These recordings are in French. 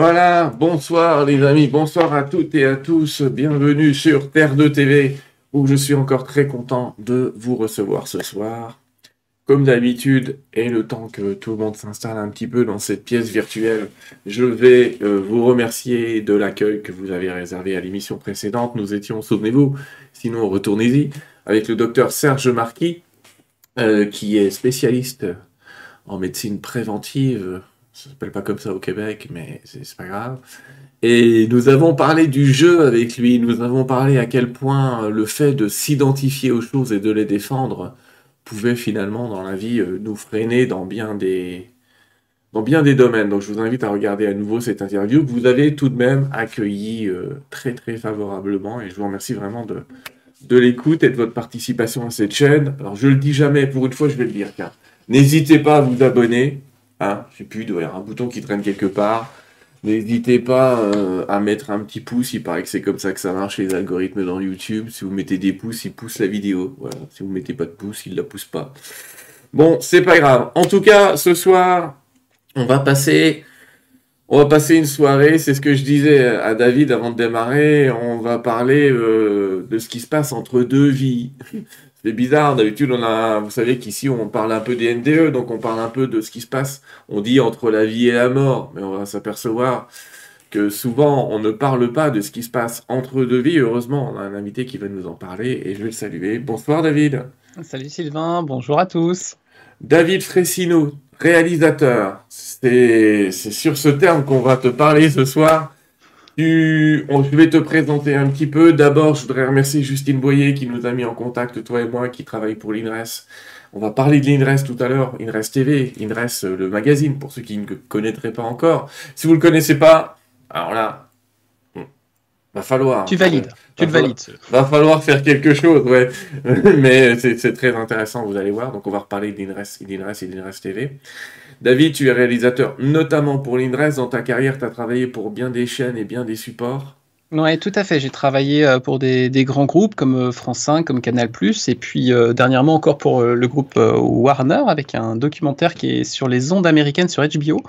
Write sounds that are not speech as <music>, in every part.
Voilà, bonsoir les amis, bonsoir à toutes et à tous, bienvenue sur Terre de TV, où je suis encore très content de vous recevoir ce soir. Comme d'habitude, et le temps que tout le monde s'installe un petit peu dans cette pièce virtuelle, je vais euh, vous remercier de l'accueil que vous avez réservé à l'émission précédente. Nous étions, souvenez-vous, sinon retournez-y, avec le docteur Serge Marquis, euh, qui est spécialiste en médecine préventive, ça s'appelle pas comme ça au Québec, mais c'est pas grave. Et nous avons parlé du jeu avec lui, nous avons parlé à quel point le fait de s'identifier aux choses et de les défendre pouvait finalement dans la vie euh, nous freiner dans bien des dans bien des domaines. Donc je vous invite à regarder à nouveau cette interview que vous avez tout de même accueilli euh, très très favorablement et je vous remercie vraiment de, de l'écoute et de votre participation à cette chaîne. Alors je le dis jamais, pour une fois je vais le dire car n'hésitez pas à vous abonner, Hein, je sais plus, il y avoir un bouton qui traîne quelque part. N'hésitez pas euh, à mettre un petit pouce, il paraît que c'est comme ça que ça marche les algorithmes dans YouTube. Si vous mettez des pouces, ils poussent la vidéo. Voilà. Si vous mettez pas de pouces, ils la poussent pas. Bon, c'est pas grave. En tout cas, ce soir, on va passer, on va passer une soirée. C'est ce que je disais à David avant de démarrer. On va parler euh, de ce qui se passe entre deux vies. C'est bizarre, d'habitude on a, vous savez qu'ici on parle un peu des NDE, donc on parle un peu de ce qui se passe, on dit entre la vie et la mort, mais on va s'apercevoir que souvent on ne parle pas de ce qui se passe entre deux vies. Heureusement, on a un invité qui va nous en parler et je vais le saluer. Bonsoir David. Salut Sylvain, bonjour à tous. David Fressino, réalisateur. C'est sur ce terme qu'on va te parler ce soir. Tu... je vais te présenter un petit peu. D'abord, je voudrais remercier Justine Boyer qui nous a mis en contact, toi et moi, qui travaille pour l'INRES. On va parler de l'INRES tout à l'heure, INRES TV, INRES euh, le magazine, pour ceux qui ne connaîtraient pas encore. Si vous ne le connaissez pas, alors là, hmm, va falloir. Tu valides, tu le valides. Va falloir faire quelque chose, ouais. <laughs> Mais c'est très intéressant, vous allez voir. Donc on va reparler de l'INRES, et l'INRES TV. David, tu es réalisateur notamment pour l'INRES. Dans ta carrière, tu as travaillé pour bien des chaînes et bien des supports. Oui, tout à fait. J'ai travaillé euh, pour des, grands groupes comme euh, France 5, comme Canal+, et puis euh, dernièrement encore pour le groupe Warner avec un documentaire qui est sur les ondes américaines sur HBO,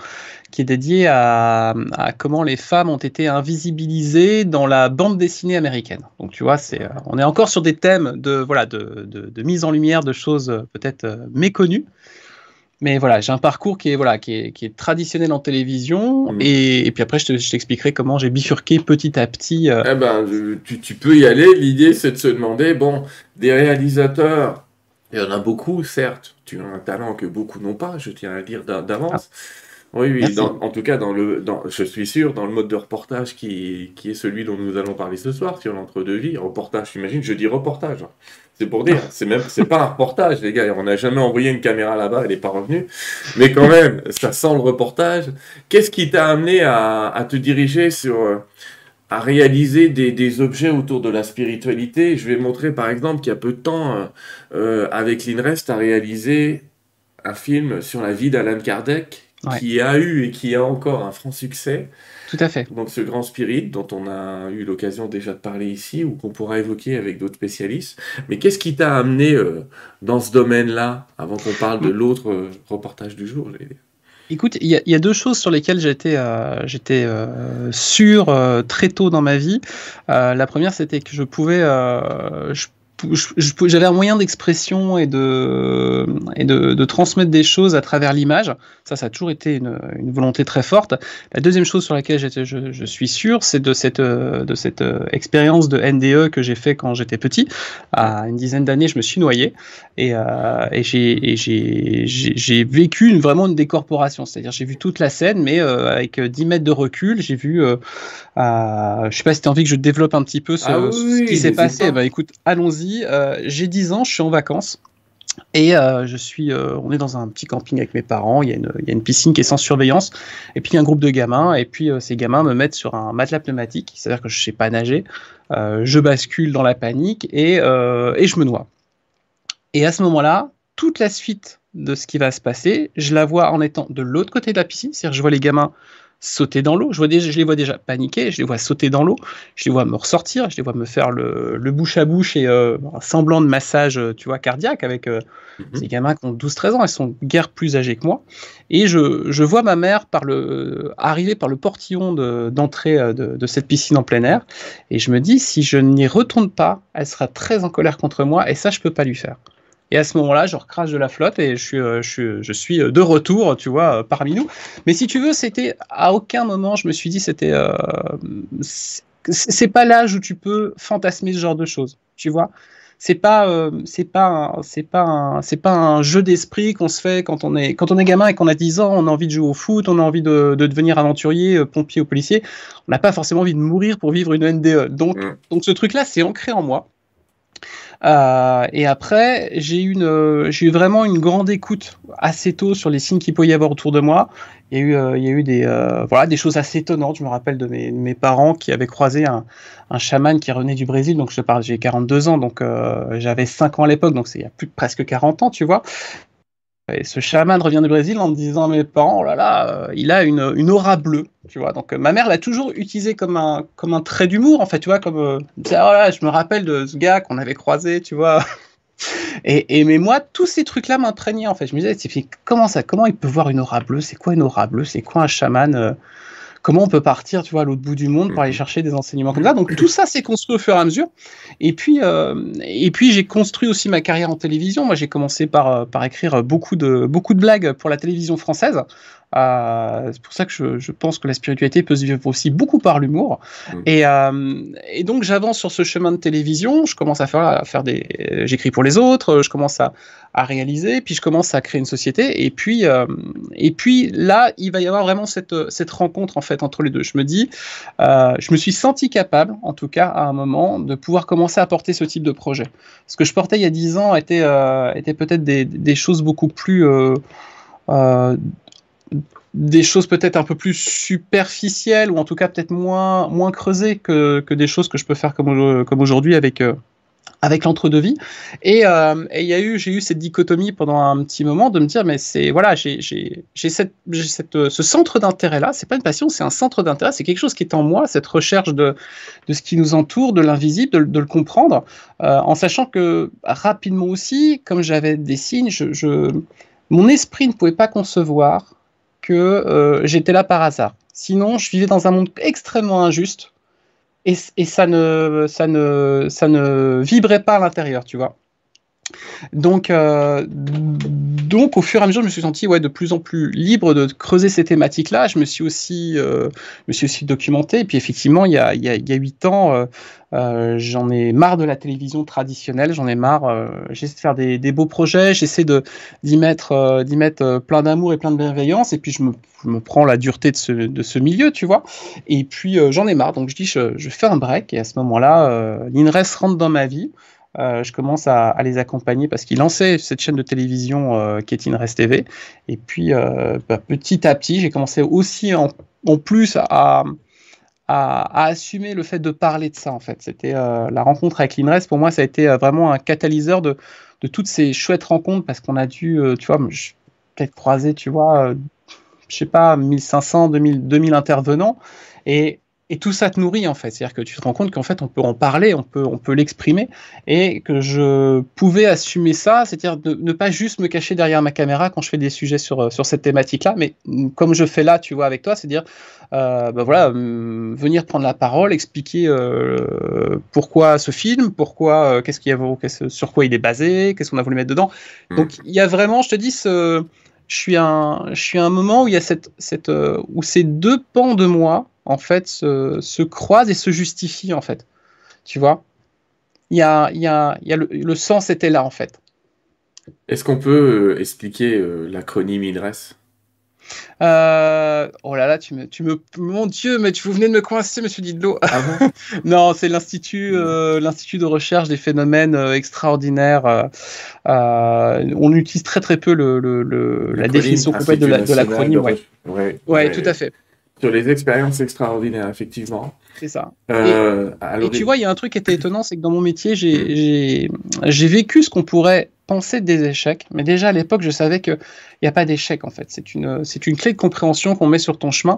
qui est dédié à, comment les femmes ont été invisibilisées dans la bande dessinée américaine. Donc tu vois, on est encore sur des thèmes de voilà de, de mise en lumière de choses peut-être méconnues. Mais voilà, j'ai un parcours qui est, voilà, qui est, qui est traditionnel en télévision. Mm. Et, puis après, je t'expliquerai comment j'ai bifurqué petit à petit. Euh. Eh ben, tu, tu, peux y aller. L'idée, c'est de se demander, bon, des réalisateurs, il y en a beaucoup, certes. Tu as un talent que beaucoup n'ont pas, je tiens à le dire d'avance. Ah. Oui, oui, en tout cas, dans le, dans, je suis sûr, dans le mode de reportage qui, qui est celui dont nous allons parler ce soir, sur l'entre-deux-vies, reportage, j'imagine, je dis reportage. C'est pour dire, c'est même, c'est pas un reportage, les gars. On n'a jamais envoyé une caméra là-bas, elle n'est pas revenue. Mais quand même, ça sent le reportage. Qu'est-ce qui t'a amené à, à, te diriger sur, à réaliser des, des, objets autour de la spiritualité? Je vais montrer, par exemple, qu'il y a peu de temps, euh, euh avec l'INRES, tu as réalisé un film sur la vie d'Alan Kardec qui a eu et qui a encore un franc succès. Tout à fait. Donc ce grand spirit dont on a eu l'occasion déjà de parler ici ou qu'on pourra évoquer avec d'autres spécialistes. Mais qu'est-ce qui t'a amené euh, dans ce domaine-là avant qu'on parle de l'autre euh, reportage du jour Écoute, il y, a deux choses sur lesquelles j'étais euh, j'étais sûr très tôt dans ma vie. la première, c'était que je pouvais, je j'avais un moyen d'expression et, de, et de, de, transmettre des choses à travers l'image. Ça, ça a toujours été une, une, volonté très forte. La deuxième chose sur laquelle je, je, suis sûr, c'est de cette, de cette euh, expérience de NDE que j'ai fait quand j'étais petit. À une dizaine d'années, je me suis noyé et, euh, et j'ai vécu une, vraiment une décorporation. C'est-à-dire, j'ai vu toute la scène, mais euh, avec 10 mètres de recul, j'ai vu. Euh, je sais pas si tu as envie que je développe un petit peu ce, ah ce qui s'est passé. Bah, écoute, allons-y. Euh, j'ai 10 ans, je suis en vacances. Et euh, je suis, euh, on est dans un petit camping avec mes parents. Il y, a une, piscine qui est sans surveillance. Et puis il y a un groupe de gamins. Et puis ces gamins me mettent sur un matelas pneumatique. C'est-à-dire que je ne sais pas nager. je bascule dans la panique et, et je me noie. Et à ce moment-là, toute la suite de ce qui va se passer, je la vois en étant de l'autre côté de la piscine. C'est-à-dire je vois les gamins sauter dans l'eau. Je, vois déjà, je les vois déjà paniquer, je les vois sauter dans l'eau, je les vois me ressortir, je les vois me faire le, le bouche à bouche et euh, un semblant de massage, euh, tu vois, cardiaque avec euh, Mhm. ces gamins qui ont 12-13 ans, ils sont guère plus âgés que moi. Et je, je vois ma mère par le, arriver par le portillon de- d'entrée de, de cette piscine en plein air. Et je me dis, si je n'y retourne pas, elle sera très en colère contre moi et ça, je peux pas lui faire. Et à ce moment-là, je recrache de la flotte et je suis, euh, je suis, je suis de retour, tu vois, euh, parmi nous. Mais si tu veux, c'était à aucun moment, je me suis dit, c'était, euh, c'est pas l'âge où tu peux fantasmer ce genre de choses, tu vois. C'est pas, euh, c'est pas, un- c'est pas, c'est pas un jeu d'esprit qu'on se fait quand on est, quand on est gamin et qu'on a 10 ans, on a envie de jouer au foot, on a envie de, de devenir aventurier, euh, pompier ou policier. On n'a pas forcément envie de mourir pour vivre une NDE. Donc, Mm. donc ce truc-là, c'est ancré en moi. Euh, et après, j'ai eu, eu vraiment une grande écoute assez tôt sur les signes qu'il peut y avoir autour de moi. Il y a eu, euh, il y a eu des, euh, voilà, des choses assez étonnantes. Je me rappelle de mes, parents qui avaient croisé un, un chaman qui revenait du Brésil. Donc, je parle, j'ai 42 ans, donc j'avais 5 ans à l'époque, donc c'est il y a plus de presque 40 ans, tu vois. Et ce chaman revient du Brésil en me disant mes parents, oh là là, euh, il a une, une aura bleue, tu vois. Donc euh, ma mère l'a toujours utilisé comme un, comme un trait d'humour, en fait, tu vois, comme, euh, oh là, je me rappelle de ce gars qu'on avait croisé, tu vois. <laughs> Et, et mais moi, tous ces trucs-là m'imprégnaient, en fait. Je me disais, comment ça, comment il peut voir une aura bleue? C'est quoi une aura bleue? C'est quoi un chaman euh, Comment on peut partir, tu vois, à l'autre bout du monde pour aller chercher des enseignements comme ça Donc tout ça s'est construit au fur et à mesure. Et puis, euh, et puis j'ai construit aussi ma carrière en télévision. Moi, j'ai commencé par, euh, par écrire beaucoup de, beaucoup de blagues pour la télévision française. Euh, c'est pour ça que je, je pense que la spiritualité peut se vivre aussi beaucoup par l'humour. Mm. Et, euh, et donc j'avance sur ce chemin de télévision. Je commence à faire, à faire des, j'écris pour les autres. Je commence à, à réaliser, puis je commence à créer une société. Et puis, euh, et puis là, il va y avoir vraiment cette, cette rencontre en fait entre les deux. Je me dis, je me suis senti capable, en tout cas à un moment, de pouvoir commencer à porter ce type de projet. Ce que je portais il y a dix ans était, était peut-être des, des choses beaucoup plus euh, des choses peut-être un peu plus superficielles ou en tout cas peut-être moins, moins creusées que, que des choses que je peux faire comme, comme aujourd'hui avec, euh, avec l'entre-deux-vie. Et euh, y a eu, j'ai eu cette dichotomie pendant un petit moment de me dire, mais c'est voilà, j'ai cette, cette, euh, ce centre d'intérêt-là, c'est pas une passion, c'est un centre d'intérêt, c'est quelque chose qui est en moi, cette recherche de, de ce qui nous entoure, de l'invisible, de, le comprendre, euh, en sachant que rapidement aussi, comme j'avais des signes, je, mon esprit ne pouvait pas concevoir que euh, j'étais là par hasard. Sinon, je vivais dans un monde extrêmement injuste et, et ça, ne, ça, ne, ça ne vibrait pas à l'intérieur, tu vois. Donc, euh, donc, au fur et à mesure, je me suis senti ouais, de plus en plus libre de creuser ces thématiques-là. Je me suis aussi, euh, me suis documenté. Et puis, effectivement, il y a, il y a, il y a 8 ans, euh, j'en ai marre de la télévision traditionnelle. J'en ai marre. j'essaie de faire des, beaux projets. J'essaie d'y mettre, d'y mettre plein d'amour et plein de bienveillance. Et puis, je me, je me prends la dureté de ce, milieu, tu vois. Et puis, j'en ai marre. Donc, je dis, je, je fais un break. Et à ce moment-là, l'INRES rentre dans ma vie. Euh, je commence à, les accompagner parce qu'ils lançaient cette chaîne de télévision euh, qui est INRES TV. Et puis, euh, bah, petit à petit, j'ai commencé aussi en, plus à, assumer le fait de parler de ça, en fait. C'était la rencontre avec l'INRES, pour moi, ça a été vraiment un catalyseur de, toutes ces chouettes rencontres parce qu'on a dû, tu vois, peut-être croiser, tu vois, je sais pas, 1500, 2000, 2000 intervenants. Et et tout ça te nourrit en fait, c'est-à-dire que tu te rends compte qu'en fait on peut en parler, on peut, on peut l'exprimer, et que je pouvais assumer ça, c'est-à-dire de ne pas juste me cacher derrière ma caméra quand je fais des sujets sur, sur cette thématique-là, mais comme je fais là, tu vois, avec toi, c'est-à-dire euh, ben voilà, euh, venir prendre la parole, expliquer euh, pourquoi ce film, pourquoi, euh, qu'est-ce qu'il y a, sur quoi il est basé, qu'est-ce qu'on a voulu mettre dedans. Mmh. Donc il y a vraiment, je te dis, ce, je suis un, je suis à un moment où il y a cette, cette, euh, où ces deux pans de moi en fait, se, se, croisent et se justifient, en fait. Tu vois? Il y a, il y a, il y a le, le, sens était là, en fait. Est-ce qu'on peut euh, expliquer euh, l'acronyme INRES euh, oh là là, tu me, tu me, mon Dieu, mais tu vous venez de me coincer, Monsieur Didlo. Ah bon <laughs> non, c'est l'institut, euh, l'institut de recherche des phénomènes euh, extraordinaires. Euh, on utilise très très peu le, le, le la définition complète de, la, de l'acronyme. Ouais. Ouais, ouais, ouais, tout à fait. Sur les expériences extraordinaires, effectivement. C'est ça. Euh, et, et, tu vois, il y a un truc qui était étonnant, c'est que dans mon métier, j'ai vécu ce qu'on pourrait pensé des échecs, mais déjà à l'époque, je savais qu'il n'y a pas d'échec en fait. C'est une, c'est une clé de compréhension qu'on met sur ton chemin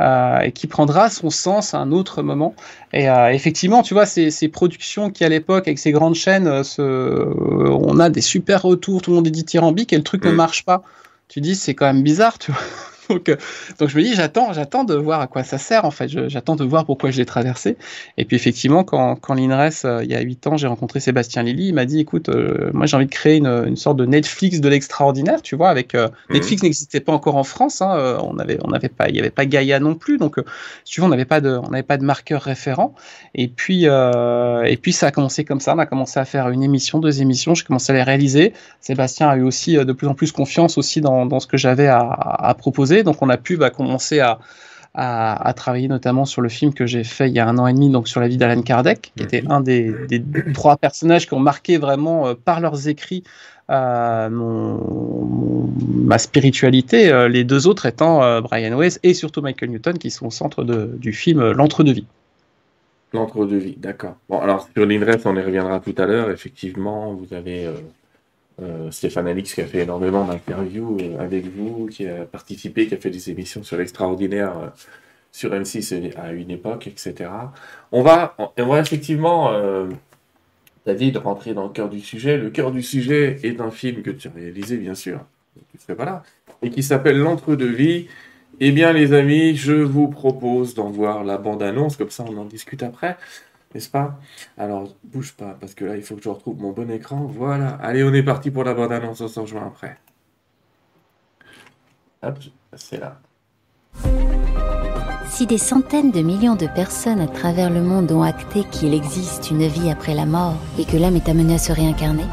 euh, et qui prendra son sens à un autre moment. Et euh, effectivement, tu vois, ces, ces, productions qui à l'époque, avec ces grandes chaînes, on a des super retours, tout le monde est dithyrambique et le truc ne mm. marche pas. Tu dis, c'est quand même bizarre, tu vois. <laughs> donc, euh, donc je me dis, j'attends, j'attends de voir à quoi ça sert en fait. J'attends de voir pourquoi je l'ai traversé. Et puis effectivement, quand, quand l'INRES, euh, il y a 8 ans, j'ai rencontré Sébastien Lilly, il m'a dit, écoute, euh, moi j'ai envie de créer une, une, sorte de Netflix de l'extraordinaire, tu vois, avec mhm. Netflix n'existait pas encore en France, hein, on avait, on avait pas, il y avait pas Gaïa non plus, donc si tu veux, on n'avait pas de, on n'avait pas de marqueur référent. Et puis, et puis ça a commencé comme ça. On a commencé à faire une émission, deux émissions. J'ai commencé à les réaliser. Sébastien a eu aussi de plus en plus confiance aussi dans, dans ce que j'avais à, à, proposer. Donc on a pu bah, commencer à, à, travailler notamment sur le film que j'ai fait il y a un an et demi, donc sur la vie d'Alan Kardec, qui était mhm. un des, <clears throat> trois personnages qui ont marqué vraiment euh, par leurs écrits euh, mon, ma spiritualité, euh, les deux autres étant Brian Weiss et surtout Michael Newton, qui sont au centre de, du film L'entre-deux-vie. L'entre-deux-vie, d'accord. Bon, alors sur l'INRES, on y reviendra tout à l'heure. Effectivement, vous avez euh, Stéphane Alix qui a fait énormément d'interviews euh, avec vous, qui a participé, qui a fait des émissions sur l'extraordinaire euh, sur M6 à une époque, etc. On va, on va effectivement, David, rentrer dans le cœur du sujet. Le cœur du sujet est un film que tu as réalisé, bien sûr, tu pas là, et qui s'appelle L'entre-deux-vie. Eh bien, les amis, je vous propose d'en voir la bande-annonce, comme ça on en discute après n'est-ce pas? Alors, bouge pas, parce que là, il faut que je retrouve mon bon écran. Voilà. Allez, on est parti pour la bande-annonce, on se rejoint après. Hop, c'est là. Si des centaines de millions de personnes à travers le monde ont acté qu'il existe une vie après la mort et que l'âme est amenée à se réincarner,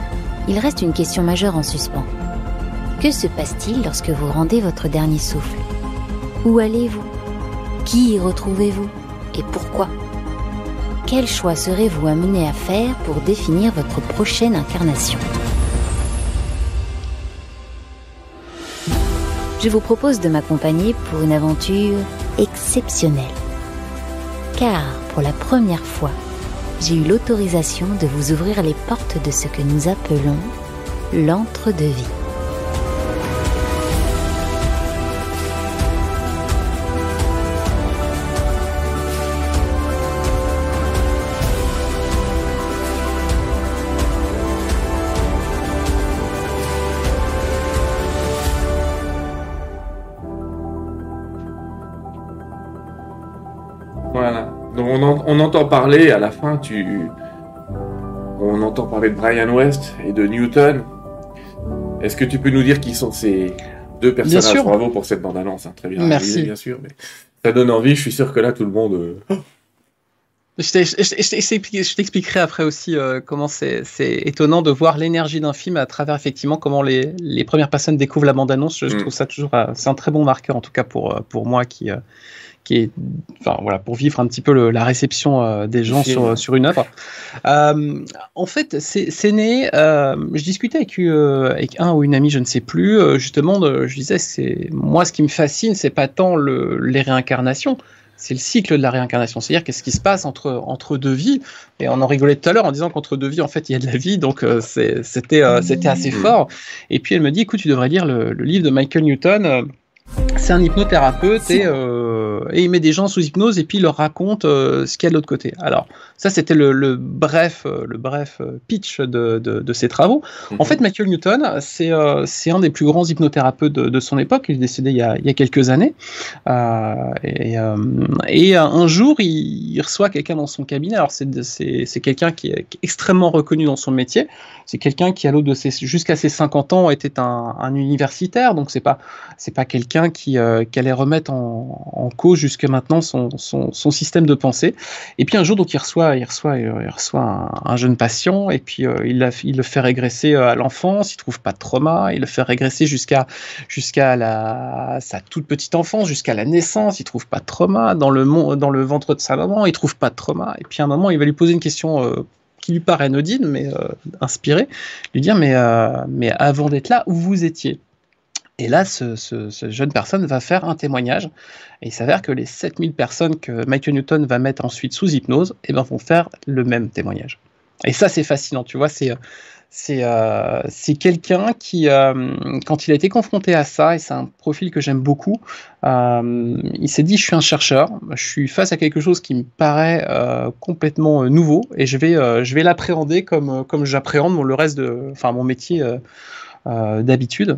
il reste une question majeure en suspens. Que se passe-t-il lorsque vous rendez votre dernier souffle? Où allez-vous? Qui y retrouvez-vous? Et pourquoi? Quel choix serez-vous amené à faire pour définir votre prochaine incarnation? Je vous propose de m'accompagner pour une aventure exceptionnelle. Car pour la première fois, j'ai eu l'autorisation de vous ouvrir les portes de ce que nous appelons l'entre-deux-vie. On, entend parler, à la fin, tu... on entend parler de Brian West et de Newton. Est-ce que tu peux nous dire qui sont ces deux personnages? Bravo pour cette bande-annonce, hein. très bien Merci. bien sûr. Mais ça donne envie, je suis sûr que là, tout le monde... Euh, je t'expliquerai après aussi euh, comment c'est étonnant de voir l'énergie d'un film à travers effectivement comment les, premières personnes découvrent la bande-annonce. Je, mm. trouve ça toujours, euh, c'est un très bon marqueur en tout cas pour, pour moi qui, qui est, enfin voilà, pour vivre un petit peu la réception euh, des gens sur, sur une œuvre. Euh, en fait, c'est né. Euh, je discutais avec, avec un ou une amie, je ne sais plus. justement, je disais, c'est moi ce qui me fascine, c'est pas tant le, les réincarnations, c'est le cycle de la réincarnation, c'est-à-dire qu'est-ce qui se passe entre, entre deux vies? Et on en rigolait tout à l'heure en disant qu'entre deux vies, en fait, il y a de la vie, donc c'était c'était assez mmh. fort. Et puis elle me dit, écoute, tu devrais lire le, le livre de Michael Newton. C'est un hypnothérapeute et euh, et il met des gens sous hypnose et puis il leur raconte euh, ce qu'il y a de l'autre côté. Alors, ça, c'était le, bref, le bref euh, pitch de, de, ses travaux. En mhm. fait, Michael Newton, c'est c'est un des plus grands hypnothérapeutes de, son époque. Il est décédé il y a, il y a quelques années. et, et un jour, il, reçoit quelqu'un dans son cabinet. Alors, c'est quelqu'un qui, est extrêmement reconnu dans son métier. C'est quelqu'un qui, à l'aube de ses jusqu'à ses 50 ans, était un, un universitaire. Donc, c'est pas c'est pas quelqu'un qui, qui allait remettre en, en cause jusque maintenant son, son, système de pensée. Et puis un jour, donc il reçoit, il reçoit, euh, un, jeune patient et puis euh, il, le fait régresser euh, à l'enfance. Il trouve pas de trauma. Il le fait régresser jusqu'à sa toute petite enfance, jusqu'à la naissance. Il trouve pas de trauma dans le ventre de sa maman. Il trouve pas de trauma. Et puis à un moment, il va lui poser une question. qui lui paraît anodine, mais inspirée, lui dire mais, mais avant d'être là, où vous étiez? Et là, ce, jeune personne va faire un témoignage. Et il s'avère que les 7000 personnes que Michael Newton va mettre ensuite sous hypnose eh ben, vont faire le même témoignage. Et ça, c'est fascinant. Tu vois, c'est euh, quelqu'un qui, euh, quand il a été confronté à ça, et c'est un profil que j'aime beaucoup, euh, il s'est dit je suis un chercheur, je suis face à quelque chose qui me paraît complètement nouveau et je vais, l'appréhender comme, j'appréhende le reste de, mon métier d'habitude.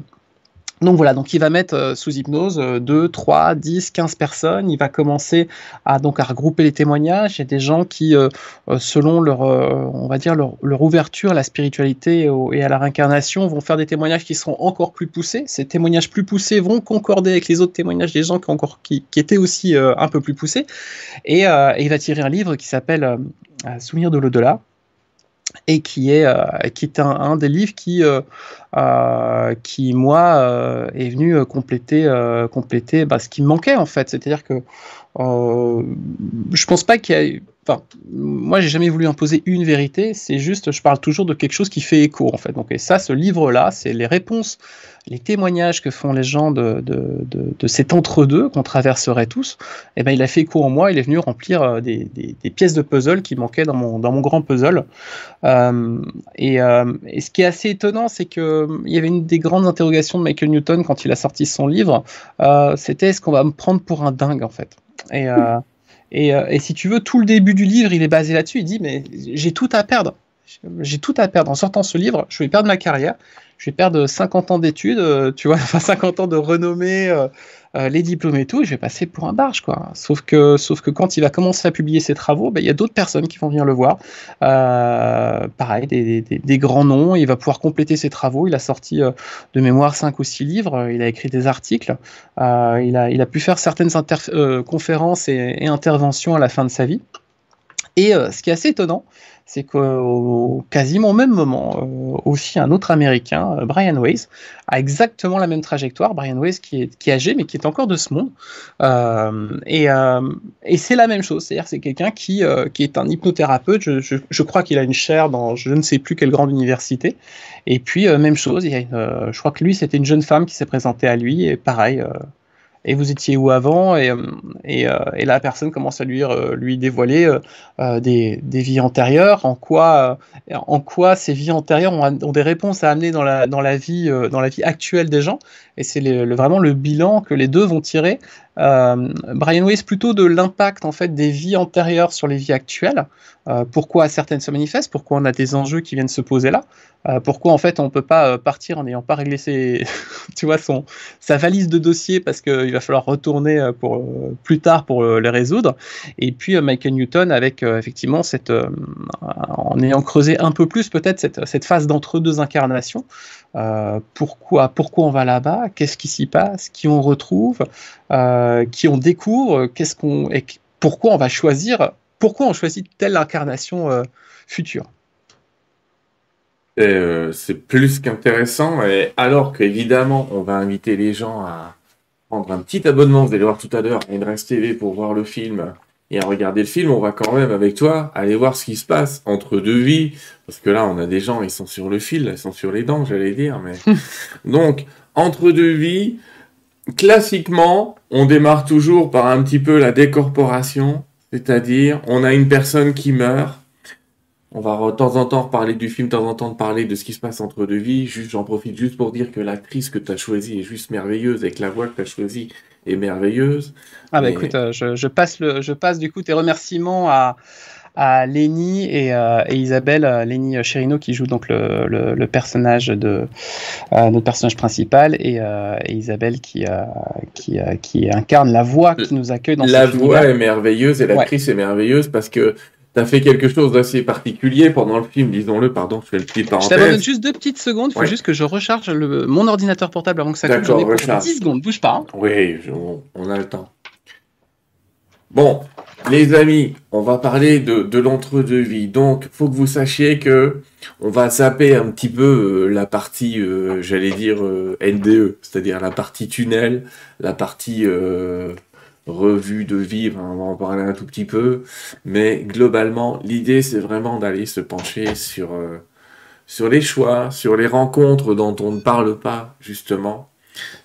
Donc voilà, donc il va mettre euh, sous hypnose 2, 3, 10, 15 personnes. Il va commencer à donc à regrouper les témoignages. Il y a des gens qui, euh, euh, selon leur, on va dire leur, ouverture à la spiritualité et, à la réincarnation, vont faire des témoignages qui seront encore plus poussés. Ces témoignages plus poussés vont concorder avec les autres témoignages des gens qui, encore, qui, étaient aussi un peu plus poussés. Et, et, il va tirer un livre qui s'appelle Souvenir de l'au-delà et qui est, euh, un, des livres qui, euh, euh, moi, est venu compléter, compléter bah, ce qui me manquait en fait. C'est-à-dire que je pense pas qu'il y ait Enfin, moi, j'ai jamais voulu imposer une vérité. C'est juste, je parle toujours de quelque chose qui fait écho, en fait. Donc, et ça, ce livre-là, c'est les réponses, les témoignages que font les gens de, de, de, cet entre-deux qu'on traverserait tous. Et eh ben, il a fait écho en moi. Il est venu remplir euh, des, des, pièces de puzzle qui manquaient dans mon, dans mon grand puzzle. Euh, et, euh, et, ce qui est assez étonnant, c'est que il y avait une des grandes interrogations de Michael Newton quand il a sorti son livre. C'était est-ce qu'on va me prendre pour un dingue, en fait? Et euh, et, si tu veux, tout le début du livre, il est basé là-dessus. Il dit, mais j'ai tout à perdre. J'ai tout à perdre. En sortant ce livre, je vais perdre ma carrière. Je vais perdre 50 ans d'études, euh, tu vois, <laughs> enfin 50 ans de renommée, euh, euh, les diplômes et tout, je vais passer pour un barge, quoi. Sauf que, sauf que quand il va commencer à publier ses travaux, ben, il y a d'autres personnes qui vont venir le voir. Euh, pareil, des, grands noms. Il va pouvoir compléter ses travaux. Il a sorti euh, de mémoire cinq ou six livres. Il a écrit des articles. il, a, il a pu faire certaines conférences et, et, interventions à la fin de sa vie. Et ce qui est assez étonnant, c'est qu'au quasiment au même moment, euh, aussi un autre Américain, euh, Brian Weiss, a exactement la même trajectoire. Brian Weiss qui est, qui âgé, mais qui est encore de ce monde. Euh, et, et c'est la même chose, c'est-à-dire c'est quelqu'un qui, qui est un hypnothérapeute. Je, je, je crois qu'il a une chaire dans je ne sais plus quelle grande université. Et puis même chose, il y a une, je crois que lui c'était une jeune femme qui s'est présentée à lui et pareil et vous étiez où avant et, euh, euh, et, la personne commence à lui, euh, lui dévoiler des, des, vies antérieures, en quoi, en quoi ces vies antérieures ont, ont, des réponses à amener dans la, dans la, vie, dans la vie actuelle des gens. Et c'est vraiment le bilan que les deux vont tirer. Brian Weiss plutôt de l'impact en fait des vies antérieures sur les vies actuelles. pourquoi certaines se manifestent, pourquoi on a des enjeux qui viennent se poser là, pourquoi en fait on peut pas partir en n'ayant pas réglé ses, <laughs> tu vois, son, sa valise de dossiers parce que il va falloir retourner euh, pour, euh, plus tard pour euh, les résoudre? Et puis Michael Newton avec effectivement cette, en ayant creusé un peu plus peut-être cette, cette phase d'entre deux incarnations. Pourquoi, pourquoi on va là-bas? Qu'est-ce qui s'y passe? Qui on retrouve? Qui on découvre? Et pourquoi on va choisir Pourquoi on choisit telle incarnation future? C'est plus qu'intéressant, et alors qu'évidemment, on va inviter les gens à, prendre un petit abonnement, vous allez voir tout à l'heure, Inrest TV pour voir le film et à regarder le film, on va quand même avec toi aller voir ce qui se passe entre deux vies, parce que là on a des gens, ils sont sur le fil, ils sont sur les dents, j'allais dire, mais <laughs> donc entre deux vies, classiquement, on démarre toujours par un petit peu la décorporation, c'est-à-dire on a une personne qui meurt, on va de temps en temps parler du film, de temps en temps parler de ce qui se passe entre deux vies. Juste, j'en profite juste pour dire que l'actrice que tu as choisie est juste merveilleuse que la voix que tu as choisie est merveilleuse. Ah bah écoute, euh, je, passe le, je passe du coup tes remerciements à, à Lenny et, euh, Isabelle, euh, Lenny Cherino qui joue donc le, le, personnage de notre personnage principal et, Isabelle qui, qui, qui incarne la voix qui nous accueille dans La voix est merveilleuse et l'actrice est merveilleuse parce que T'as fait quelque chose d'assez particulier pendant le film, disons-le, pardon, je fais le petit parenthèse. Je t'abandonne juste deux petites secondes, il faut juste que je recharge le, mon ordinateur portable avant que ça coupe. Ai pour 10 secondes, bouge pas. Hein. Oui, on, a le temps. Bon, les amis, on va parler de, de l'entre-deux-vie. Donc, faut que vous sachiez que on va zapper un petit peu euh, la partie, euh, j'allais dire, euh, NDE, c'est-à-dire la partie tunnel, la partie revue de vivre, hein, on va en parler un tout petit peu, mais globalement, l'idée c'est vraiment d'aller se pencher sur, euh, sur les choix, sur les rencontres dont on ne parle pas, justement,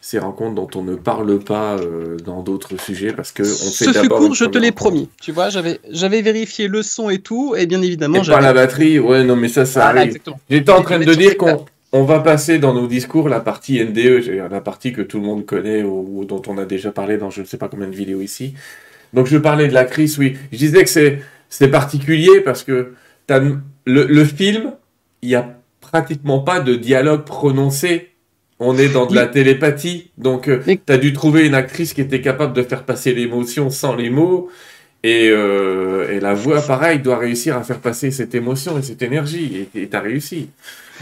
ces rencontres dont on ne parle pas euh, dans d'autres sujets parce que on fait Ce fut court, je te l'ai promis. Tu vois, j'avais j'avais vérifié le son et tout, et bien évidemment. Et pas la batterie, ouais, non, mais ça, ça arrive. J'étais en train de dire qu'on on va passer dans nos discours la partie NDE, la partie que tout le monde connaît ou, dont on a déjà parlé dans je ne sais pas combien de vidéos ici. Donc je parlais de la crise, oui. Je disais que c'est c'est particulier parce que le, le film, il y a pratiquement pas de dialogue prononcé. On est dans de la télépathie, donc euh, tu as dû trouver une actrice qui était capable de faire passer l'émotion sans les mots. Et, euh, et, la voix, pareil, doit réussir à faire passer cette émotion et cette énergie. Et tu as réussi.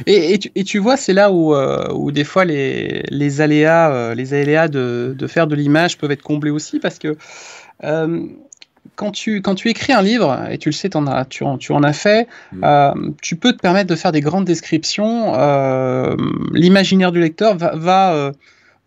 Et, et, tu, vois, c'est là où, euh, où, des fois les, les aléas, les aléas de, de faire de l'image peuvent être comblés aussi parce que quand tu, quand tu écris un livre, et tu le sais, en as, tu, en, tu en as fait, mm. euh, tu peux te permettre de faire des grandes descriptions. Euh, l'imaginaire du lecteur va, va, euh,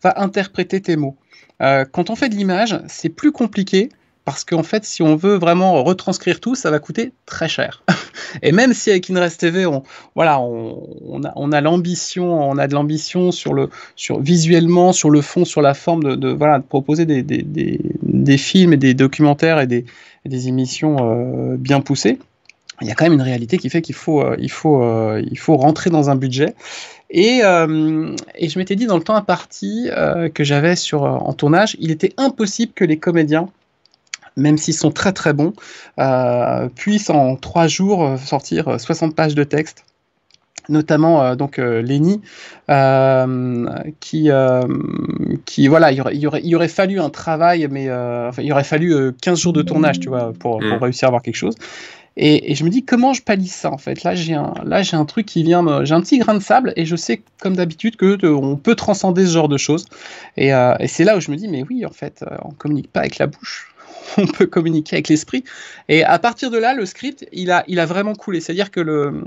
va, interpréter tes mots. quand on fait de l'image, c'est plus compliqué parce qu'en fait, si on veut vraiment retranscrire tout, ça va coûter très cher. <laughs> Et même si avec Inrest TV, on, voilà, on, a, on a l'ambition, on a de l'ambition sur le, sur visuellement, sur le fond, sur la forme de, voilà, de proposer des, des, des, films et des documentaires et des, des émissions euh, bien poussées. Il y a quand même une réalité qui fait qu'il faut, euh, il faut, euh, il faut rentrer dans un budget. Et, et je m'étais dit dans le temps imparti que j'avais sur en tournage, il était impossible que les comédiens même s'ils sont très très bons, euh, puissent en trois jours euh, sortir 60 euh, pages de texte notamment donc Lenny, qui, qui voilà, il y, aurait, il, aurait, fallu un travail, mais il aurait fallu 15 jours de tournage, tu vois, pour, pour mm. réussir à avoir quelque chose. Et, je me dis comment je pallie ça en fait? Là j'ai un, là j'ai un truc qui vient, j'ai un petit grain de sable et je sais comme d'habitude que on peut transcender ce genre de choses. Et, et c'est là où je me dis mais oui en fait on communique pas avec la bouche, <laughs> on peut communiquer avec l'esprit. Et à partir de là, le script, il a, il a vraiment coulé. C'est-à-dire que le,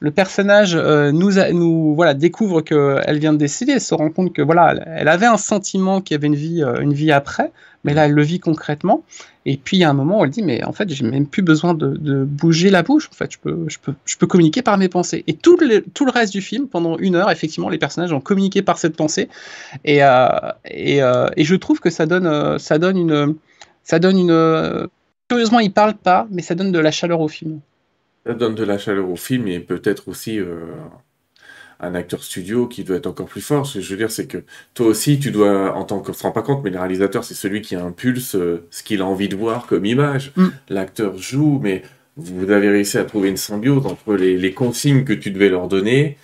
le personnage euh, nous, nous voilà, découvre qu'elle vient de décider, elle se rend compte que voilà, elle avait un sentiment qu'il y avait une vie, euh, une vie après, mais là, elle le vit concrètement. Et puis, il y a un moment où elle dit, mais en fait, j'ai même plus besoin de, bouger la bouche. En fait, je peux, je peux, je peux communiquer par mes pensées. Et tout le, tout le reste du film, pendant une heure, effectivement, les personnages ont communiqué par cette pensée. Et, euh, et, et, je trouve que ça donne, ça donne une, ça donne une. Curieusement, il parle pas, mais ça donne de la chaleur au film. Ça donne de la chaleur au film et peut-être aussi euh, un acteur studio qui doit être encore plus fort. Ce que je veux dire, c'est que toi aussi, tu dois, en tant que. On se rend pas compte, mais le réalisateur, c'est celui qui impulse euh, ce qu'il a envie de voir comme image. Mm. L'acteur joue, mais vous avez réussi à trouver une symbiose entre les, consignes que tu devais leur donner.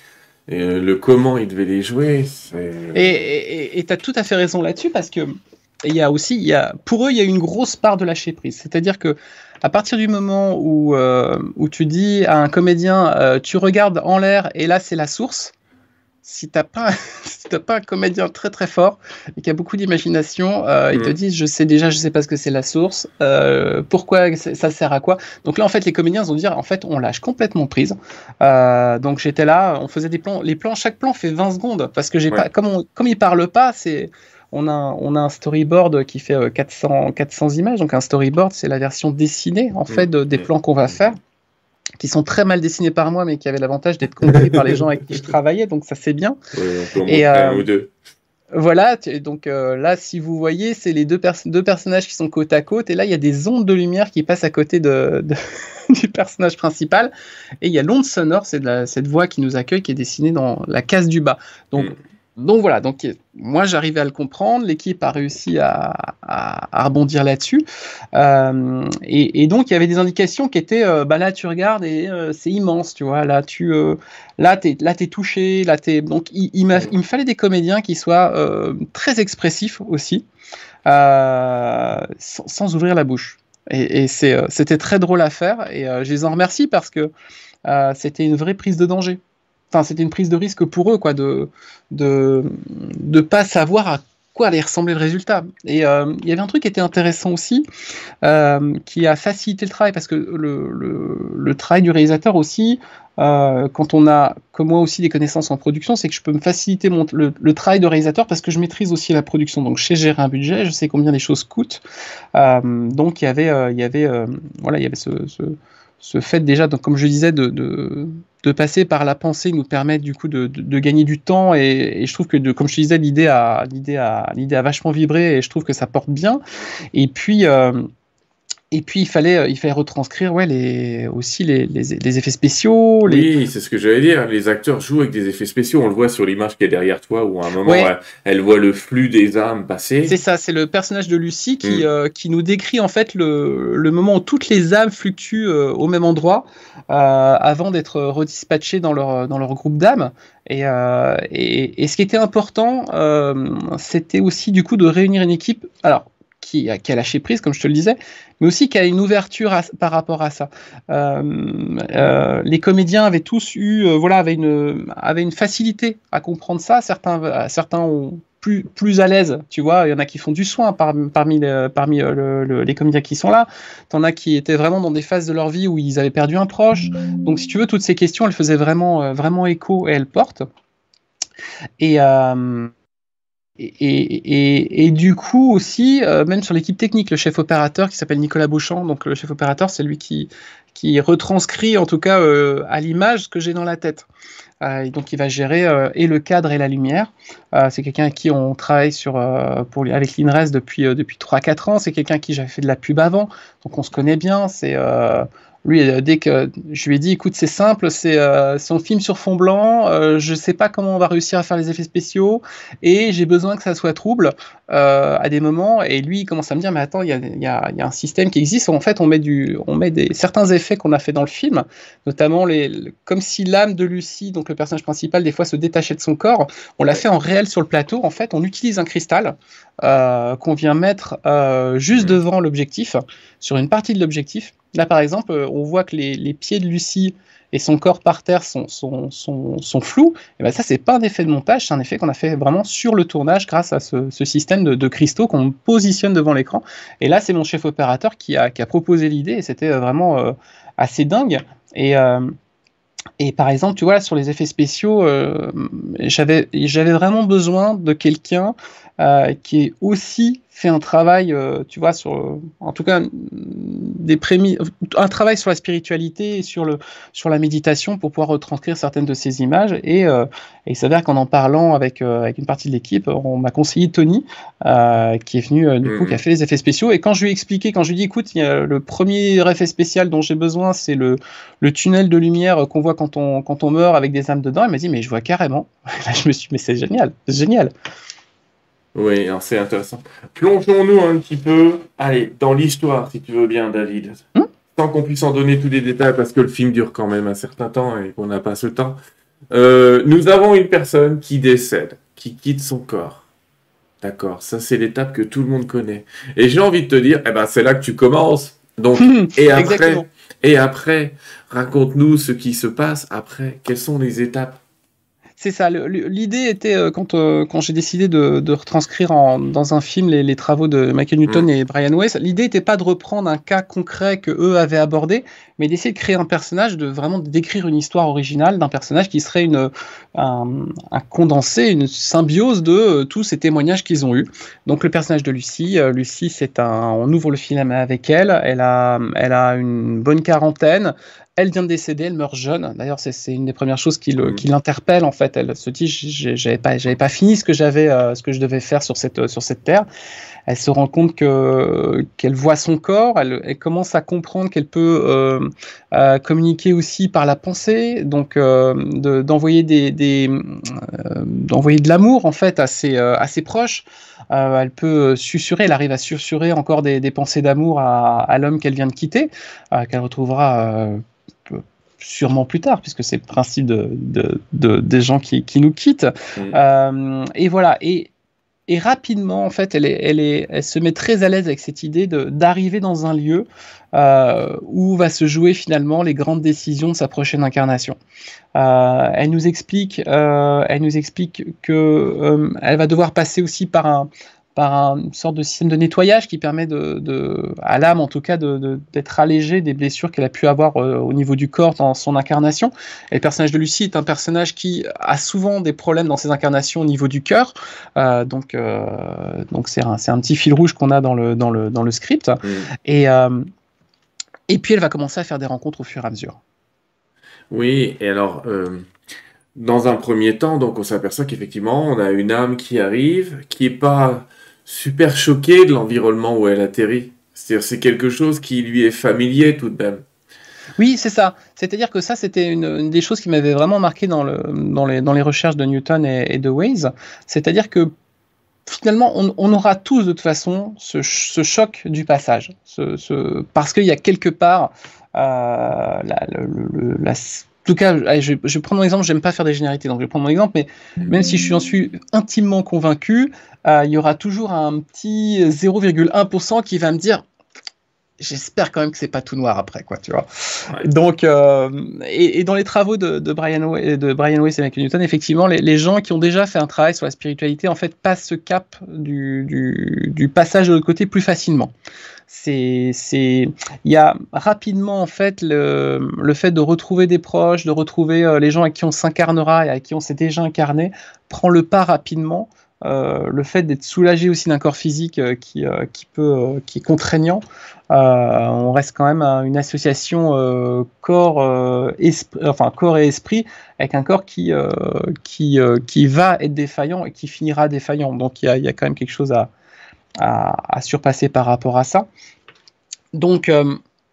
Et euh, le comment ils devaient les jouer. Et tu as tout à fait raison là-dessus parce que et il y a aussi, il y a, pour eux, il y a une grosse part de lâcher prise. C'est-à-dire que à partir du moment où, euh, où tu dis à un comédien, euh, tu regardes en l'air et là c'est la source, si t'as pas, <laughs> si pas un comédien très très fort et qui a beaucoup d'imagination, euh, ils te mm. disent, je sais déjà, je sais pas ce que c'est la source, pourquoi ça sert à quoi. Donc là en fait les comédiens vont dire, en fait on lâche complètement prise. donc j'étais là, on faisait des plans, les plans, chaque plan fait 20 secondes parce que j'ai pas, comme on, comme ils parlent pas, c'est on a, on a un storyboard qui fait 400, euh, 400 images. Donc un storyboard, c'est la version dessinée en fait des plans qu'on va faire qui sont très mal dessinés par moi, mais qui avaient l'avantage d'être compris par les gens avec qui je travaillais, donc ça c'est bien. et euh, voilà, donc euh, là, si vous voyez, c'est les deux, deux, personnages qui sont côte à côte, et là, il y a des ondes de lumière qui passent à côté de, <laughs> du personnage principal, et il y a l'onde sonore, c'est cette voix qui nous accueille, qui est dessinée dans la case du bas. Donc, mm donc voilà, donc moi j'arrivais à le comprendre, l'équipe a réussi à, rebondir là-dessus, euh, et, donc il y avait des indications qui étaient, euh, bah là tu regardes et euh, c'est immense, tu vois, là tu, là t'es, là t'es touché, là donc il, me fallait des comédiens qui soient très expressifs aussi, sans, ouvrir la bouche, et c'était très drôle à faire, et je les en remercie parce que c'était une vraie prise de danger enfin, c'était une prise de risque pour eux, quoi, de de de pas savoir à quoi allait ressembler le résultat. Et euh, il y avait un truc qui était intéressant aussi, euh, qui a facilité le travail, parce que le, le, travail du réalisateur aussi, euh, quand on a, comme moi aussi, des connaissances en production, c'est que je peux me faciliter mon, le, travail de réalisateur parce que je maîtrise aussi la production. Donc, je sais gérer un budget, je sais combien les choses coûtent. donc, il y avait, il voilà, il y avait ce fait déjà, comme je disais, de, de, passer par la pensée nous permet du coup de, de gagner du temps. Et, je trouve que, comme je disais, l'idée a, l'idée a, l'idée a vachement vibré et je trouve que ça porte bien. Et puis, euh, et puis il fallait, euh, il fallait retranscrire ouais, les, aussi les, les, les effets spéciaux. Les... Oui, c'est ce que j'allais dire. Les acteurs jouent avec des effets spéciaux. On le voit sur l'image qui est derrière toi, où à un moment, Ouais. elle, elle voit le flux des âmes passer. C'est ça, c'est le personnage de Lucie qui, Mm. euh, qui nous décrit en fait le, le moment où toutes les âmes fluctuent euh, au même endroit euh, avant d'être redispatchées dans leur, dans leur groupe d'âmes. Et, euh, et, et ce qui était important, euh, c'était aussi du coup de réunir une équipe. Alors, qui a, lâché prise, comme je te le disais, mais aussi qui a une ouverture par rapport à ça. Euh, euh, les comédiens avaient tous eu, euh, voilà, avaient une, facilité à comprendre ça. Certains, certains ont plus, plus à l'aise, tu vois. Il y en a qui font du soin par- parmi, les, comédiens qui sont là. T'en as qui étaient vraiment dans des phases de leur vie où ils avaient perdu un proche. Donc, si tu veux, toutes ces questions, elles faisaient vraiment, vraiment écho et elles portent. Et, et, du coup aussi, euh, même sur l'équipe technique, le chef opérateur qui s'appelle Nicolas Beauchamp, donc le chef opérateur, c'est lui qui, retranscrit en tout cas euh, à l'image ce que j'ai dans la tête. Euh, donc il va gérer euh, et le cadre et la lumière. C'est quelqu'un avec qui on travaille sur, pour, avec l'INRES depuis, depuis 3-4 ans. C'est quelqu'un qui j'avais fait de la pub avant, donc on se connaît bien. C'est lui, euh, dès que je lui ai dit, écoute, c'est simple, c'est euh, son film sur fond blanc, euh, je sais pas comment on va réussir à faire les effets spéciaux, et j'ai besoin que ça soit trouble euh, à des moments. Et lui, il commence à me dire, mais attends, il y a, il y a- il y a un système qui existe. où, En fait, on met, du, on met des, certains effets qu'on a fait dans le film, notamment les, le- comme si l'âme de Lucie, donc le personnage principal, des fois se détachait de son corps. On l'a fait en réel sur le plateau. En fait, on utilise un cristal qu'on vient mettre juste Mhm. devant l'objectif, sur une partie de l'objectif. Là, par exemple, euh, on voit que les, pieds de Lucie et son corps par terre sont, sont, sont, flous. Et ben ça, c'est pas un effet de montage, c'est un effet qu'on a fait vraiment sur le tournage grâce à ce, système de, cristaux qu'on positionne devant l'écran. Et là, c'est mon chef opérateur qui a, proposé l'idée et c'était euh, vraiment euh, assez dingue. Et, par exemple, tu vois, sur les effets spéciaux, j'avais vraiment besoin de quelqu'un qui ait aussi fait un travail, euh, tu vois, sur, en tout cas, des prémices, un travail sur la spiritualité et sur, le, sur la méditation pour pouvoir retranscrire certaines de ces images. Et, euh, et il s'avère qu'en en parlant avec, euh, avec une partie de l'équipe, on m'a conseillé Tony, qui est venu, du coup, qui a fait les effets spéciaux. Et quand je lui ai expliqué, quand je lui ai dit, écoute, il y a le premier effet spécial dont j'ai besoin, c'est le, le tunnel de lumière qu'on voit quand on, quand on meurt avec des âmes dedans, il m'a dit, mais je vois carrément. <laughs> Là, je me suis dit, mais c'est génial, c'est génial. Oui, alors c'est intéressant. Plongeons-nous un petit peu, allez, dans l'histoire, si tu veux bien, David. Hmm Sans qu'on puisse en donner tous les détails, parce que le film dure quand même un certain temps et qu'on n'a pas ce temps. Euh, nous avons une personne qui décède, qui quitte son corps. D'accord, ça c'est l'étape que tout le monde connaît. Et j'ai envie de te dire, eh ben c'est là que tu commences. Donc, et après, Exactement. et après, raconte-nous ce qui se passe après. Quelles sont les étapes C'est ça. L'idée était, euh, quand, euh, quand j'ai décidé de, de retranscrire en- dans un film les, les travaux de Michael Newton et Brian Weiss, l'idée n'était pas de reprendre un cas concret que eux avaient abordé, mais d'essayer de créer un personnage, de vraiment d'écrire une histoire originale d'un personnage qui serait une, un, un condensé, une symbiose de euh, tous ces témoignages qu'ils ont eus. Donc le personnage de Lucie, euh, Lucie, c'est un, on ouvre le film avec elle, elle a, elle a une bonne quarantaine, elle vient de décéder, elle meurt jeune. D'ailleurs, c'est une des premières choses qui le- qui l'interpelle en fait. Elle se dit, j'avais pas, j'avais pas fini ce que j'avais, euh, ce que je devais faire sur cette sur cette terre. Elle se rend compte que qu'elle voit son corps. Elle, elle commence à comprendre qu'elle peut euh, euh, communiquer aussi par la pensée, donc euh, de- d'envoyer des, des euh, d'envoyer de l'amour en fait à ses à ses proches. Elle peut susurrer, elle arrive à susurrer encore des, des pensées d'amour à, à l'homme qu'elle vient de quitter, qu'elle retrouvera sûrement plus tard, puisque c'est le principe de, de- de- des gens qui, qui nous quittent. Mm. Euh, et voilà. Et, et rapidement, en fait, elle, se met très à l'aise avec cette idée d'arriver dans un lieu euh, où va se jouer finalement les grandes décisions de sa prochaine incarnation. Euh, elle nous explique, euh, elle nous explique que euh, elle va devoir passer aussi par un par un- une sorte de système de nettoyage qui permet de, de- à l'âme en tout cas d'être allégée des blessures qu'elle a pu avoir euh, au niveau du corps dans son incarnation. Et le personnage de Lucie est un personnage qui a souvent des problèmes dans ses incarnations au niveau du cœur. Euh, donc euh, donc c'est un, un petit fil rouge qu'on a dans le, dans le, dans le script. Et, Et puis elle va commencer à faire des rencontres au fur et à mesure. Oui, et alors, dans un premier temps, donc on s'aperçoit qu'effectivement, on a une âme qui arrive, qui est pas super choquée de l'environnement où elle atterrit. C'est-à-dire, c'est quelque chose qui lui est familier tout de même. Oui, c'est ça. C'est-à-dire que ça, c'était une, des choses qui m'avait vraiment marqué dans, le, dans, les, dans les recherches de Newton et, de Waze. C'est-à-dire que finalement, on, aura tous de toute façon ce, choc du passage. Ce, parce qu'il y a quelque part euh, la, tout cas, je, je vais prendre mon exemple, j'aime pas faire des généralités, donc je vais prendre mon exemple, mais même si je suis intimement convaincu, euh, il y aura toujours un petit 0,1% qui va me dire j'espère quand même que c'est pas tout noir après, quoi, tu vois. Donc, euh, et, dans les travaux de, Brian, Way, de Brian Weiss et Michael Newton, effectivement, les, gens qui ont déjà fait un travail sur la spiritualité, en fait, passent ce cap du, du, passage de l'autre côté plus facilement. C'est, c'est, il y a rapidement en fait le, le, fait de retrouver des proches, de retrouver euh, les gens à qui on s'incarnera et à qui on s'est déjà incarné, prend le pas rapidement euh, le fait d'être soulagé aussi d'un corps physique euh, qui, qui, peut, qui est contraignant, on reste quand même à une association corps, enfin, corps et esprit avec un corps qui, qui, qui va être défaillant et qui finira défaillant. Donc il y a, y a, quand même quelque chose à, à, surpasser par rapport à ça. Donc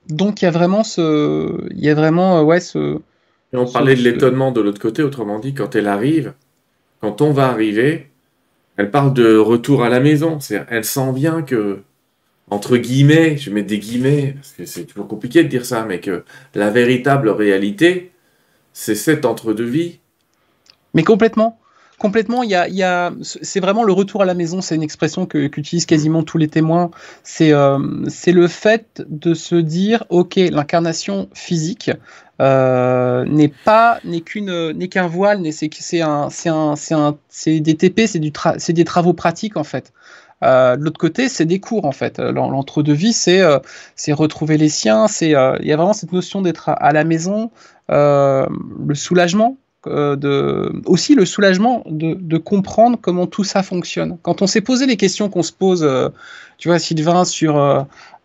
donc il y a vraiment ce, il y a vraiment ouais ce. Et on parlait de l'étonnement de l'autre côté, autrement dit, quand elle arrive, quand on va arriver, elle parle de retour à la maison. Elle sent bien que, entre guillemets, je mets des guillemets, parce que c'est toujours compliqué de dire ça, mais que la véritable réalité, c'est cette entre-deux-vie. Mais complètement. Complètement, il y a, c'est vraiment le retour à la maison, c'est une expression que, qu'utilisent quasiment tous les témoins. C'est, euh, le fait de se dire, ok, l'incarnation physique, euh, n'est pas n'est qu'une n'est qu'un voile, c'est un c'est un c'est des TP, c'est du c'est des travaux pratiques en fait. Euh, de l'autre côté, c'est des cours en fait. L'entre-deux-vie, c'est euh, c'est retrouver les siens. C'est il y a vraiment cette notion d'être à, la maison, le soulagement. De, aussi le soulagement de, de, comprendre comment tout ça fonctionne. Quand on s'est posé les questions qu'on se pose, tu vois, Sylvain, sur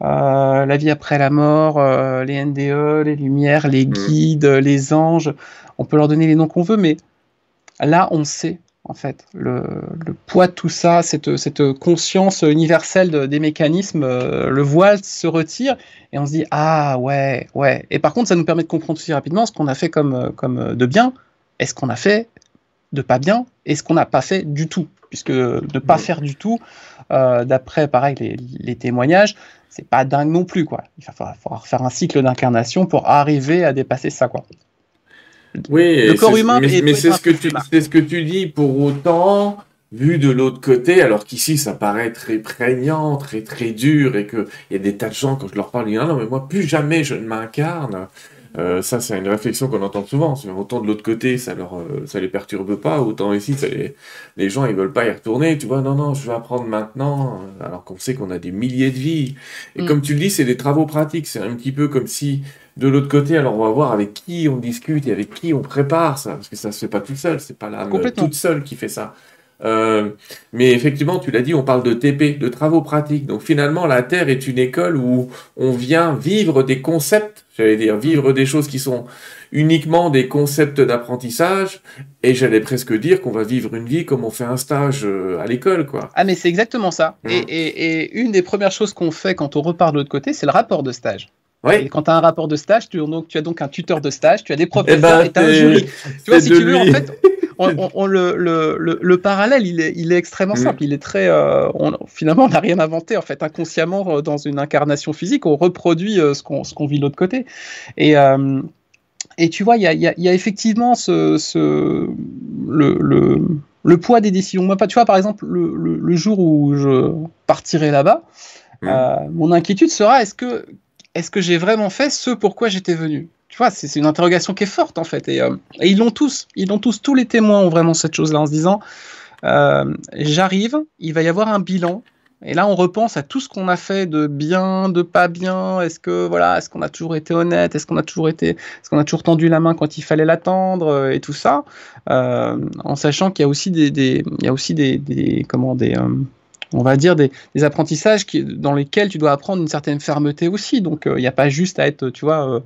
euh, la vie après la mort, euh, les NDE, les lumières, les mm. guides, les anges. On peut leur donner les noms qu'on veut, mais là, on sait en fait le, poids de tout ça, cette, cette conscience universelle des mécanismes. Euh, le voile se retire et on se dit ah ouais ouais. Et par contre, ça nous permet de comprendre aussi rapidement ce qu'on a fait comme comme de bien. Est-ce qu'on a fait de pas bien et ce qu'on n'a pas fait du tout? Puisque ne pas faire du tout, d'après pareil les, les témoignages, c'est pas dingue non plus, quoi. Il va falloir, faire un cycle d'incarnation pour arriver à dépasser ça, quoi. Oui, le corps humain, mais, c'est ce que tu, c'est ce que tu dis. Pour autant, vu de l'autre côté, alors qu'ici ça paraît très prégnant, très très dur, et que il y a des tas de gens quand je leur parle, ils disent non, non mais moi plus jamais je ne m'incarne. Euh, ça, c'est une réflexion qu'on entend souvent. Autant de l'autre côté, ça leur, euh, ça les perturbe pas, autant ici, ça les, les gens, ils veulent pas y retourner. Tu vois, non, non, je vais apprendre maintenant, euh, alors qu'on sait qu'on a des milliers de vies. Et mm. comme tu le dis, c'est des travaux pratiques. C'est un petit peu comme si, de l'autre côté, alors on va voir avec qui on discute et avec qui on prépare ça, parce que ça se fait pas tout seul. C'est pas l'âme toute seule qui fait ça. Euh, mais effectivement, tu l'as dit, on parle de TP, de travaux pratiques. Donc finalement, la Terre est une école où on vient vivre des concepts, j'allais dire vivre des choses qui sont uniquement des concepts d'apprentissage, et j'allais presque dire qu'on va vivre une vie comme on fait un stage euh, à l'école, quoi. Ah mais c'est exactement ça. Mmh. Et, et, une des premières choses qu'on fait quand on repart de l'autre côté, c'est le rapport de stage. Ouais. Et quand tu as un rapport de stage, tu, donc, tu as donc un tuteur de stage, tu as des professeurs eh ben, et tu as un jury. <laughs> Tu vois, si tu veux, en fait, on, le, le, le, parallèle, il est, il est extrêmement mm. simple. Il est très. Euh, finalement, on n'a rien inventé. En fait, inconsciemment, euh, dans une incarnation physique, on reproduit euh, ce qu'on vit de l'autre côté. Et. et tu vois, il y a, y a, effectivement ce, ce le, le, le, poids des décisions. Moi, tu vois, par exemple, le, le jour où je partirai là-bas, mm. mon inquiétude sera est-ce que, est-ce que j'ai vraiment fait ce pourquoi j'étais venu? C'est une interrogation qui est forte en fait. Euh, et, ils l'ont tous, ils l'ont tous, tous les témoins ont vraiment cette chose-là en se disant euh, j'arrive, il va y avoir un bilan. Et là, on repense à tout ce qu'on a fait de bien, de pas bien. Est-ce que voilà, est-ce qu'on a toujours été honnête? Est-ce qu'on a toujours été, est-ce qu'on a toujours tendu la main quand il fallait l'attendre euh, et tout ça, en sachant qu'il y a aussi des, il y a aussi des, des comment des on va dire des, apprentissages qui, dans lesquels tu dois apprendre une certaine fermeté aussi. Donc il n'y a pas juste à être, tu vois,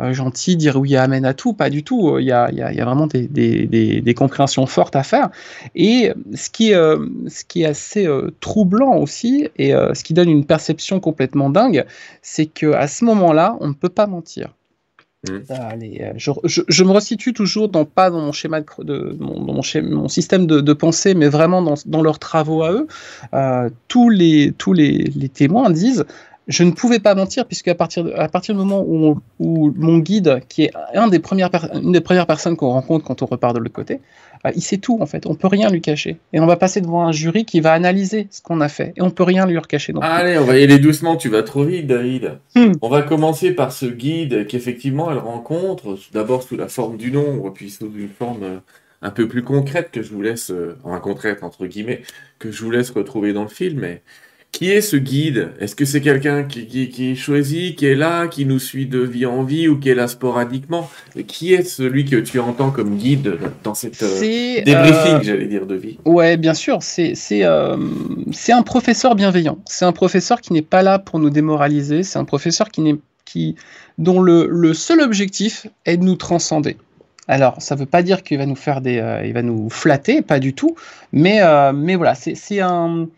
gentil, dire oui amen à tout, pas du tout. Il y a, y a, vraiment des, des, des, compréhensions fortes à faire. Et ce qui, ce qui est assez troublant aussi, et ce qui donne une perception complètement dingue, c'est qu'à ce moment-là, on ne peut pas mentir. Mmh. Allez, euh, je, je, me resitue toujours dans pas dans mon schéma de, mon, dans mon, mon, système de, de, pensée, mais vraiment dans, dans leurs travaux à eux. Euh, tous les tous les, les, témoins disent je ne pouvais pas mentir puisque à partir de, à partir du moment où, où mon guide, qui est un des premières une des premières personnes qu'on rencontre quand on repart de l'autre côté, bah, il sait tout en fait. On peut rien lui cacher. Et on va passer devant un jury qui va analyser ce qu'on a fait. Et on peut rien lui recacher. Allez, on va y aller doucement. Tu vas trop vite, David. Hmm. On va commencer par ce guide qu'effectivement elle rencontre, d'abord sous la forme du nombre, puis sous une forme euh, un peu plus concrète que je vous laisse, euh, enfin concrète entre guillemets, que je vous laisse retrouver dans le film. Mais qui est ce guide? Est-ce que c'est quelqu'un qui, qui, est choisi, qui est là, qui nous suit de vie en vie ou qui est là sporadiquement? Qui est celui que tu entends comme guide dans cette euh, débriefing, euh, j'allais dire, de vie? Ouais, bien sûr. C'est euh, un professeur bienveillant. C'est un professeur qui n'est pas là pour nous démoraliser. C'est un professeur qui n'est qui dont le, le, seul objectif est de nous transcender. Alors, ça ne veut pas dire qu'il va nous faire des, il va nous flatter, pas du tout. Mais mais voilà, c'est un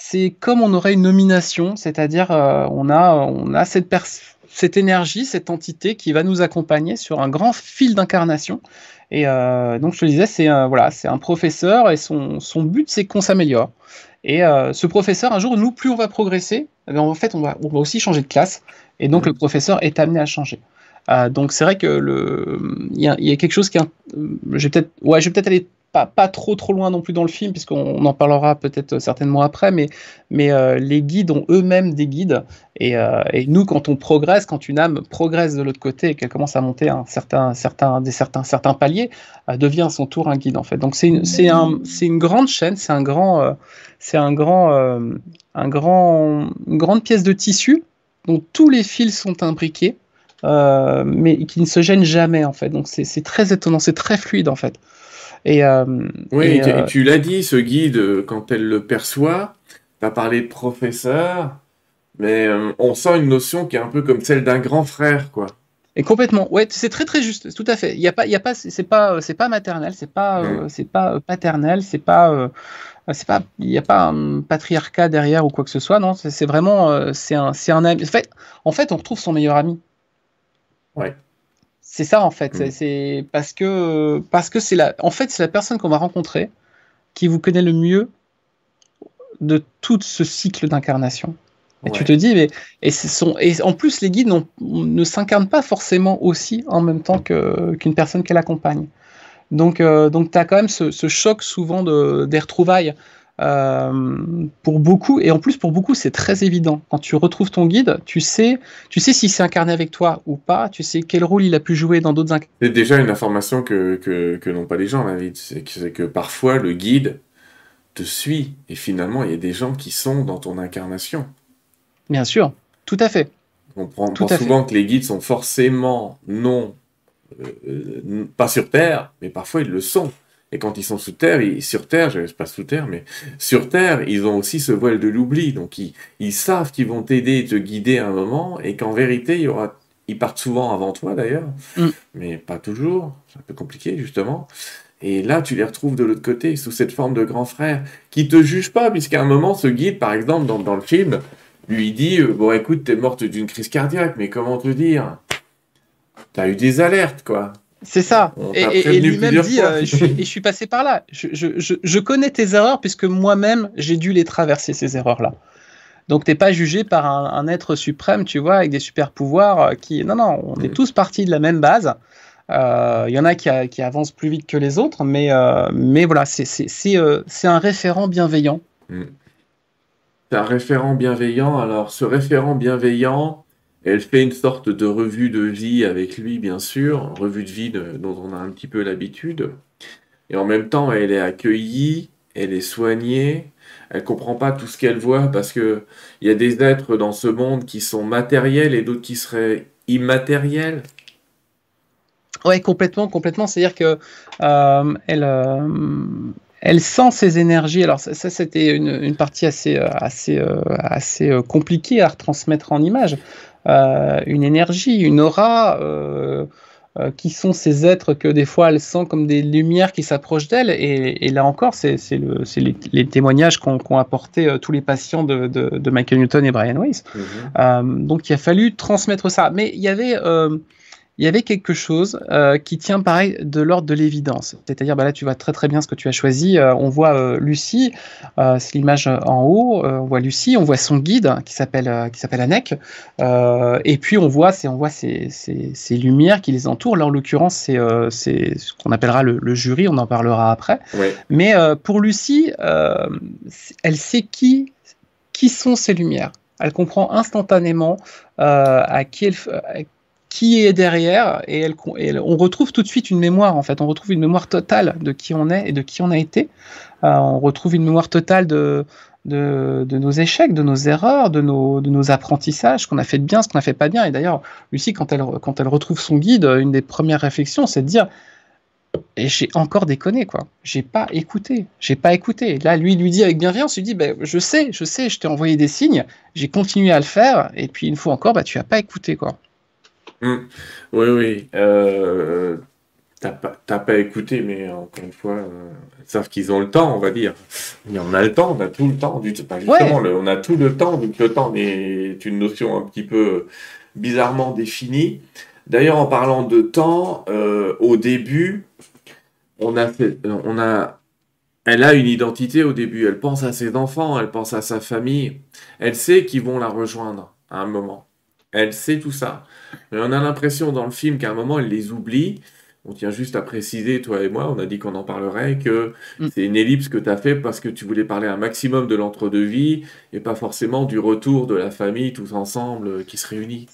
c'est comme on aurait une nomination, c'est-à-dire euh, on a, on a cette, cette énergie, cette entité qui va nous accompagner sur un grand fil d'incarnation. Et euh, donc je te disais, c'est voilà, c'est un professeur et son, son but c'est qu'on s'améliore. Et euh, ce professeur, un jour, nous, plus on va progresser, eh en fait, on va, on va aussi changer de classe. Et donc, le professeur est amené à changer. donc, c'est vrai que le, il y, y, a quelque chose qui, j'ai peut-être, ouais, je vais peut-être aller pas, pas, trop trop loin non plus dans le film, puisqu'on en parlera peut-être certainement après, mais, mais euh, les guides ont eux-mêmes des guides. Et, euh, et, nous, quand on progresse, quand une âme progresse de l'autre côté et qu'elle commence à monter un certain, certain, des certains, certains paliers, elle devient à son tour un guide en fait. Donc c'est une, un, une grande chaîne, c'est un grand, euh, c'est un grand, un grand, une grande pièce de tissu dont tous les fils sont imbriqués. mais qui ne se gênent jamais en fait. Donc c'est très étonnant, c'est très fluide en fait. Et, euh, oui, euh, tu, l'as dit, ce guide, euh, quand elle le perçoit, tu as parlé de professeur, mais on sent une notion qui est un peu comme celle d'un grand frère, quoi. Et complètement, ouais, c'est très très juste, tout à fait. Il y a pas, il y a pas, c'est pas, c'est pas maternel, c'est pas, c'est pas paternel, c'est pas, c'est pas, il n'y a pas un patriarcat derrière ou quoi que ce soit, non. C'est vraiment, c'est un, c'est un ami. En fait, en fait, on retrouve son meilleur ami. Ouais. C'est ça en fait. Mm. C'est parce que parce que c'est la en fait c'est la personne qu'on va rencontrer qui vous connaît le mieux de tout ce cycle d'incarnation. Et tu te dis mais et, son, et en plus les guides ne s'incarnent pas forcément aussi en même temps qu'une personne qu'elle accompagne. Donc euh, donc tu as quand même ce, ce choc souvent de, des retrouvailles euh, pour beaucoup, et en plus pour beaucoup, c'est très évident. Quand tu retrouves ton guide, tu sais, tu sais s'il s'est incarné avec toi ou pas, tu sais quel rôle il a pu jouer dans d'autres incarnations. C'est déjà une information que, que, que n'ont pas les gens, David. C'est que, que parfois le guide te suit, et finalement, il y a des gens qui sont dans ton incarnation. Bien sûr, tout à fait. On prend, pense souvent que les guides sont forcément non, euh, euh, pas sur Terre, mais parfois ils le sont. Et quand ils sont sous terre, ils, sur terre, je ne pas sous terre, mais sur terre, ils ont aussi ce voile de l'oubli. Donc ils, ils savent qu'ils vont t'aider et te guider à un moment, et qu'en vérité, il y aura, ils partent souvent avant toi d'ailleurs, mm. mais pas toujours. C'est un peu compliqué justement. Et là, tu les retrouves de l'autre côté, sous cette forme de grand frère, qui te juge pas, puisqu'à un moment, ce guide, par exemple, dans, dans le film, lui dit euh, Bon, écoute, t'es morte d'une crise cardiaque, mais comment te dire? T'as eu des alertes, quoi. C'est ça. Et, lui-même dit, euh, je, suis, je suis passé par là. Je, je, je connais tes erreurs puisque moi-même, j'ai dû les traverser, ces erreurs-là. Donc t'es pas jugé par un, être suprême, tu vois, avec des super pouvoirs euh, qui... Non, non, on est tous partis de la même base. Il euh, y en a qui, qui, avancent plus vite que les autres, mais, mais voilà, c'est un référent bienveillant. Mm. C'est un référent bienveillant. Alors ce référent bienveillant, elle fait une sorte de revue de vie avec lui, bien sûr, revue de vie dont on a un petit peu l'habitude. Et en même temps, elle est accueillie, elle est soignée, elle comprend pas tout ce qu'elle voit parce que il y a des êtres dans ce monde qui sont matériels et d'autres qui seraient immatériels. Ouais, complètement, complètement. C'est-à-dire que euh, euh, elle sent ses énergies. Alors ça, c'était une, partie assez, euh, assez, assez compliquée à retransmettre en image. Une énergie, une aura, qui sont ces êtres que des fois elle sent comme des lumières qui s'approchent d'elle. Et, là encore, c'est les, les, témoignages qu'ont apporté tous les patients de, Michael Newton et Brian Weiss. Mhm. donc il a fallu transmettre ça. Mais il y avait il y avait quelque chose euh, qui tient pareil de l'ordre de l'évidence. C'est-à-dire, bah là, tu vois très très bien ce que tu as choisi. Euh, on voit euh, Lucie, c'est l'image en haut. on voit Lucie, on voit son guide qui s'appelle qui s'appelle et puis on voit on voit ces, ces, lumières qui les entourent. Là, en l'occurrence, c'est ce qu'on appellera le, jury. On en parlera après. Mais pour Lucie, elle sait qui qui sont ces lumières. Elle comprend instantanément à qui elle, qui est derrière et, on retrouve tout de suite une mémoire en fait on retrouve une mémoire totale de qui on est et de qui on a été euh, on retrouve une mémoire totale de, de, nos échecs de nos erreurs de nos, de nos apprentissages ce qu'on a fait de bien ce qu'on a fait pas bien et d'ailleurs Lucie quand elle, quand elle retrouve son guide une des premières réflexions c'est de dire et j'ai encore déconné quoi. J'ai pas écouté, j'ai pas écouté. Là, lui lui dit avec bienveillance, il dit ben, je sais, je sais, je t'ai envoyé des signes, j'ai continué à le faire, et puis une fois encore, bah tu as pas écouté quoi. Mmh. Oui, oui. Euh, T'as pas, pas écouté, mais encore une fois, euh, savent qu'ils ont le temps, on va dire. Mais on a le temps, on a tout le temps. Du, pas justement, on a tout le temps, donc le temps est une notion un petit peu bizarrement définie. D'ailleurs, en parlant de temps, euh, au début, on a fait, on a, elle a une identité au début. Elle pense à ses enfants, elle pense à sa famille. Elle sait qu'ils vont la rejoindre à un moment. Elle sait tout ça. Mais on a l'impression dans le film qu'à un moment, elle les oublie. On tient juste à préciser, toi et moi, on a dit qu'on en parlerait, que mm. c'est une ellipse que tu as fait parce que tu voulais parler un maximum de l'entre-deux-vie et pas forcément du retour de la famille tous ensemble qui se réunit.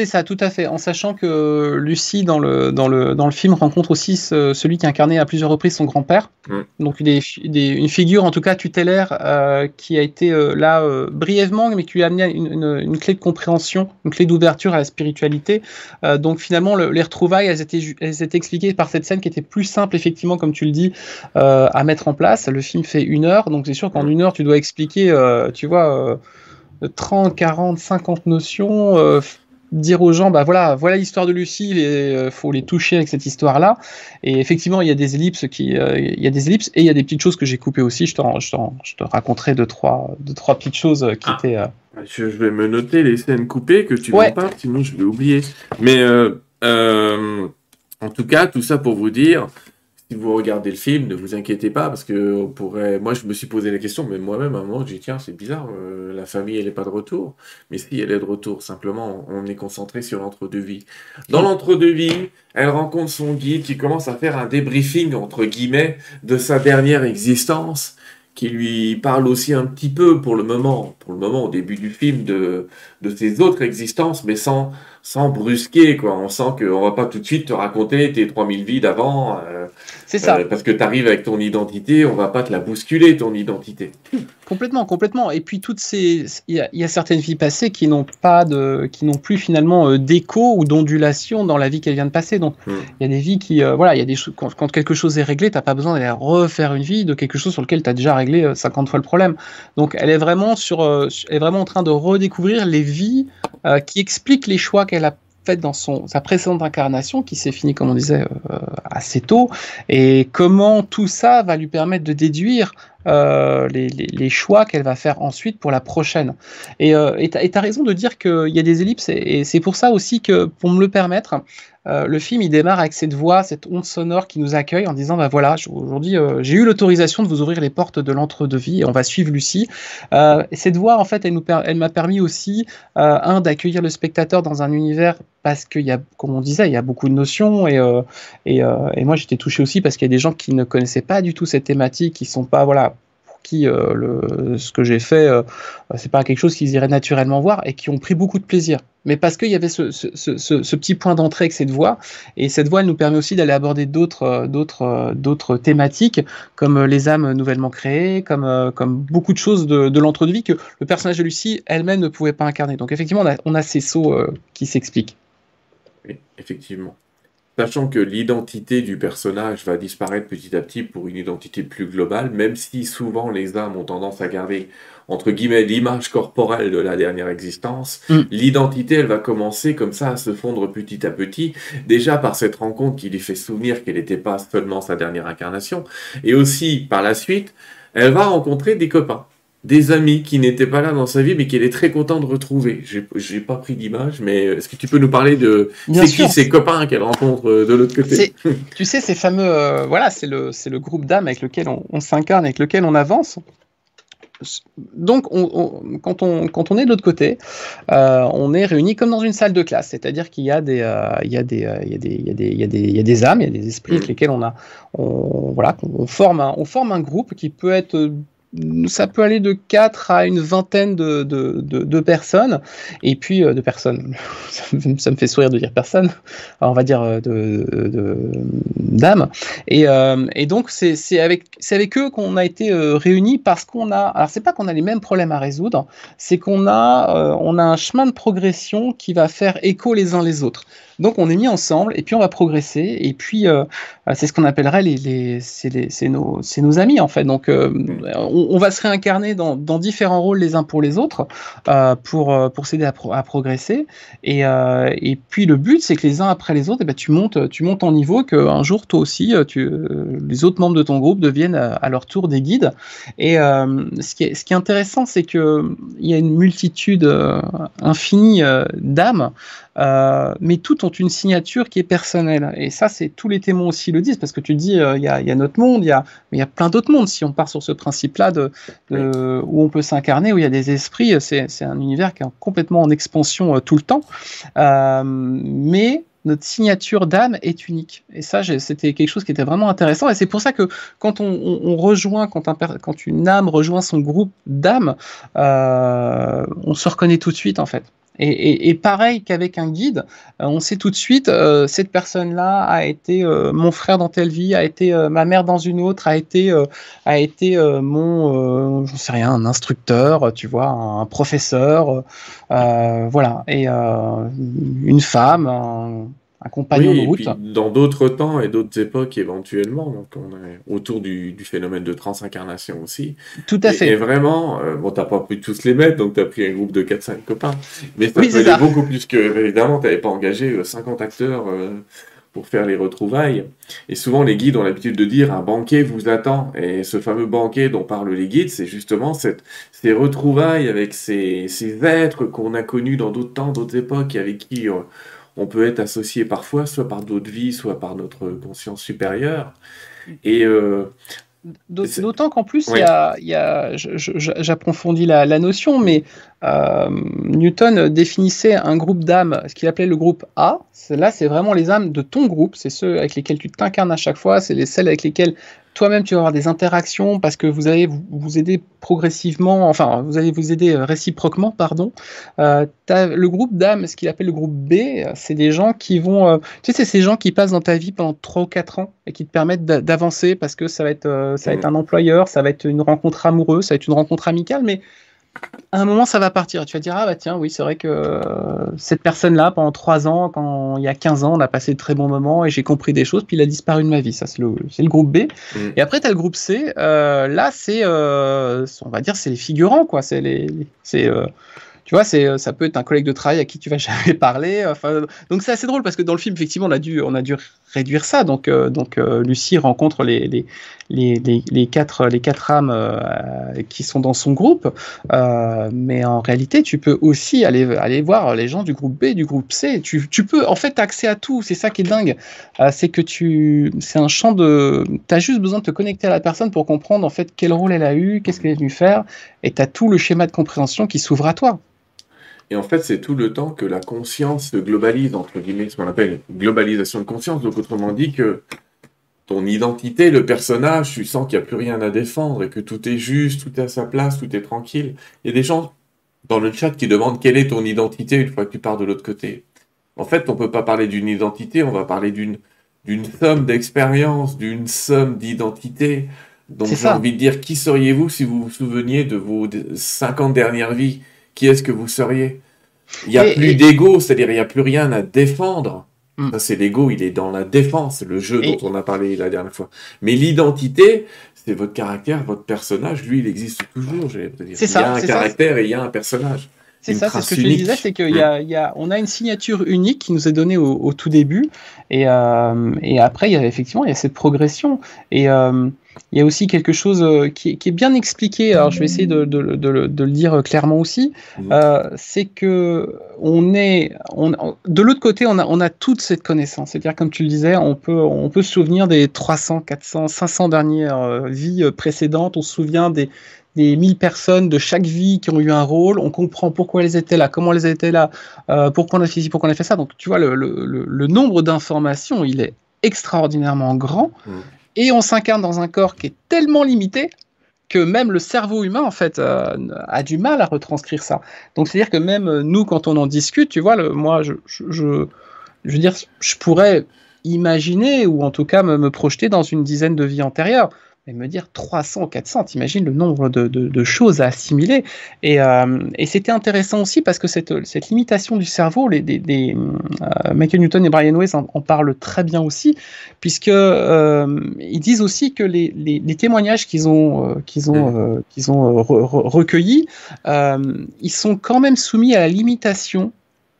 C'est ça, tout à fait. En sachant que Lucie, dans le, dans le, dans le film, rencontre aussi celui qui incarnait à plusieurs reprises son grand-père. Donc, des, une figure, en tout cas, tutélaire, euh, qui a été euh, là euh, brièvement, mais qui lui a amené une, une, clé de compréhension, une clé d'ouverture à la spiritualité. donc, finalement, les retrouvailles, elles étaient, elles étaient expliquées par cette scène qui était plus simple, effectivement, comme tu le dis, à mettre en place. Le film fait une heure, donc c'est sûr qu'en une heure, tu dois expliquer, tu vois. 30, 40, 50 notions, dire aux gens, bah voilà, voilà l'histoire de Lucie, il euh, faut les toucher avec cette histoire-là. Et effectivement, il y a des ellipses qui, euh, il y a des ellipses et il y a des petites choses que j'ai coupées aussi. Je te, je, je te raconterai deux trois, deux, trois petites choses qui ah. étaient. Euh, je, vais me noter les scènes coupées que tu ouais. pas, sinon je vais oublier. Mais en tout cas, tout ça pour vous dire, si vous regardez le film, ne vous inquiétez pas, parce que on pourrait. Moi, je me suis posé la question, mais moi-même, à un moment, j'ai dit tiens, c'est bizarre, euh, la famille, elle n'est pas de retour. Mais si elle est de retour, simplement, on est concentré sur l'entre-deux-vie. Dans l'entre-deux-vie, elle rencontre son guide qui commence à faire un débriefing, entre guillemets, de sa dernière existence qui lui parle aussi un petit peu pour le moment, pour le moment au début du film, de, de ses autres existences, mais sans, sans brusquer, quoi. On sent qu'on va pas tout de suite te raconter tes 3000 vies d'avant. Euh, c'est ça. Euh, parce que tu arrives avec ton identité, on va pas te la bousculer, ton identité. Complètement, complètement. Et puis, toutes ces. Il y, a certaines vies passées qui n'ont pas de. qui n'ont plus finalement euh, d'écho ou d'ondulation dans la vie qu'elle vient de passer. Donc, hmm. il y a des vies qui. voilà, il y a des quand, quand, quelque chose est réglé, t'as pas besoin d'aller refaire une vie de quelque chose sur lequel tu as déjà réglé 50 fois le problème. Donc, elle est vraiment sur. elle est vraiment en train de redécouvrir les vies qui expliquent les choix qu'elle a fait dans son, sa précédente incarnation, qui s'est finie, comme on disait, euh, assez tôt, et comment tout ça va lui permettre de déduire euh, les, les, choix qu'elle va faire ensuite pour la prochaine. Et euh, tu as, raison de dire qu'il y a des ellipses, et, c'est pour ça aussi que, pour me le permettre, euh, le film il démarre avec cette voix, cette onde sonore qui nous accueille en disant bah voilà, aujourd'hui euh, j'ai eu l'autorisation de vous ouvrir les portes de l'entre-deux-vie et on va suivre Lucie. Euh, cette voix en fait elle m'a permis aussi un d'accueillir le spectateur dans un univers parce qu'il y a, comme on disait, il y a beaucoup de notions et, et, et moi j'étais touché aussi parce qu'il y a des gens qui ne connaissaient pas du tout cette thématique, qui sont pas voilà qui euh, le, ce que j'ai fait, euh, c'est pas quelque chose qu'ils iraient naturellement voir et qui ont pris beaucoup de plaisir. Mais parce qu'il y avait ce, ce, ce, petit point d'entrée avec cette voix, et cette voix elle nous permet aussi d'aller aborder d'autres, euh, d'autres, d'autres thématiques, comme les âmes nouvellement créées, comme, comme beaucoup de choses de, de l'entre-deux-vie que le personnage de Lucie elle-même ne pouvait pas incarner. Donc effectivement, on a, on a ces sauts qui s'expliquent. Oui, effectivement. Sachant que l'identité du personnage va disparaître petit à petit pour une identité plus globale, même si souvent les âmes ont tendance à garder entre guillemets l'image corporelle de la dernière existence, mm. l'identité elle va commencer comme ça à se fondre petit à petit, déjà par cette rencontre qui lui fait souvenir qu'elle n'était pas seulement sa dernière incarnation, et aussi par la suite, elle va rencontrer des copains des amis qui n'étaient pas là dans sa vie, mais qu'elle est très contente de retrouver. J'ai pas pris d'image, mais est-ce que tu peux nous parler de c'est qui ces copains qu'elle rencontre euh, de l'autre côté Tu sais, ces fameux, euh, voilà, c'est le, le groupe d'âmes avec lequel on, s'incarne, avec lequel on avance. Donc, quand, on, quand on est de l'autre côté, euh, on est réunis comme dans une salle de classe, c'est-à-dire qu'il y a des, âmes, il y a des esprits avec mm. lesquels on a, on, voilà, on forme un, on forme un groupe qui peut être ça peut aller de 4 à une vingtaine de, personnes, et puis euh, de personnes, <laughs> ça me fait sourire de dire personne, on va dire euh, de, dames, et, euh, donc c'est avec, eux qu'on a été réunis parce qu'on a, alors c'est pas qu'on a les mêmes problèmes à résoudre, c'est qu'on a, on a un chemin de progression qui va faire écho les uns les autres. Donc on est mis ensemble et puis on va progresser. Et puis euh, c'est ce qu'on appellerait les, les c'est nos, nos amis en fait. Donc euh, on, va se réincarner dans, dans, différents rôles les uns pour les autres euh, pour pour s'aider à, à, progresser. Et, et puis le but c'est que les uns après les autres et eh ben, tu montes tu montes en niveau que un jour toi aussi tu les autres membres de ton groupe deviennent à leur tour des guides. Et ce qui est ce qui est intéressant c'est que il y a une multitude infinie d'âmes mais tout ont une signature qui est personnelle. Et ça, c'est tous les témoins aussi le disent, parce que tu dis, euh, il y, a, notre monde, il y a, mais il y a plein d'autres mondes. Si on part sur ce principe-là de, où on peut s'incarner, où il y a des esprits, c'est un univers qui est complètement en expansion euh, tout le temps. Euh, mais notre signature d'âme est unique. Et ça, c'était quelque chose qui était vraiment intéressant. Et c'est pour ça que quand on, rejoint, quand, un, quand, une âme rejoint son groupe d'âmes, on se reconnaît tout de suite, en fait. Et, pareil qu'avec un guide, euh, on sait tout de suite, euh, cette personne-là a été euh, mon frère dans telle vie, a été ma mère dans une autre, a été, a été mon, j'en sais rien, un instructeur, tu vois, un professeur, voilà, et une femme, compagnon de route. dans d'autres temps et d'autres époques éventuellement, donc on est autour du, phénomène de transincarnation aussi. Tout à fait. Et vraiment, euh, bon, t'as pas pu tous les mettre, donc tu as pris un groupe de 4-5 copains. Mais ça oui, peut beaucoup plus que, évidemment, t'avais pas engagé 50 euh, acteurs euh, pour faire les retrouvailles. Et souvent, les guides ont l'habitude de dire un banquet vous attend. Et ce fameux banquet dont parlent les guides, c'est justement cette, ces retrouvailles avec ces, ces êtres qu'on a connus dans d'autres temps, d'autres époques, avec qui on peut être associé parfois, soit par d'autres vies, soit par notre conscience supérieure. Et euh, D'autant qu'en plus, il y a, j'approfondis la, la, notion, mais euh, Newton définissait un groupe d'âmes, ce qu'il appelait le groupe A. Là, c'est vraiment les âmes de ton groupe, c'est ceux avec lesquels tu t'incarnes à chaque fois, c'est les celles avec lesquelles toi-même tu vas avoir des interactions parce que vous allez vous, aider progressivement, enfin vous allez vous aider réciproquement, pardon. Euh, le groupe d'âmes, ce qu'il appelle le groupe B, c'est des gens qui vont, euh, tu sais, c'est ces gens qui passent dans ta vie pendant 3 ou 4 ans et qui te permettent d'avancer parce que ça va être, euh, ça va être mmh. un employeur, ça va être une rencontre amoureuse, ça va être une rencontre amicale, mais à un moment, ça va partir. Tu vas dire, ah bah tiens, oui, c'est vrai que euh, cette personne-là, pendant 3 ans, quand il y a 15 ans, on a passé de très bons moments et j'ai compris des choses, puis il a disparu de ma vie. Ça, c'est le, le, groupe B. Mm. Et après, tu as le groupe C. Euh, là, c'est, euh, on va dire, c'est les figurants, quoi. C'est les, c'est tu vois, c'est, ça peut être un collègue de travail à qui tu vas <laughs> jamais parler. Enfin, donc c'est assez drôle parce que dans le film, effectivement, on a dû, on a dû réduire ça. Donc, euh, donc euh, Lucie rencontre les, les, les, quatre, les quatre âmes euh, qui sont dans son groupe. mais en réalité, tu peux aussi aller, aller voir les gens du groupe B, du groupe C. Tu, tu peux, en fait, accès à tout. C'est ça qui est dingue. c'est que tu, c'est un champ de, tu as juste besoin de te connecter à la personne pour comprendre, en fait, quel rôle elle a eu, qu'est-ce qu'elle est venue faire. Et tu as tout le schéma de compréhension qui s'ouvre à toi. Et en fait, c'est tout le temps que la conscience se globalise, entre guillemets, ce qu'on appelle globalisation de conscience. Donc, autrement dit, que ton identité, le personnage, tu sens qu'il n'y a plus rien à défendre et que tout est juste, tout est à sa place, tout est tranquille. Il y a des gens dans le chat qui demandent quelle est ton identité une fois que tu pars de l'autre côté. En fait, on ne peut pas parler d'une identité, on va parler d'une d'une somme d'expérience, d'une somme d'identité. Donc j'ai envie de dire, qui seriez-vous si vous vous souveniez de vos 50 dernières vies? Qui est-ce que vous seriez? Il n'y a plus d'ego, c'est-à-dire il n'y a plus rien à défendre. Mm. Ça, c'est l'ego, il est dans la défense, le jeu dont on a parlé la dernière fois. Mais l'identité, c'est votre caractère, votre personnage, lui, il existe toujours, dire. C'est ça. Il y a un caractère et il y a un personnage. C'est ça, c'est ce que je disais, c'est qu'on mm. y a, on a une signature unique qui nous est donnée au, tout début, et, euh, et après, il y a effectivement, il y a cette progression. Et euh, il y a aussi quelque chose euh, qui, est bien expliqué, alors je vais essayer de, le dire clairement aussi, mmh. euh, c'est que on est, on, de l'autre côté, on a, on a toute cette connaissance. C'est-à-dire, comme tu le disais, on peut, on peut se souvenir des 300, 400, 500 dernières euh, vies précédentes, on se souvient des, des 1000 personnes de chaque vie qui ont eu un rôle, on comprend pourquoi elles étaient là, comment elles étaient là, pourquoi on a fait ci, pourquoi on a fait ça. Donc, tu vois, le, le, nombre d'informations, il est extraordinairement grand. Mmh et on s'incarne dans un corps qui est tellement limité que même le cerveau humain en fait euh, a du mal à retranscrire ça. Donc c'est à dire que même euh, nous quand on en discute, tu vois, le, moi je, je, je, veux dire, je pourrais imaginer ou en tout cas me, me projeter dans une dizaine de vies antérieures mais me dire 300 ou 400, t'imagines le nombre de, choses à assimiler. Euh, et, c'était intéressant aussi parce que cette, limitation du cerveau, les, euh, Michael Newton et Brian Weiss en, parlent très bien aussi, puisque euh, ils disent aussi que les, témoignages qu'ils ont, qu'ils ont, mm. qu'ils ont recueillis, ils sont quand même soumis à la limitation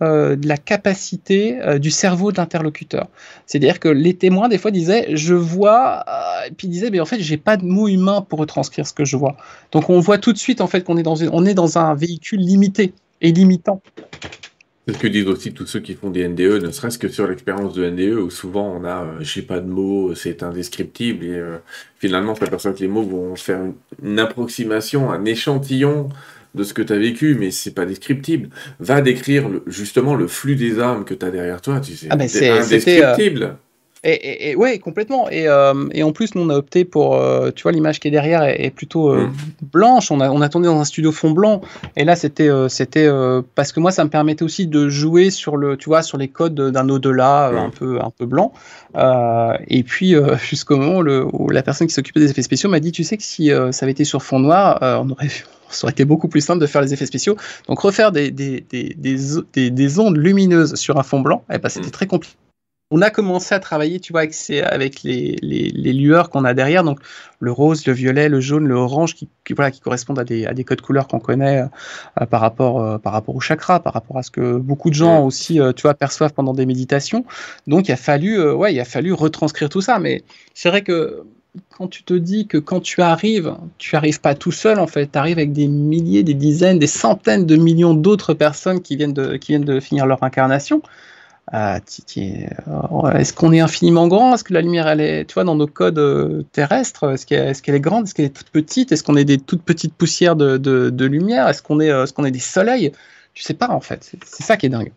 euh, de la capacité euh, du cerveau de l'interlocuteur. C'est-à-dire que les témoins, des fois, disaient Je vois, euh, puis ils disaient Mais en fait, j'ai pas de mots humains pour retranscrire ce que je vois. Donc on voit tout de suite en fait qu'on est, dans on est dans un véhicule limité et limitant. C'est ce que disent aussi tous ceux qui font des NDE, ne serait-ce que sur l'expérience de NDE, où souvent on a j'ai pas de mots, c'est indescriptible, et finalement on s'aperçoit que les mots vont faire une approximation, un échantillon de ce que tu as vécu, mais c'est pas descriptible. Va décrire justement le flux des âmes que tu as derrière toi. Tu sais, ah ben c'est euh, indescriptible. Et, et, ouais, complètement. Et, euh, et, en plus, nous, on a opté pour, euh, tu vois, l'image qui est derrière est, plutôt mm. blanche. On a, on a tourné dans un studio fond blanc. Et là, c'était, c'était parce que moi, ça me permettait aussi de jouer sur le, tu vois, sur les codes d'un au-delà mm. un peu, un peu blanc. et puis, <laughs> jusqu'au moment où, la personne qui s'occupait des effets spéciaux m'a dit, tu sais que si ça avait été sur fond noir, on aurait vu ça aurait été beaucoup plus simple de faire les effets spéciaux. Donc refaire des, des, des, des ondes lumineuses sur un fond blanc, eh ben, c'était mm. très compliqué. On a commencé à travailler, tu vois, avec, avec les, les, les, lueurs qu'on a derrière, donc le rose, le violet, le jaune, le orange, qui, voilà, qui correspondent à des, à des codes couleurs qu'on connaît euh, par, rapport, euh, par rapport au chakra, par rapport à ce que beaucoup de gens mm. aussi, euh, tu vois, perçoivent pendant des méditations. Donc il a fallu, ouais, il a fallu retranscrire tout ça. Mais c'est vrai que quand tu te dis que quand tu arrives, tu arrives pas tout seul en fait, tu arrives avec des milliers, des dizaines, des centaines de millions d'autres personnes qui viennent de, qui viennent de finir leur incarnation. Euh, euh, est-ce qu'on est infiniment grand? Est-ce que la lumière, elle est, tu vois, dans nos codes euh, terrestres, est-ce qu'elle est, grande? Est-ce qu'elle est toute petite? Est-ce qu'on est des toutes petites poussières de, de, lumière? Est-ce qu'on est, est, des soleils? Tu sais pas en fait. C'est ça qui est dingue.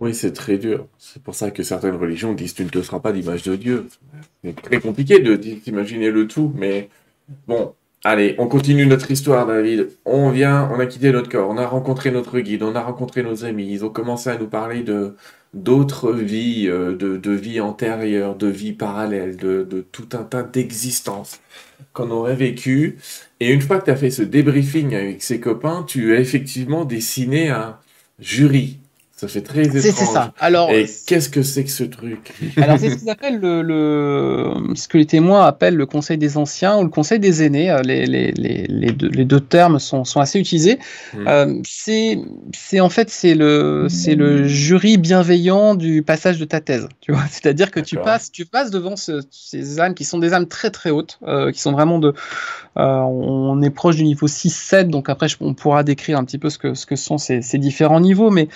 Oui, c'est très dur. C'est pour ça que certaines religions disent tu ne te seras pas d'image de Dieu. C'est très compliqué de d'imaginer le tout, mais bon, allez, on continue notre histoire, David. On vient, on a quitté notre corps, on a rencontré notre guide, on a rencontré nos amis. Ils ont commencé à nous parler de d'autres vies, euh, de, de vies antérieures, de vies parallèles, de, de tout un tas d'existences qu'on aurait vécues. Et une fois que tu as fait ce débriefing avec ses copains, tu as effectivement dessiné un jury ça fait très étrange. C'est ça. Alors, et qu'est-ce que c'est que ce truc? Alors, c'est ce qu'ils appellent le, le, ce que les témoins appellent le conseil des anciens ou le conseil des aînés. Euh, les, les, les, les, deux, termes sont, sont assez utilisés. Hmm. Euh, c'est, en fait c'est le, c'est le jury bienveillant du passage de ta thèse. Tu vois, <laughs> c'est-à-dire que tu passes, tu passes devant ces âmes qui sont des âmes très très hautes, euh, qui sont vraiment de, euh, on est proche du niveau 6-7, donc après on pourra décrire un petit peu ce que, ce que sont ces, ces différents niveaux, mais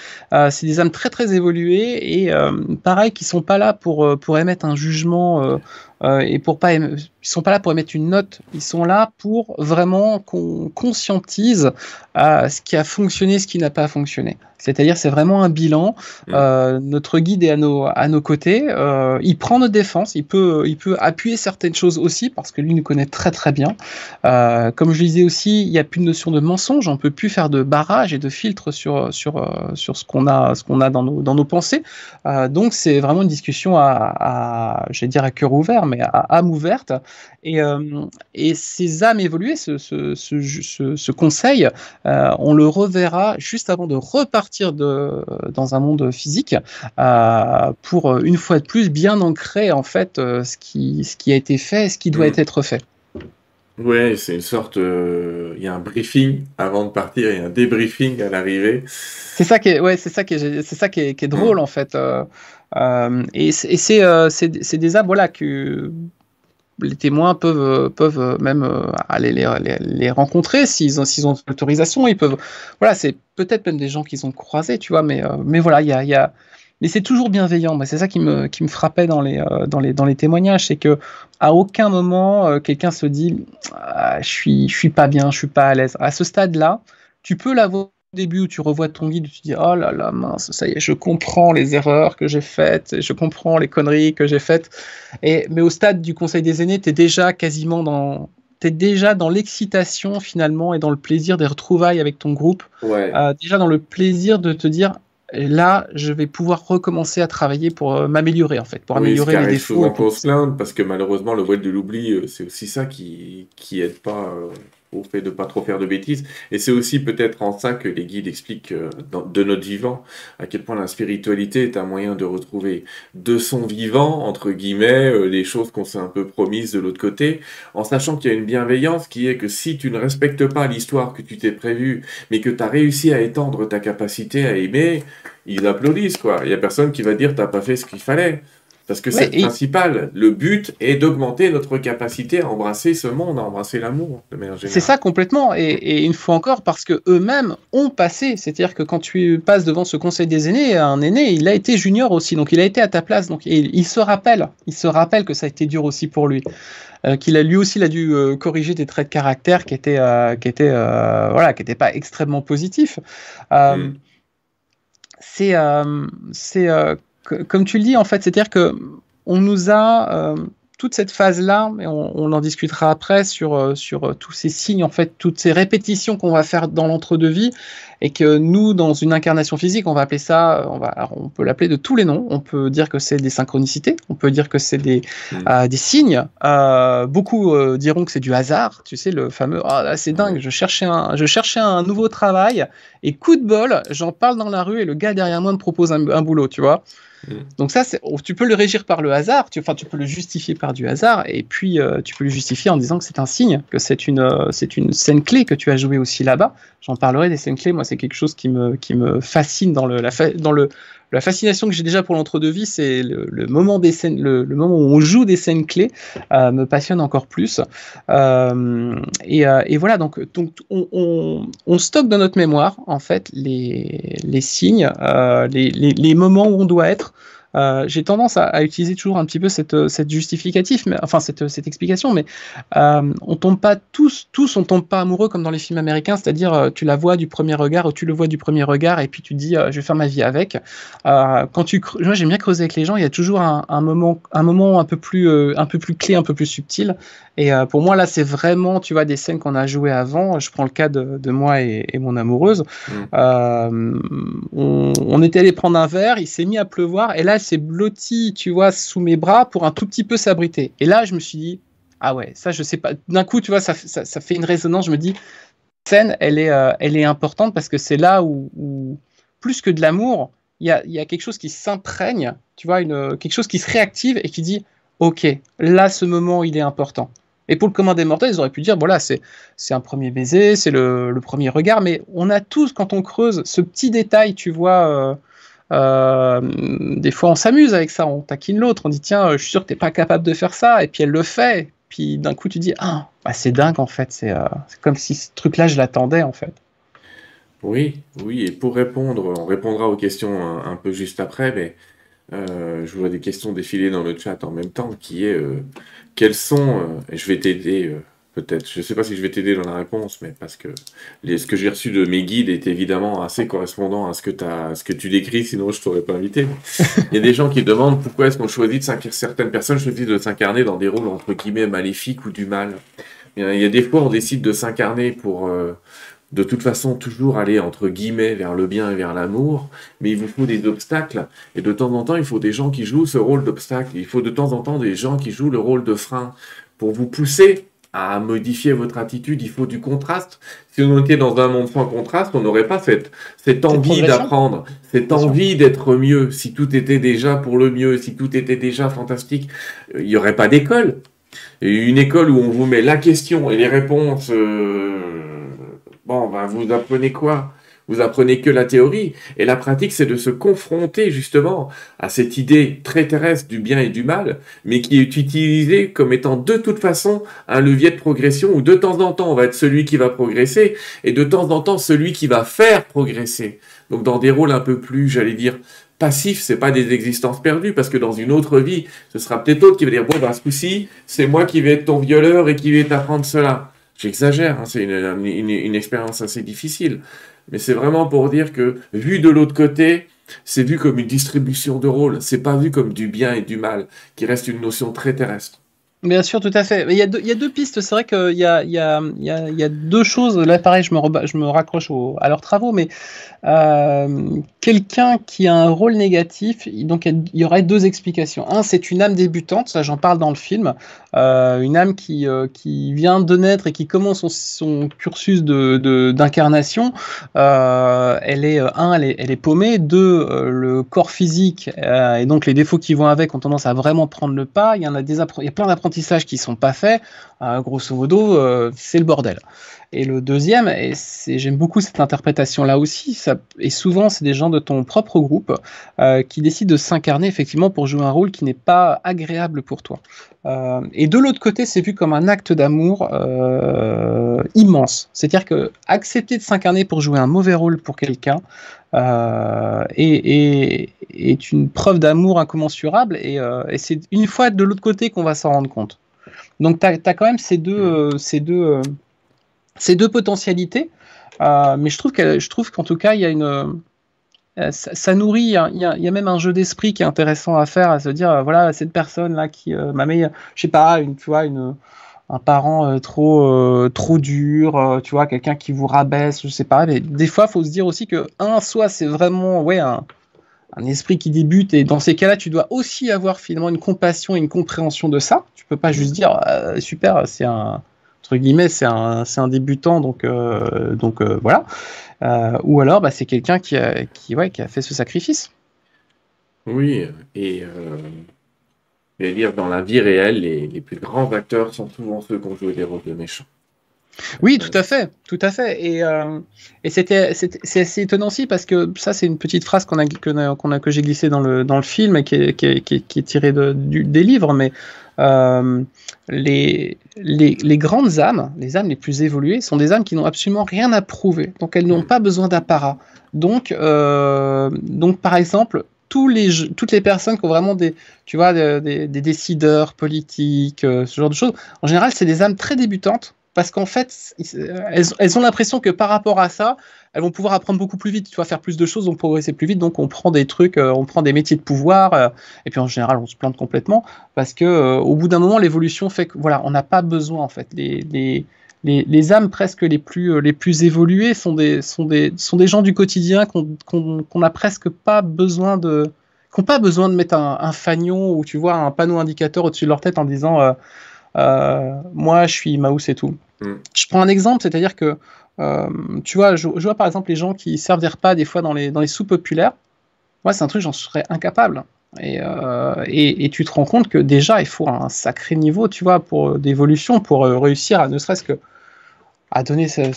c'est des âmes très très évoluées et euh, pareil qui sont pas là pour euh, pour émettre un jugement euh, euh, et pour pas ils sont pas là pour émettre une note, ils sont là pour vraiment qu'on conscientise à ce qui a fonctionné, ce qui n'a pas fonctionné. C'est-à-dire, c'est vraiment un bilan. Mm. Euh, notre guide est à nos, à nos côtés. Euh, il prend notre défense. Il peut, il peut appuyer certaines choses aussi parce que lui nous connaît très très bien. Euh, comme je disais aussi, il n'y a plus de notion de mensonge. On peut plus faire de barrage et de filtre sur sur sur ce qu'on a, ce qu'on a dans nos dans nos pensées. donc, c'est vraiment une discussion à, à dire à cœur ouvert, mais à âme ouverte. Et, et ces âmes évoluées, ce, ce, ce, ce conseil, on le reverra juste avant de repartir de, dans un monde physique pour une fois de plus bien ancrer en fait ce, qui, ce qui a été fait, ce qui doit mmh. être fait. Ouais, c'est une sorte. Il y a un briefing avant de partir et un débriefing à l'arrivée. C'est ça qui est, ouais, c'est ça qui est, c'est ça qui est, qui est drôle mmh. en fait. Euh, et c'est euh, des arbres voilà, que les témoins peuvent, peuvent même euh, aller les, rencontrer s'ils ont, ont l'autorisation. Ils peuvent, voilà, c'est peut-être même des gens qu'ils ont croisés, tu vois, mais, mais voilà, il y a, mais c'est toujours bienveillant. C'est ça qui me, frappait dans les témoignages, c'est que à aucun moment quelqu'un se dit, ah, je suis, je suis pas bien, je suis pas à l'aise. À ce stade-là, tu peux l'avoir début où tu revois ton guide, tu te dis oh là là mince, ça y est, je comprends les erreurs que j'ai faites, je comprends les conneries que j'ai faites. Et mais au stade du Conseil des aînés, tu es déjà quasiment dans es déjà dans l'excitation finalement et dans le plaisir des retrouvailles avec ton groupe. Euh, déjà dans le plaisir de te dire là, je vais pouvoir recommencer à travailler pour euh, m'améliorer en fait, pour améliorer les défauts. Souvent pour se plaindre parce que malheureusement le voile de l'oubli, euh, c'est aussi ça qui qui aide pas fait de pas trop faire de bêtises. Et c'est aussi peut-être en ça que les guides expliquent euh, de notre vivant à quel point la spiritualité est un moyen de retrouver de son vivant, entre guillemets, euh, les choses qu'on s'est un peu promises de l'autre côté, en sachant qu'il y a une bienveillance qui est que si tu ne respectes pas l'histoire que tu t'es prévue, mais que tu as réussi à étendre ta capacité à aimer, ils applaudissent, quoi. Il y a personne qui va dire t'as pas fait ce qu'il fallait. Parce que c'est le principal. Le but est d'augmenter notre capacité à embrasser ce monde, à embrasser l'amour, de manière C'est ça complètement. Et, une fois encore, parce que eux-mêmes ont passé. C'est-à-dire que quand tu passes devant ce conseil des aînés, un aîné, il a été junior aussi, donc il a été à ta place. Donc il, se rappelle, il se rappelle que ça a été dur aussi pour lui. Euh, qu'il a lui aussi il a dû euh, corriger des traits de caractère qui étaient euh, qui étaient voilà qui n'étaient pas extrêmement positifs. Mm. C'est c'est comme tu le dis, en fait, c'est-à-dire que on nous a euh, toute cette phase-là, et on, en discutera après sur, euh, sur euh, tous ces signes, en fait, toutes ces répétitions qu'on va faire dans l'entre-deux-vie, et que nous, dans une incarnation physique, on va appeler ça, on, va, on peut l'appeler de tous les noms. On peut dire que c'est des synchronicités, on peut dire que c'est des, mmh. des signes. beaucoup diront que c'est du hasard, tu sais, le fameux Ah, c'est dingue, je cherchais, un, je cherchais un nouveau travail, et coup de bol, j'en parle dans la rue, et le gars derrière moi me propose un boulot, tu vois. Mm. Donc ça, oh, tu peux le régir par le hasard, tu, enfin, tu peux le justifier par du hasard, et puis euh, tu peux le justifier en disant que c'est un signe, que c'est une, euh, c'est une scène clé que tu as jouée aussi là-bas. J'en parlerai des scènes clés, moi c'est quelque chose qui me, qui me fascine dans le, dans le, la fascination que j'ai déjà pour l'entre-deux-vie, c'est le, moment des scènes, le, moment où on joue des scènes clés, euh, me passionne encore plus. Euh, euh, et, voilà, donc, on, stocke dans notre mémoire en fait les, signes, les, moments où on doit être. Euh, j'ai tendance à, utiliser toujours un petit peu cette, cette justificatif, mais, enfin cette, cette explication, mais euh, on tombe pas tous, tous on tombe pas amoureux comme dans les films américains, c'est-à-dire euh, tu la vois du premier regard ou tu le vois du premier regard et puis tu dis je vais faire ma vie avec. quand tu, moi j'aime bien creuser avec les gens, il y a toujours un, un moment, un moment un peu plus, un peu plus clé, un peu plus subtil. Et pour moi là c'est vraiment, tu vois, des scènes qu'on a jouées avant. Je prends le cas de, de moi et, et, mon amoureuse. Mmh. On, on, était allé prendre un verre, il s'est mis à pleuvoir et là c'est blotti, tu vois, sous mes bras pour un tout petit peu s'abriter. Et là, je me suis dit, ah ouais, ça, je sais pas. D'un coup, tu vois, ça, ça, fait une résonance. Je me dis, scène, elle est, euh, elle est importante parce que c'est là où, plus que de l'amour, il y a, y a, quelque chose qui s'imprègne, tu vois, une, quelque chose qui se réactive et qui dit, ok, là, ce moment, il est important. Et pour le commun des mortels, ils auraient pu dire, voilà, c'est, c'est un premier baiser, c'est le, le, premier regard, mais on a tous, quand on creuse ce petit détail, tu vois, euh, euh, des fois, on s'amuse avec ça, on taquine l'autre, on dit tiens, je suis sûr que t'es pas capable de faire ça, et puis elle le fait. Puis d'un coup, tu dis ah, bah, c'est dingue en fait, euh, c'est comme si ce truc-là, je l'attendais en fait. Oui, oui, et pour répondre, on répondra aux questions un, peu juste après, mais euh, je vois des questions défiler dans le chat en même temps, qui est quels sont, je vais t'aider peut-être. Je ne sais pas si je vais t'aider dans la réponse, mais parce que ce que j'ai reçu de mes guides est évidemment assez correspondant à ce que, as, ce que tu décris, sinon je t'aurais pas invité. <laughs> Il y a des gens qui demandent pourquoi est-ce qu'on choisit de s'incarner, certaines personnes choisissent de s'incarner dans des rôles entre guillemets maléfiques ou du mal. Il y a des fois on décide de s'incarner pour, euh, de toute façon toujours aller entre guillemets vers le bien et vers l'amour, mais il vous faut des obstacles, et de temps en temps, il faut des gens qui jouent ce rôle d'obstacle, il faut de temps en temps des gens qui jouent le rôle de frein pour vous pousser à modifier votre attitude, il faut du contraste. Si on était dans un monde sans contraste, on n'aurait pas cette, cette envie d'apprendre, cette envie d'être mieux. Si tout était déjà pour le mieux, si tout était déjà fantastique, euh, il n'y aurait pas d'école. Une école où on vous met la question et les réponses, euh, bon, ben, vous apprenez quoi? Vous apprenez que la théorie. Et la pratique, c'est de se confronter justement à cette idée très terrestre du bien et du mal, mais qui est utilisée comme étant de toute façon un levier de progression où de temps en temps on va être celui qui va progresser et de temps en temps celui qui va faire progresser. Donc dans des rôles un peu plus, j'allais dire, passifs, c'est pas des existences perdues, parce que dans une autre vie, ce sera peut-être autre qui va dire, bon, bah, ce coup-ci, c'est moi qui vais être ton violeur et qui vais t'apprendre cela. J'exagère, hein, c'est une expérience assez difficile mais c'est vraiment pour dire que, vu de l'autre côté, c'est vu comme une distribution de rôles, c'est pas vu comme du bien et du mal, qui reste une notion très terrestre. Bien sûr, tout à fait. Il y a deux, pistes. C'est vrai qu'il y a, deux choses. Là, pareil, je me, raccroche à leurs travaux, mais euh, quelqu'un qui a un rôle négatif, donc il y aurait deux explications. Un, c'est une âme débutante, ça j'en parle dans le film, euh, une âme qui, euh, qui vient de naître et qui commence son, cursus d'incarnation. elle est un, elle est, elle est paumée. Deux, le corps physique et donc les défauts qui vont avec ont tendance à vraiment prendre le pas. Il y en a des il y a plein d'apprentissages qui sont pas faits. grosso modo, c'est le bordel. Et le deuxième, et j'aime beaucoup cette interprétation-là aussi, ça, et souvent c'est des gens de ton propre groupe euh, qui décident de s'incarner effectivement pour jouer un rôle qui n'est pas agréable pour toi. Euh, et de l'autre côté, c'est vu comme un acte d'amour euh, immense. C'est-à-dire que accepter de s'incarner pour jouer un mauvais rôle pour quelqu'un est, est, une preuve d'amour incommensurable, et, et c'est une fois de l'autre côté qu'on va s'en rendre compte. Donc tu as, as, quand même ces deux, ces deux ces deux potentialités. Euh, mais je trouve qu'en tout cas, il y a une, euh, ça, nourrit, il y, a, même un jeu d'esprit qui est intéressant à faire, à se dire, euh, voilà, cette personne-là qui m'a mis, je sais pas, tu vois, un parent trop, trop dur, tu vois, quelqu'un qui vous rabaisse, je sais pas. Mais des fois, il faut se dire aussi que, un, soit c'est vraiment, ouais, un, un esprit qui débute, et dans ces cas-là, tu dois aussi avoir finalement une compassion et une compréhension de ça. Tu peux pas juste dire, super, c'est un entre guillemets, c'est un, un, débutant, donc, euh, donc euh, voilà. Euh, ou alors, bah, c'est quelqu'un qui a, qui, ouais, qui a fait ce sacrifice. Oui, et je dire, dans la vie réelle, les, les, plus grands acteurs sont souvent ceux qui ont joué des rôles de méchants. Oui, tout à fait, tout à fait. Et, et c'était, c'est assez étonnant aussi parce que ça, c'est une petite phrase qu'on a, qu'on a, que j'ai glissée dans le, dans le film et qui est, qui est, qui est tirée de, des livres, mais les, les, les, grandes âmes, les âmes les plus évoluées, sont des âmes qui n'ont absolument rien à prouver. Donc elles n'ont pas besoin d'apparat. Donc, euh, donc par exemple, tous les, toutes les personnes qui ont vraiment des, tu vois, des, des, décideurs politiques, euh, ce genre de choses, en général, c'est des âmes très débutantes parce qu'en fait, elles, ont l'impression que par rapport à ça, elles vont pouvoir apprendre beaucoup plus vite, tu vois, faire plus de choses, donc progresser plus vite. Donc on prend des trucs, euh, on prend des métiers de pouvoir, euh, et puis en général on se plante complètement parce que euh, au bout d'un moment l'évolution fait que voilà, on n'a pas besoin en fait. Les, les, les, les, âmes presque les plus les plus évoluées sont des sont des sont des gens du quotidien qu'on qu'on n'a presque pas besoin de qui n'ont pas besoin de mettre un, un, fanion ou tu vois un panneau indicateur au-dessus de leur tête en disant moi je suis Maus et tout. Mm. Je prends un exemple, c'est-à-dire que euh, tu vois, je, vois par exemple les gens qui servent des repas des fois dans les, dans les sous populaires. Moi, c'est un truc, j'en serais incapable. Et, euh, et, et, tu te rends compte que déjà, il faut un sacré niveau, tu vois, pour d'évolution, pour euh, réussir à ne serait-ce que à donner ce,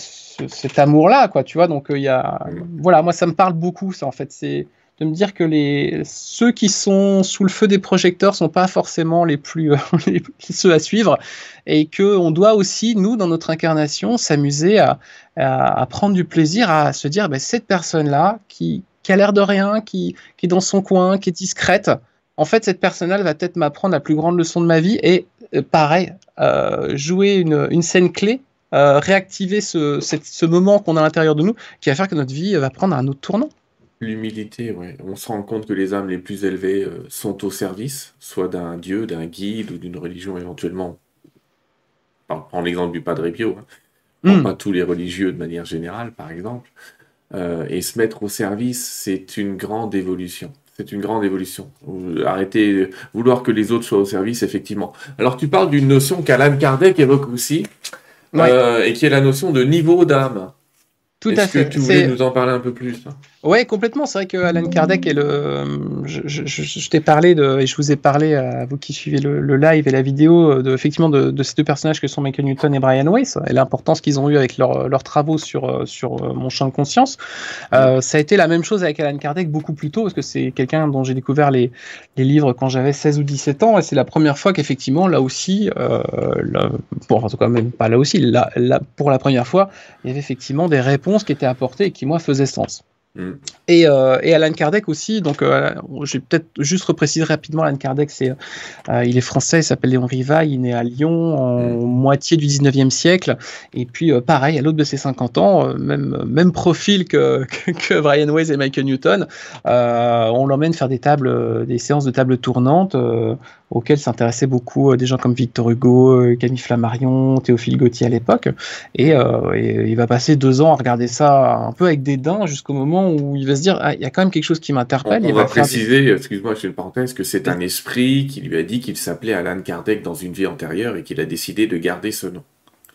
cet amour-là, quoi, tu vois. Donc, il y a, voilà, moi, ça me parle beaucoup, ça, en fait. C'est de me dire que les, ceux qui sont sous le feu des projecteurs sont pas forcément les plus <laughs> les, ceux à suivre. Et que on doit aussi nous dans notre incarnation s'amuser à, prendre du plaisir à se dire ben, cette personne là qui, a l'air de rien qui, qui est dans son coin qui est discrète en fait cette personne là va peut-être m'apprendre la plus grande leçon de ma vie et euh, pareil euh, jouer une, une scène clé euh, réactiver ce, ce moment qu'on a à l'intérieur de nous qui va faire que notre vie va prendre un autre tournant L'humilité, ouais. On se rend compte que les âmes les plus élevées euh, sont au service, soit d'un dieu, d'un guide ou d'une religion éventuellement. Enfin, prends l'exemple du Padre Pio. Hein. hmm. enfin tous les religieux de manière générale, par exemple. et se mettre au service, c'est une grande évolution. C'est une grande évolution. Arrêtez vouloir que les autres soient au service, effectivement. Alors tu parles d'une notion qu'Alan Kardec évoque aussi, et qui est la notion de niveau d'âme. Tout à fait. Que tu voulais nous en parler un peu plus Ouais, complètement. C'est vrai que Alan Kardec est le. Je, je, je, t'ai parlé de, et je vous ai parlé à vous qui suivez le, le live et la vidéo de effectivement de, de, ces deux personnages que sont Michael Newton et Brian Weiss et l'importance qu'ils ont eu avec leur, leurs travaux sur sur euh, mon champ de conscience. Euh, ça a été la même chose avec Alan Kardec beaucoup plus tôt parce que c'est quelqu'un dont j'ai découvert les, les livres quand j'avais 16 ou 17 ans et c'est la première fois qu'effectivement là aussi, euh, là, bon, en tout cas même pas là aussi, là, là pour la première fois, il y avait effectivement des réponses qui étaient apportées et qui moi faisaient sens. Mm. Et, euh, et, Alan Kardec aussi, donc euh, je vais peut-être juste repréciser rapidement Alan Kardec, c'est, euh, il est français, il s'appelle Léon Rivail, il est né à Lyon en mm. moitié du 19e siècle, et puis euh, pareil, à l'autre de ses 50 ans, même, même profil <laughs> que, que, Brian Weiss et Michael Newton, on l'emmène faire des tables, des séances de tables tournantes auxquelles s'intéressaient beaucoup des gens comme Victor Hugo, Camille Flammarion, Théophile Gautier à l'époque, et, et il va passer deux ans à regarder ça un peu avec dédain jusqu'au moment où il va se dire, ah, il y a quand même quelque chose qui m'interpelle. On, va, préciser, excuse-moi, je fais une parenthèse, que c'est un esprit qui lui a dit qu'il s'appelait Alan Kardec dans une vie antérieure et qu'il a décidé de garder ce nom.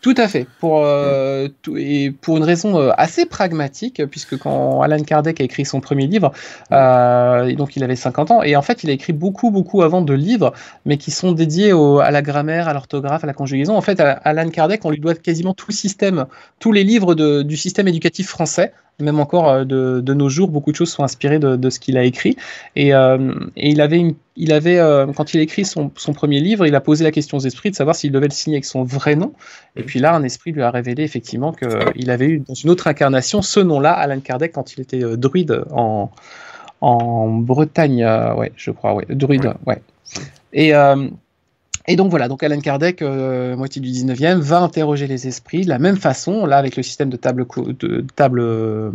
Tout à fait. Pour, euh, et pour une raison euh, assez pragmatique, puisque quand Alan Kardec a écrit son premier livre, euh, donc il avait 50 ans, et en fait il a écrit beaucoup, beaucoup avant de livres, mais qui sont dédiés à la grammaire, à l'orthographe, à la conjugaison. En fait, à Alan Kardec, on lui doit quasiment tout le système, tous les livres de, du système éducatif français, même encore euh, de, de, nos jours, beaucoup de choses sont inspirées de, de ce qu'il a écrit. Et, euh, et, il avait, une, il avait euh, quand il a écrit son, son, premier livre, il a posé la question aux esprits de savoir s'il devait le signer avec son vrai nom. Et puis là, un esprit lui a révélé effectivement qu'il avait eu dans une autre incarnation ce nom-là, Alan Kardec, quand il était druide en, en Bretagne, ouais, je crois, ouais, druide, ouais. Et, et donc voilà, donc Alan Kardec, euh, moitié du 19e, va interroger les esprits de la même façon, là avec le système de table, de, table euh,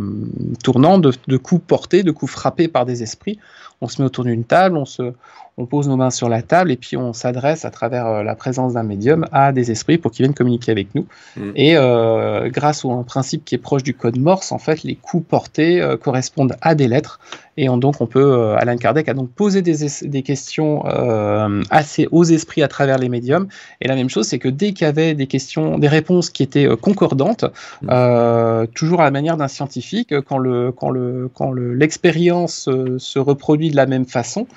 tournant, de, de coups portés, de coups frappés par des esprits. On se met autour d'une table, on se, on pose nos mains sur la table et puis on s'adresse à travers euh, la présence d'un médium à des esprits pour qu'ils viennent communiquer avec nous. Mm. Et grâce à un principe qui est proche du code Morse, en fait, les coups portés correspondent à des lettres. Et donc on peut, Alan Kardec a donc posé des, des questions assez aux esprits à travers les médiums. Et la même chose, c'est que dès qu'il y avait des questions, des réponses qui étaient concordantes, mm. toujours à la manière d'un scientifique, quand le quand le quand l'expérience se reproduit de la même façon,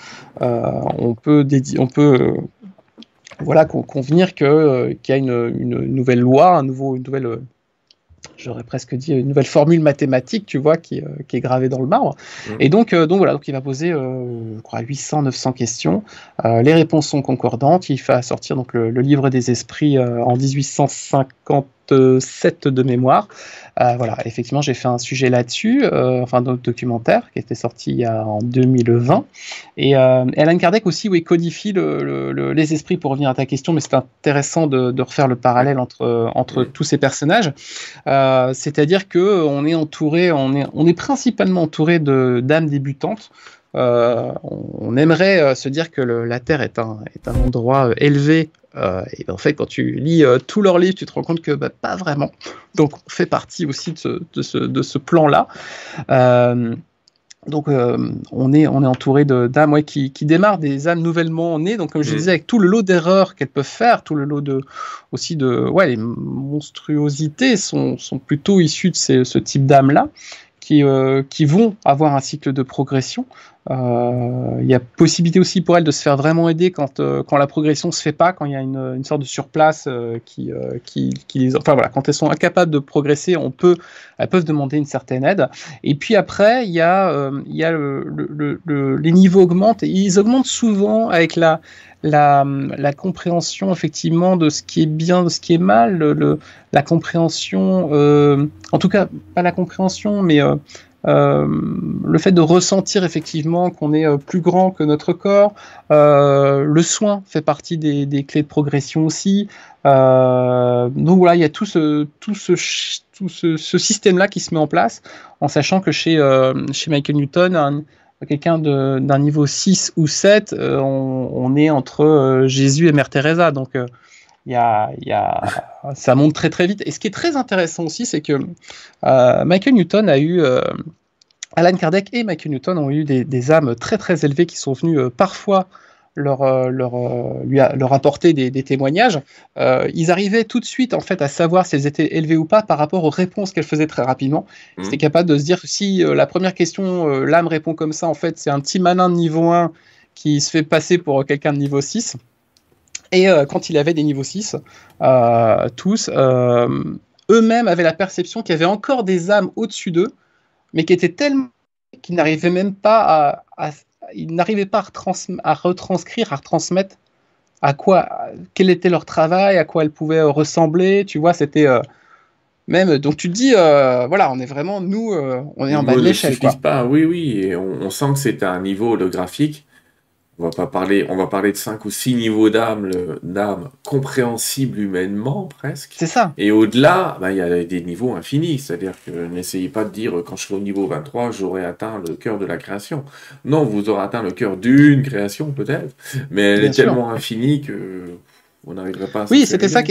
on peut, on peut euh, voilà, convenir que, euh, qu'il y a une, nouvelle loi, un nouveau, une nouvelle, euh, j'aurais presque dit une nouvelle formule mathématique, tu vois, qui, est gravée dans le marbre. Mmh. Et donc, donc voilà, donc il va poser, je crois, 800, 900 questions. les réponses sont concordantes. Il fait sortir donc le, livre des esprits en 1857 de mémoire. Euh, voilà, effectivement, j'ai fait un sujet là-dessus, euh, enfin, un documentaire qui était sorti en 2020. Et euh, Alan Kardec aussi, oui, codifie les esprits pour revenir à ta question, mais c'est intéressant de, refaire le parallèle entre, entre tous ces personnages. C'est-à-dire que on est entouré, on est, on est principalement entouré d'âmes débutantes. Euh, on aimerait se dire que la Terre est un, est un endroit élevé euh, et ben, en fait, quand tu lis euh, tous leurs livres, tu te rends compte que bah, pas vraiment. Donc, on fait partie aussi de ce, de ce, de ce plan-là. Euh, donc, on, est, on est entouré d'âmes ouais, qui, qui démarrent des âmes nouvellement nées. Donc, comme je mmh. disais, avec tout le lot d'erreurs qu'elles peuvent faire, tout le lot de, aussi de. Ouais, les monstruosités sont, sont plutôt issues de ces, ce type d'âmes-là. Qui, qui, vont avoir un cycle de progression. Euh, il y a possibilité aussi pour elles de se faire vraiment aider quand, euh, quand la progression se fait pas, quand il y a une, sorte de surplace euh, qui, qui, qui, les, enfin voilà, quand elles sont incapables de progresser, on peut, elles peuvent demander une certaine aide. Et puis après, il y a, il y a le, le, le, les niveaux augmentent et ils augmentent souvent avec la, la, la, compréhension effectivement de ce qui est bien, de ce qui est mal, le, la compréhension, euh, en tout cas pas la compréhension, mais euh, euh, le fait de ressentir effectivement qu'on est euh, plus grand que notre corps, euh, le soin fait partie des, clés de progression aussi. Donc voilà, il y a tout ce, système-là qui se met en place, en sachant que chez, Michael Newton, quelqu'un d'un niveau 6 ou 7, on, on, est entre Jésus et Mère Teresa. Donc y a, y a, ça monte très très vite. Et ce qui est très intéressant aussi, c'est que euh, Michael Newton a eu, euh, Alan Kardec et Michael Newton ont eu des, des âmes très très élevées qui sont venues euh, parfois leur, leur, lui a, leur apporter des, des témoignages. Euh, ils arrivaient tout de suite en fait à savoir si elles étaient élevées ou pas par rapport aux réponses qu'elles faisaient très rapidement. Ils étaient capables de se dire si euh, la première question, euh, l'âme répond comme ça, en fait c'est un petit malin de niveau 1 qui se fait passer pour quelqu'un de niveau 6. Et euh, quand il avait des niveaux 6, euh, tous, euh, eux-mêmes avaient la perception qu'il y avait encore des âmes au-dessus d'eux, mais qui étaient tellement qu'ils n'arrivaient même pas à, à- ils n'arrivaient pas à, retrans- à retranscrire, à retransmettre à quoi, quel était leur travail, à quoi elles pouvaient ressembler. Tu vois, c'était même. Donc tu te dis, euh, voilà, on est vraiment nous, euh, on est en bas de l'échelle, quoi. suffisent pas, oui, oui, et on, on sent que c'est un niveau holographique. On va pas parler, on va parler de cinq ou six niveaux d'âme, d'âme compréhensibles humainement presque. C'est ça. Et au-delà, bah, il y a des niveaux infinis, c'est-à-dire que n'essayez pas de dire quand je serai au niveau 23, j'aurai atteint le cœur de la création. Non, vous aurez atteint le cœur d'une création peut-être, mais elle Bien est sûr. tellement infinie que vous n'arriverez pas à Oui, c'était ça.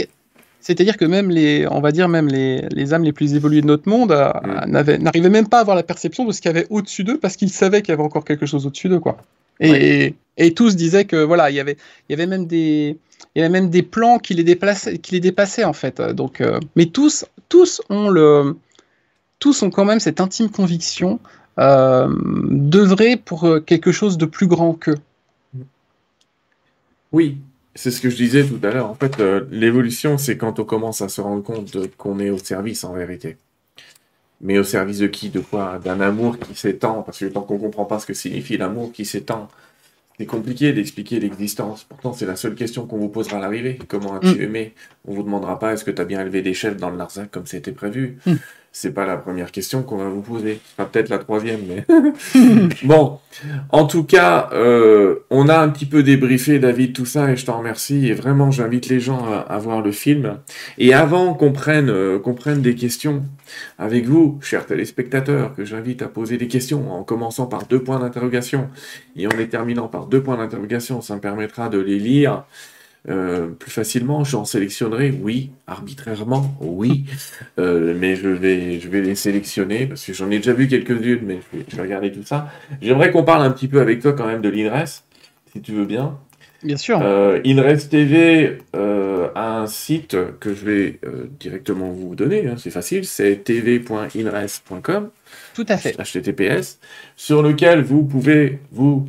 C'est-à-dire que même les, on va dire même les, les âmes les plus évoluées de notre monde euh, Mm. n'arrivaient même pas à avoir la perception de ce qu'il y avait au-dessus d'eux parce qu'ils savaient qu'il y avait encore quelque chose au-dessus d'eux, quoi. Et, et tous disaient que voilà, il y avait, il y avait même des, il y avait même des plans qui les déplaçaient, qui les dépassaient en fait. Donc, euh, mais tous, tous ont le, tous ont quand même cette intime conviction euh, d'œuvrer pour euh, quelque chose de plus grand qu'eux. Oui, c'est ce que je disais tout à l'heure. En fait, euh, l'évolution, c'est quand on commence à se rendre compte qu'on est au service en vérité. Mais au service de qui, de quoi? D'un amour qui s'étend, parce que tant qu'on comprend pas ce que signifie l'amour qui s'étend, c'est compliqué d'expliquer l'existence. Pourtant, c'est la seule question qu'on vous posera à l'arrivée. Comment as-tu Mm. aimé? On vous demandera pas est-ce que tu as bien élevé des chefs dans le Larzac comme c'était prévu? Mm. C'est pas la première question qu'on va vous poser. Peut-être la troisième, mais <laughs> bon. En tout cas, euh, on a un petit peu débriefé, David, tout ça, et je t'en remercie. Et vraiment, j'invite les gens à, à voir le film. Et avant qu'on prenne, euh, qu'on prenne des questions avec vous, chers téléspectateurs, que j'invite à poser des questions, en commençant par deux points d'interrogation et en les terminant par deux points d'interrogation, ça me permettra de les lire euh, plus facilement. J'en sélectionnerai, oui, arbitrairement, oui, <laughs> Euh, mais je vais, je vais les sélectionner parce que j'en ai déjà vu quelques-unes, mais je vais, je vais regarder tout ça. J'aimerais qu'on parle un petit peu avec toi quand même de l'INRES, si tu veux bien. Bien sûr. Euh, INRES TV euh, a un site que je vais euh, directement vous donner, hein, c'est facile, c'est tv.inres.com, Tout à fait. HTTPS, sur lequel vous pouvez vous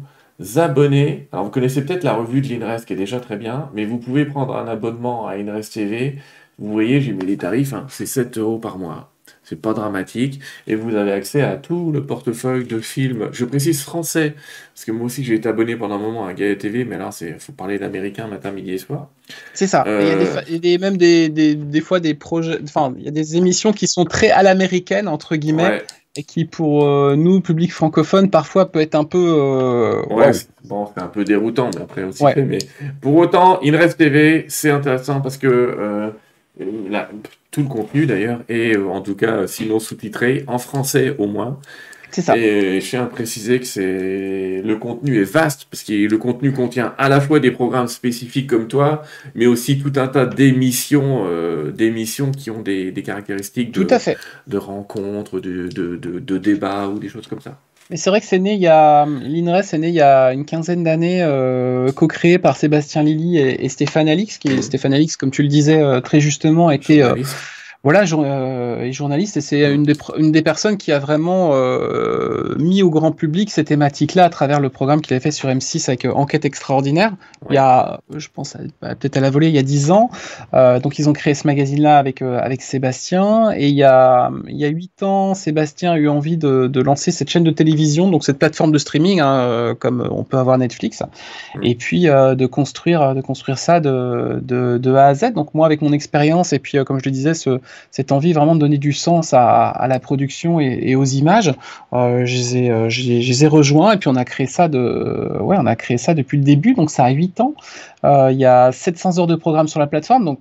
abonner. Alors vous connaissez peut-être la revue de l'INRES qui est déjà très bien, mais vous pouvez prendre un abonnement à INRES TV. Vous voyez, j'ai mis les tarifs, hein, c'est 7 euros par mois. C'est pas dramatique. Et vous avez accès à tout le portefeuille de films. Je précise français, parce que moi aussi j'ai été abonné pendant un moment à Gaia TV, mais là, il faut parler d'américain matin, midi et soir. C'est ça. Il y a, Euh, fa- il y a des- même des, des, des fois des projets, enfin, il y a des émissions qui sont très à l'américaine, entre guillemets, Ouais, et qui, pour euh, nous, public francophone, parfois peut être un peu. euh, Ouais, bon, c'est un peu déroutant, mais après aussi. Ouais. Mais pour autant, InRes TV, c'est intéressant parce que euh, tout le contenu d'ailleurs est, en tout cas, sinon sous-titré, en français au moins. Ça. Et je tiens à préciser que c'est le contenu est vaste parce que le contenu contient à la fois des programmes spécifiques comme toi, mais aussi tout un tas d'émissions, euh, d'émissions qui ont des, des caractéristiques de, Tout à fait. de rencontres, de, de, de, de débats ou des choses comme ça. Mais c'est vrai que c'est né il y a. L'INRES est né il y a une quinzaine d'années, euh, co-créé par Sébastien Lilly et, et Stéphane Alix, qui est Mhm. Stéphane Alix, comme tu le disais euh, très justement, était. Voilà, jour- euh, journaliste, et c'est une des, une des personnes qui a vraiment euh, mis au grand public ces thématiques-là à travers le programme qu'il avait fait sur M6 avec euh, Enquête extraordinaire. Il y a, je pense, à- peut-être à la volée, il y a dix ans. Euh, donc ils ont créé ce magazine-là avec euh, avec Sébastien, et il y a il y a huit ans, Sébastien a eu envie de, de lancer cette chaîne de télévision, donc cette plateforme de streaming, hein, comme on peut avoir Netflix, et puis euh, de construire de construire ça de, de de A à Z. Donc moi, avec mon expérience, et puis comme je le disais, ce cette envie vraiment de donner du sens à, à la production et, et aux images. Euh, je, les ai, euh, je, les, je les ai rejoints et puis on a créé ça de, ouais, on a créé ça depuis le début, donc ça a 8 ans. Euh, Il y a 700 heures de programme sur la plateforme, donc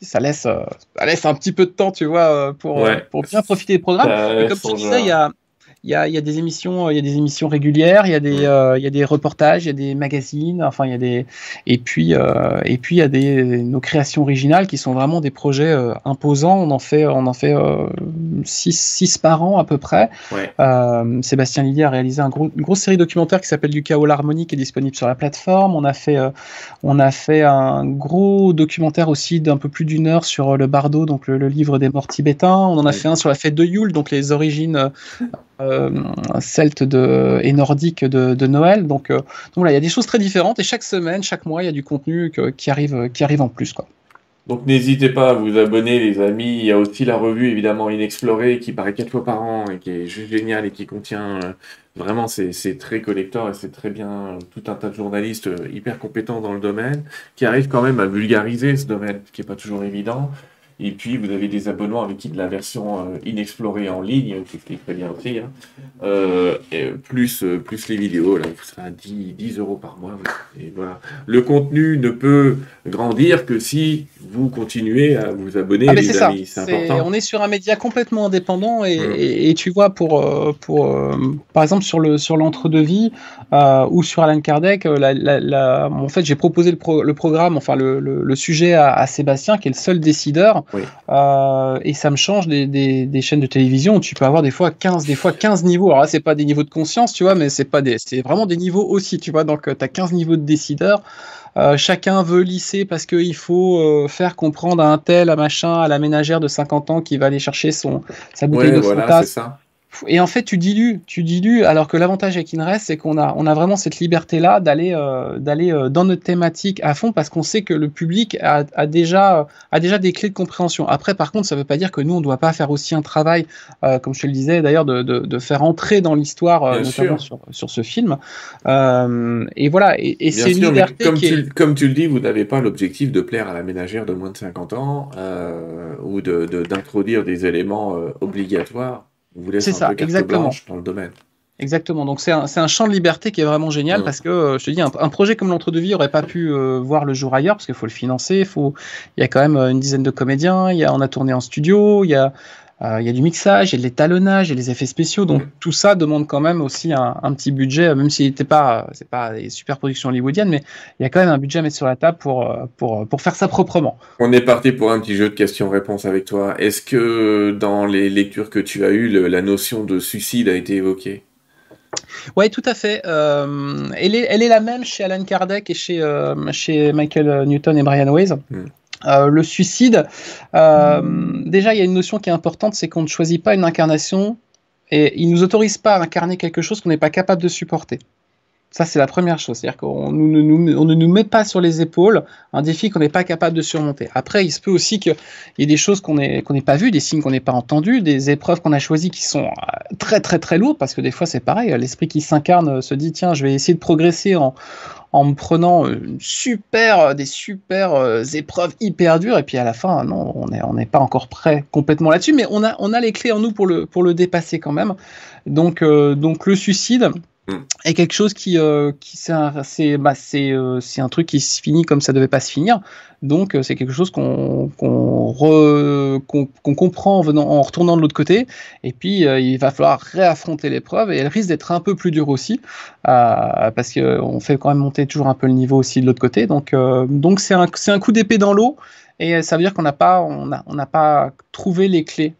ça laisse, ça laisse un petit peu de temps, tu vois, pour, Ouais. pour bien profiter des programmes. Et comme tu disais, il y a, Il y a, il y a des émissions, il y a des émissions régulières, il y a des, euh, il y a des reportages, il y a des magazines, enfin il y a des, et puis, euh, et puis il y a des nos créations originales qui sont vraiment des projets euh, imposants. On en fait, on en fait 6 six, par an à peu près. Ouais. Sébastien Lillier a réalisé un gros, une grosse série documentaire qui s'appelle Du chaos l'harmonie qui est disponible sur la plateforme. On a fait, on a fait un gros documentaire aussi d'un peu plus d'une heure sur le Bardo, donc le, livre des morts tibétains. On en a fait un sur la fête de Yule, donc les origines euh, celtes de, et nordiques de, Noël. Donc, euh, donc voilà, il y a des choses très différentes et chaque semaine, chaque mois, il y a du contenu qui, arrive, qui arrive en plus. Quoi. Donc n'hésitez pas à vous abonner les amis, il y a aussi la revue évidemment Inexplorée qui paraît quatre fois par an et qui est juste géniale et qui contient euh, vraiment c'est très collector et c'est très bien tout un tas de journalistes euh, hyper compétents dans le domaine qui arrivent quand même à vulgariser ce domaine qui est pas toujours évident. Et puis, vous avez des abonnements avec la version euh, inexplorée en ligne, qui très bien aussi. Hein. Euh, plus, euh, plus les vidéos, là, vous serez à 10, 10 euros par mois. Le contenu ne peut grandir que si vous continuez à vous abonner, ah, les amis. C'est important. On est sur un média complètement indépendant et, mmh. et, tu vois, pour, pour, par exemple, sur le sur l'entre-deux-vie ou sur Alan Kardec, la, la, en fait, j'ai proposé le, pro, le, programme, enfin le, le, le sujet à, à, Sébastien, qui est le seul décideur. Euh, et ça me change des, des, chaînes de télévision où tu peux avoir des fois 15, des fois 15 niveaux. Alors là, c'est pas des niveaux de conscience, tu vois, mais c'est pas des, c'est vraiment des niveaux aussi, tu vois. Donc, tu as 15 niveaux de décideurs. Euh, chacun veut lisser parce qu'il faut euh, faire comprendre à un tel, à machin, à la ménagère de 50 ans qui va aller chercher son, sa bouteille de voilà, ça. Et en fait, tu dilues, tu dilues, alors que l'avantage avec INRES, c'est qu'on a, on a vraiment cette liberté-là d'aller, euh, d'aller euh, dans notre thématique à fond parce qu'on sait que le public a, a, déjà, a déjà des clés de compréhension. Après, par contre, ça ne veut pas dire que nous, on ne doit pas faire aussi un travail, euh, comme je te le disais d'ailleurs, de, de, de faire entrer dans l'histoire, notamment sur, sur, ce film. Et voilà, et, et c'est une liberté comme, qui tu, est... comme tu le dis, vous n'avez pas l'objectif de plaire à la ménagère de moins de 50 ans ou de, d'introduire des éléments obligatoires vous laisse un ça, peu carte exactement. blanche dans le domaine. Exactement. Donc c'est un, un, champ de liberté qui est vraiment génial parce que euh, je te dis un, un projet comme l'entre-deux-vie aurait pas pu euh, voir le jour ailleurs parce qu'il faut le financer. Il faut, il y a quand même euh, une dizaine de comédiens. Il y a, on a tourné en studio. Il y a, il y a du mixage, il y a de l'étalonnage, il y a des effets spéciaux. Donc tout ça demande quand même aussi un, un petit budget, même si n'était pas, c'est pas des super productions hollywoodiennes, mais il y a quand même un budget à mettre sur la table pour, pour, pour faire ça proprement. On est parti pour un petit jeu de questions-réponses avec toi. Est-ce que dans les lectures que tu as eues, le, la notion de suicide a été évoquée? Oui, tout à fait. Euh, elle, est, elle est la même chez Alan Kardec et chez, euh, chez Michael Newton et Brian Weiss. Mm. Euh, le suicide, euh, déjà il y a une notion qui est importante, c'est qu'on ne choisit pas une incarnation et il nous autorise pas à incarner quelque chose qu'on n'est pas capable de supporter. Ça, c'est la première chose. C'est-à-dire qu'on ne nous, ne met pas sur les épaules un défi qu'on n'est pas capable de surmonter. Après, il se peut aussi qu'il y ait des choses qu'on n'ait pas vues, des signes qu'on n'ait pas entendus, des épreuves qu'on a choisies qui sont euh, très, très, très lourdes, parce que des fois, c'est pareil. L'esprit qui s'incarne se dit, tiens, je vais essayer de progresser en, en me prenant une super, des super euh, épreuves hyper dures, et puis à la fin, non, on n'est pas encore prêt complètement là-dessus, mais on a, on a les clés en nous pour le, pour le dépasser quand même. Donc, euh, donc le suicide. Et quelque chose qui, euh, qui c'est bah, euh, un, truc qui se finit comme ça devait pas se finir. Donc euh, c'est quelque chose qu'on comprend en, venant, en retournant de l'autre côté. Et puis il va falloir réaffronter l'épreuve et elle risque d'être un peu plus dure aussi parce qu'on fait quand même monter toujours un peu le niveau aussi de l'autre côté. Donc c'est un, un coup d'épée dans l'eau et ça veut dire qu'on n'a pas on on n'a pas trouvé les clés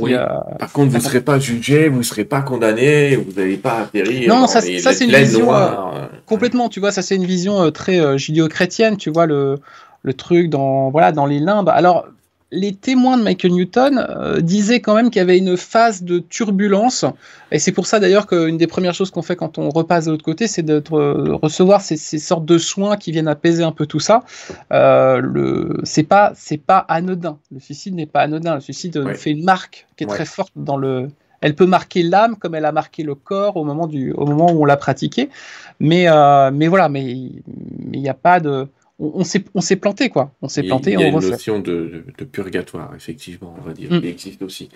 oui. Par contre, vous ne serez pas jugé, vous ne serez pas condamné, vous n'allez pas atterrir. Non, ça, ça c'est une vision euh, complètement. Tu vois, ça c'est une vision euh, très euh, judéo-chrétienne. Tu vois le, le truc dans voilà dans les limbes. Alors les témoins de Michael Newton euh, disaient quand même qu'il y avait une phase de turbulence. Et c'est pour ça d'ailleurs qu'une des premières choses qu'on fait quand on repasse de l'autre côté, c'est de recevoir ces, ces, sortes de soins qui viennent apaiser un peu tout ça. Euh, le, c'est pas, c'est pas anodin. Le suicide n'est pas anodin. Le suicide ouais. fait une marque qui est ouais. très forte dans le. Elle peut marquer l'âme comme elle a marqué le corps au moment du, au moment où on l'a pratiqué. Mais, euh, mais voilà, mais il n'y a pas de on, on s'est planté quoi. On s'est planté. Il y a une refait. notion de, de, de, purgatoire, effectivement, on va dire, mm. qui existe aussi.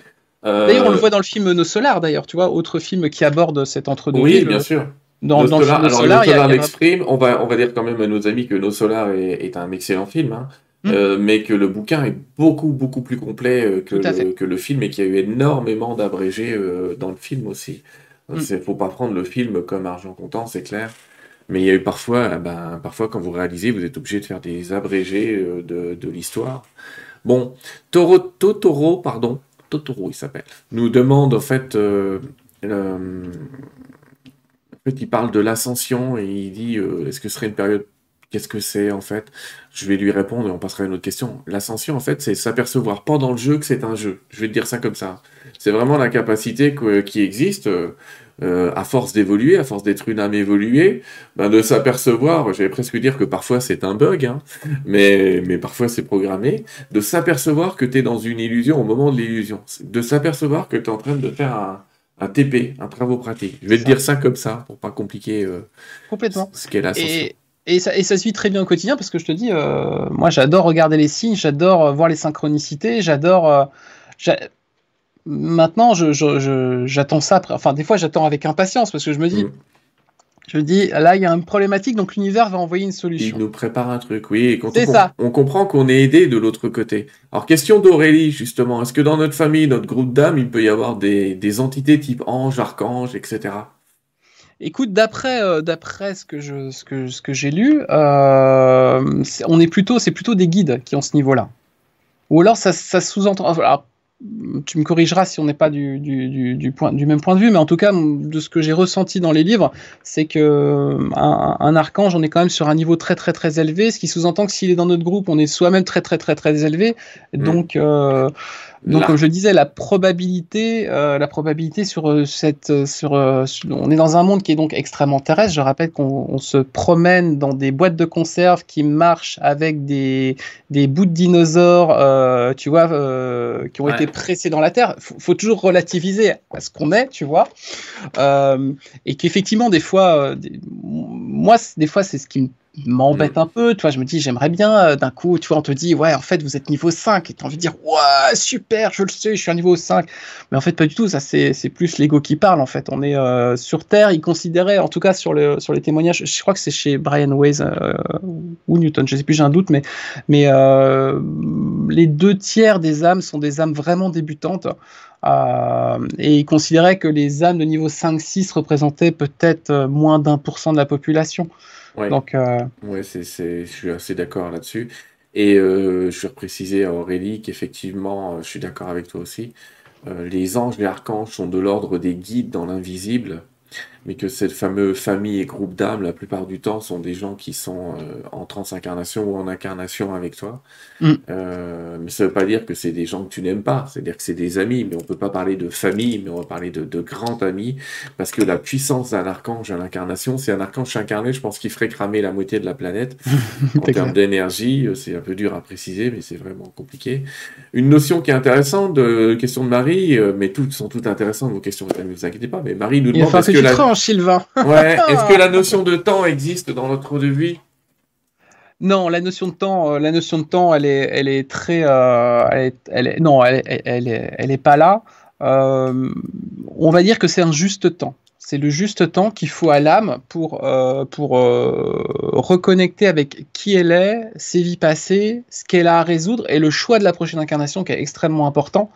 Euh... D'ailleurs, on le voit dans le film Nos Solar, d'ailleurs, tu vois, autre film qui aborde cet entre-deux. Oui, bien sûr. Dans, dans Solar, le film Nos Solar, il y a, l'exprime. On va, on va dire quand même à nos amis que Nos Solar est, est un excellent film. Hein. mm. mais que le bouquin est beaucoup, beaucoup plus complet que, le, que le film et qu'il y a eu énormément d'abrégés dans le film aussi. Il ne faut pas prendre le film comme argent comptant, c'est clair. Mais il y a eu parfois, ben, parfois quand vous réalisez, vous êtes obligé de faire des abrégés de, de l'histoire. Bon, Toro, Totoro, pardon, Totoro il s'appelle, nous demande en fait, euh, euh, en fait il parle de l'ascension et il dit euh, est-ce que ce serait une période Qu'est-ce que c'est en fait? Je vais lui répondre et on passera à une autre question. L'ascension en fait c'est s'apercevoir pendant le jeu que c'est un jeu. Je vais te dire ça comme ça. C'est vraiment la capacité qui existe. Euh, à force d'évoluer, à force d'être une âme évoluée, ben de s'apercevoir, j'allais presque dire que parfois c'est un bug, hein, mais, mais parfois c'est programmé, de s'apercevoir que tu es dans une illusion au moment de l'illusion, de s'apercevoir que tu es en train de faire un, un TP, un travaux pratique. Je vais te dire ça comme ça, pour pas compliquer euh, Complètement. ce qu'est la et, et, ça, et ça se vit très bien au quotidien, parce que je te dis, euh, moi j'adore regarder les signes, j'adore voir les synchronicités, j'adore maintenant, j'attends ça. Enfin, des fois, j'attends avec impatience parce que je me dis, mm. je me dis, là, il y a une problématique, donc l'univers va envoyer une solution. Il nous prépare un truc, oui. C'est ça. On comprend qu'on est aidé de l'autre côté. Alors, question d'Aurélie, justement. Est-ce que dans notre famille, notre groupe d'âmes, il peut y avoir des, entités type ange, archange, etc. Écoute, d'après euh, d'après ce que je ce que ce que j'ai lu, euh, on est plutôt c'est plutôt des guides qui ont ce niveau-là. Ou alors ça, ça sous-entend. Tu me corrigeras si on n'est pas du, du, point, du même point de vue, mais en tout cas, de ce que j'ai ressenti dans les livres, c'est que un, archange, on est quand même sur un niveau très très très élevé, ce qui sous-entend que s'il est dans notre groupe, on est soi-même très très très très élevé. Mm. Donc, euh, donc, comme je disais, la probabilité, euh, la probabilité sur euh, cette, euh, sur, on est dans un monde qui est donc extrêmement terrestre. Je rappelle qu'on se promène dans des boîtes de conserve qui marchent avec des, des bouts de dinosaures, euh, tu vois, euh, qui ont été pressés dans la terre. Faut, faut toujours relativiser à ce qu'on est, tu vois, et qu'effectivement des fois, moi, des fois, c'est ce qui me m'embête mm. un peu, tu vois, je me dis j'aimerais bien euh, d'un coup, tu vois, on te dit ouais, en fait, vous êtes niveau 5 et tu as envie de dire ouais, super, je le sais, je suis à niveau 5. Mais en fait pas du tout, ça c'est plus l'ego qui parle en fait. On est euh, sur terre, il considérait en tout cas sur le sur les témoignages, je crois que c'est chez Brian Weiss euh, ou Newton, je sais plus, j'ai un doute mais mais les deux tiers des âmes sont des âmes vraiment débutantes. et il considérait que les âmes de niveau 5-6 représentaient peut-être moins d'un pour cent de la population. Ouais. Donc, euh... ouais, c'est, je suis assez d'accord là-dessus. Et euh, je vais préciser à Aurélie qu'effectivement, euh, je suis d'accord avec toi aussi, les anges, les archanges sont de l'ordre des guides dans l'invisible mais que cette fameuse famille et groupe d'âmes, la plupart du temps, sont des gens qui sont euh, en transincarnation ou en incarnation avec toi. Mm. Euh, mais ça ne veut pas dire que c'est des gens que tu n'aimes pas, c'est-à-dire que c'est des amis, mais on ne peut pas parler de famille, mais on va parler de, de grands amis, parce que la puissance d'un archange à l'incarnation, c'est un archange incarné, je pense qu'il ferait cramer la moitié de la planète. <laughs> en termes d'énergie, euh, c'est un peu dur à préciser, mais c'est vraiment compliqué. Une notion qui est intéressante, de question de Marie, mais toutes sont toutes intéressantes, vos questions, ne vous inquiétez pas, mais Marie nous demande... est-ce que la... Sylvain. Ouais. <laughs> Est-ce que la notion de temps existe dans notre de vie? Non, la notion de temps, euh, la notion de temps, elle est, elle est très, euh, elle, est, non, elle, elle, est, elle est pas là. Euh, on va dire que c'est un juste temps. C'est le juste temps qu'il faut à l'âme pour, pour reconnecter avec qui elle est, ses vies passées, ce qu'elle a à résoudre et le choix de la prochaine incarnation qui est extrêmement important.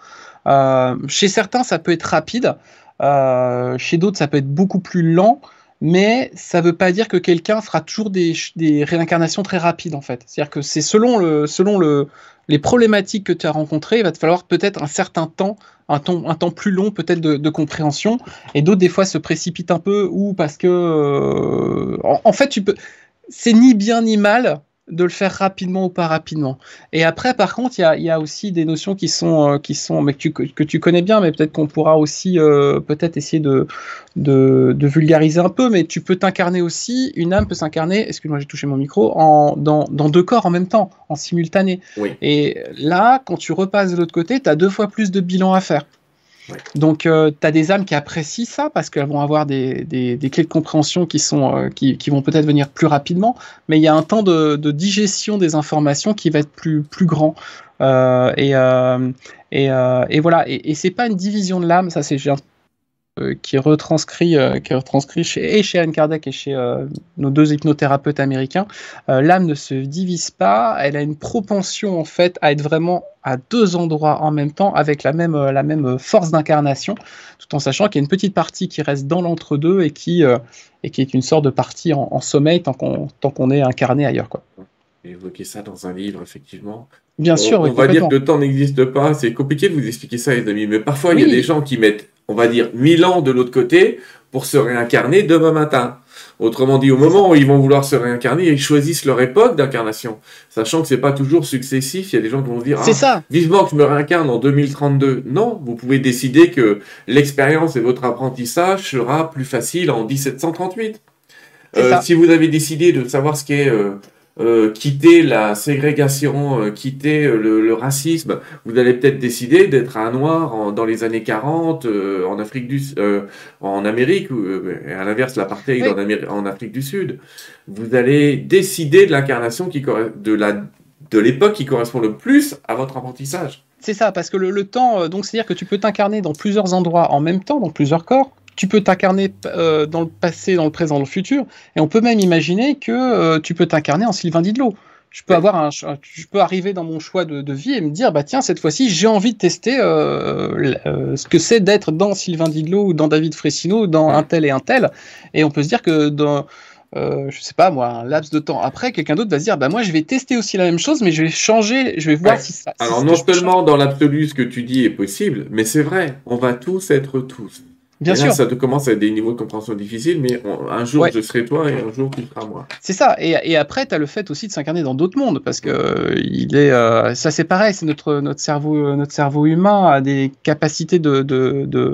chez certains, ça peut être rapide. Euh, chez d'autres, ça peut être beaucoup plus lent, mais ça ne veut pas dire que quelqu'un fera toujours des, réincarnations très rapides en fait. C'est-à-dire que c'est selon, le, selon le, les problématiques que tu as rencontrées, il va te falloir peut-être un certain temps, un temps, un temps plus long peut-être de, compréhension, et d'autres des fois se précipitent un peu ou parce que euh, en, fait tu peux, c'est ni bien ni mal de le faire rapidement ou pas rapidement. Et après, par contre, il y a, aussi des notions qui sont, euh, qui sont mais que, tu, que tu connais bien, mais peut-être qu'on pourra aussi euh, peut-être essayer de, de, vulgariser un peu, mais tu peux t'incarner aussi, une âme peut s'incarner, excuse-moi j'ai touché mon micro, en, dans, dans, deux corps en même temps, en simultané. Et là, quand tu repasses de l'autre côté, tu as deux fois plus de bilan à faire. Donc, euh, tu as des âmes qui apprécient ça parce qu'elles vont avoir des, des, clés de compréhension qui, sont, euh, qui, vont peut-être venir plus rapidement, mais il y a un temps de, digestion des informations qui va être plus, plus grand. Euh, et, euh, et, et, voilà, et, et c'est pas une division de l'âme, ça c'est qui est retranscrit, euh, qui est retranscrit chez, et chez Anne Kardec et chez euh, nos deux hypnothérapeutes américains, l'âme ne se divise pas, elle a une propension en fait à être vraiment à deux endroits en même temps avec la même, la même force d'incarnation, tout en sachant qu'il y a une petite partie qui reste dans l'entre-deux et, qui et qui est une sorte de partie en, sommeil tant qu'on qu'on est incarné ailleurs. Quoi. Évoquer ça dans un livre, effectivement. Bien sûr, on, va dire que le temps n'existe pas. C'est compliqué de vous expliquer ça, les amis. Mais parfois, il y a des gens qui mettent on va dire, mille ans de l'autre côté pour se réincarner demain matin. Autrement dit, au moment où ils vont vouloir se réincarner, ils choisissent leur époque d'incarnation, sachant que c'est pas toujours successif. Il y a des gens qui vont dire, c'est ah, ça. vivement que je me réincarne en 2032. Non, vous pouvez décider que l'expérience et votre apprentissage sera plus facile en 1738. Euh, si vous avez décidé de savoir ce qu'est euh, euh, quitter la ségrégation, euh, quitter euh, le, racisme, vous allez peut-être décider d'être un noir dans les années 40 en Afrique du en Amérique ou à l'inverse l'apartheid en, en, Afrique du Sud. Vous allez décider de l'incarnation qui de la de l'époque qui correspond le plus à votre apprentissage. C'est ça, parce que le, le temps, donc c'est-à-dire que tu peux t'incarner dans plusieurs endroits en même temps, dans plusieurs corps, tu peux t'incarner euh, dans le passé, dans le présent, dans le futur, et on peut même imaginer que euh, tu peux t'incarner en Sylvain Didlot. Je peux avoir un, je peux arriver dans mon choix de, vie et me dire, bah tiens, cette fois-ci, j'ai envie de tester euh, ce que c'est d'être dans Sylvain Didlot ou dans David Fressino dans un tel et un tel. Et on peut se dire que dans, je sais pas moi, un laps de temps après, quelqu'un d'autre va se dire, bah moi je vais tester aussi la même chose, mais je vais changer, je vais voir si ça. Alors non seulement dans l'absolu ce que tu dis est possible, mais c'est vrai, on va tous être tous. Bien sûr. ça te commence à des niveaux de compréhension difficiles, mais un jour je serai toi et un jour tu seras moi. C'est ça. Et, et après, tu as le fait aussi de s'incarner dans d'autres mondes, parce que euh, il est, euh, ça c'est pareil, c'est notre, notre, cerveau, notre cerveau humain a des capacités de, de, de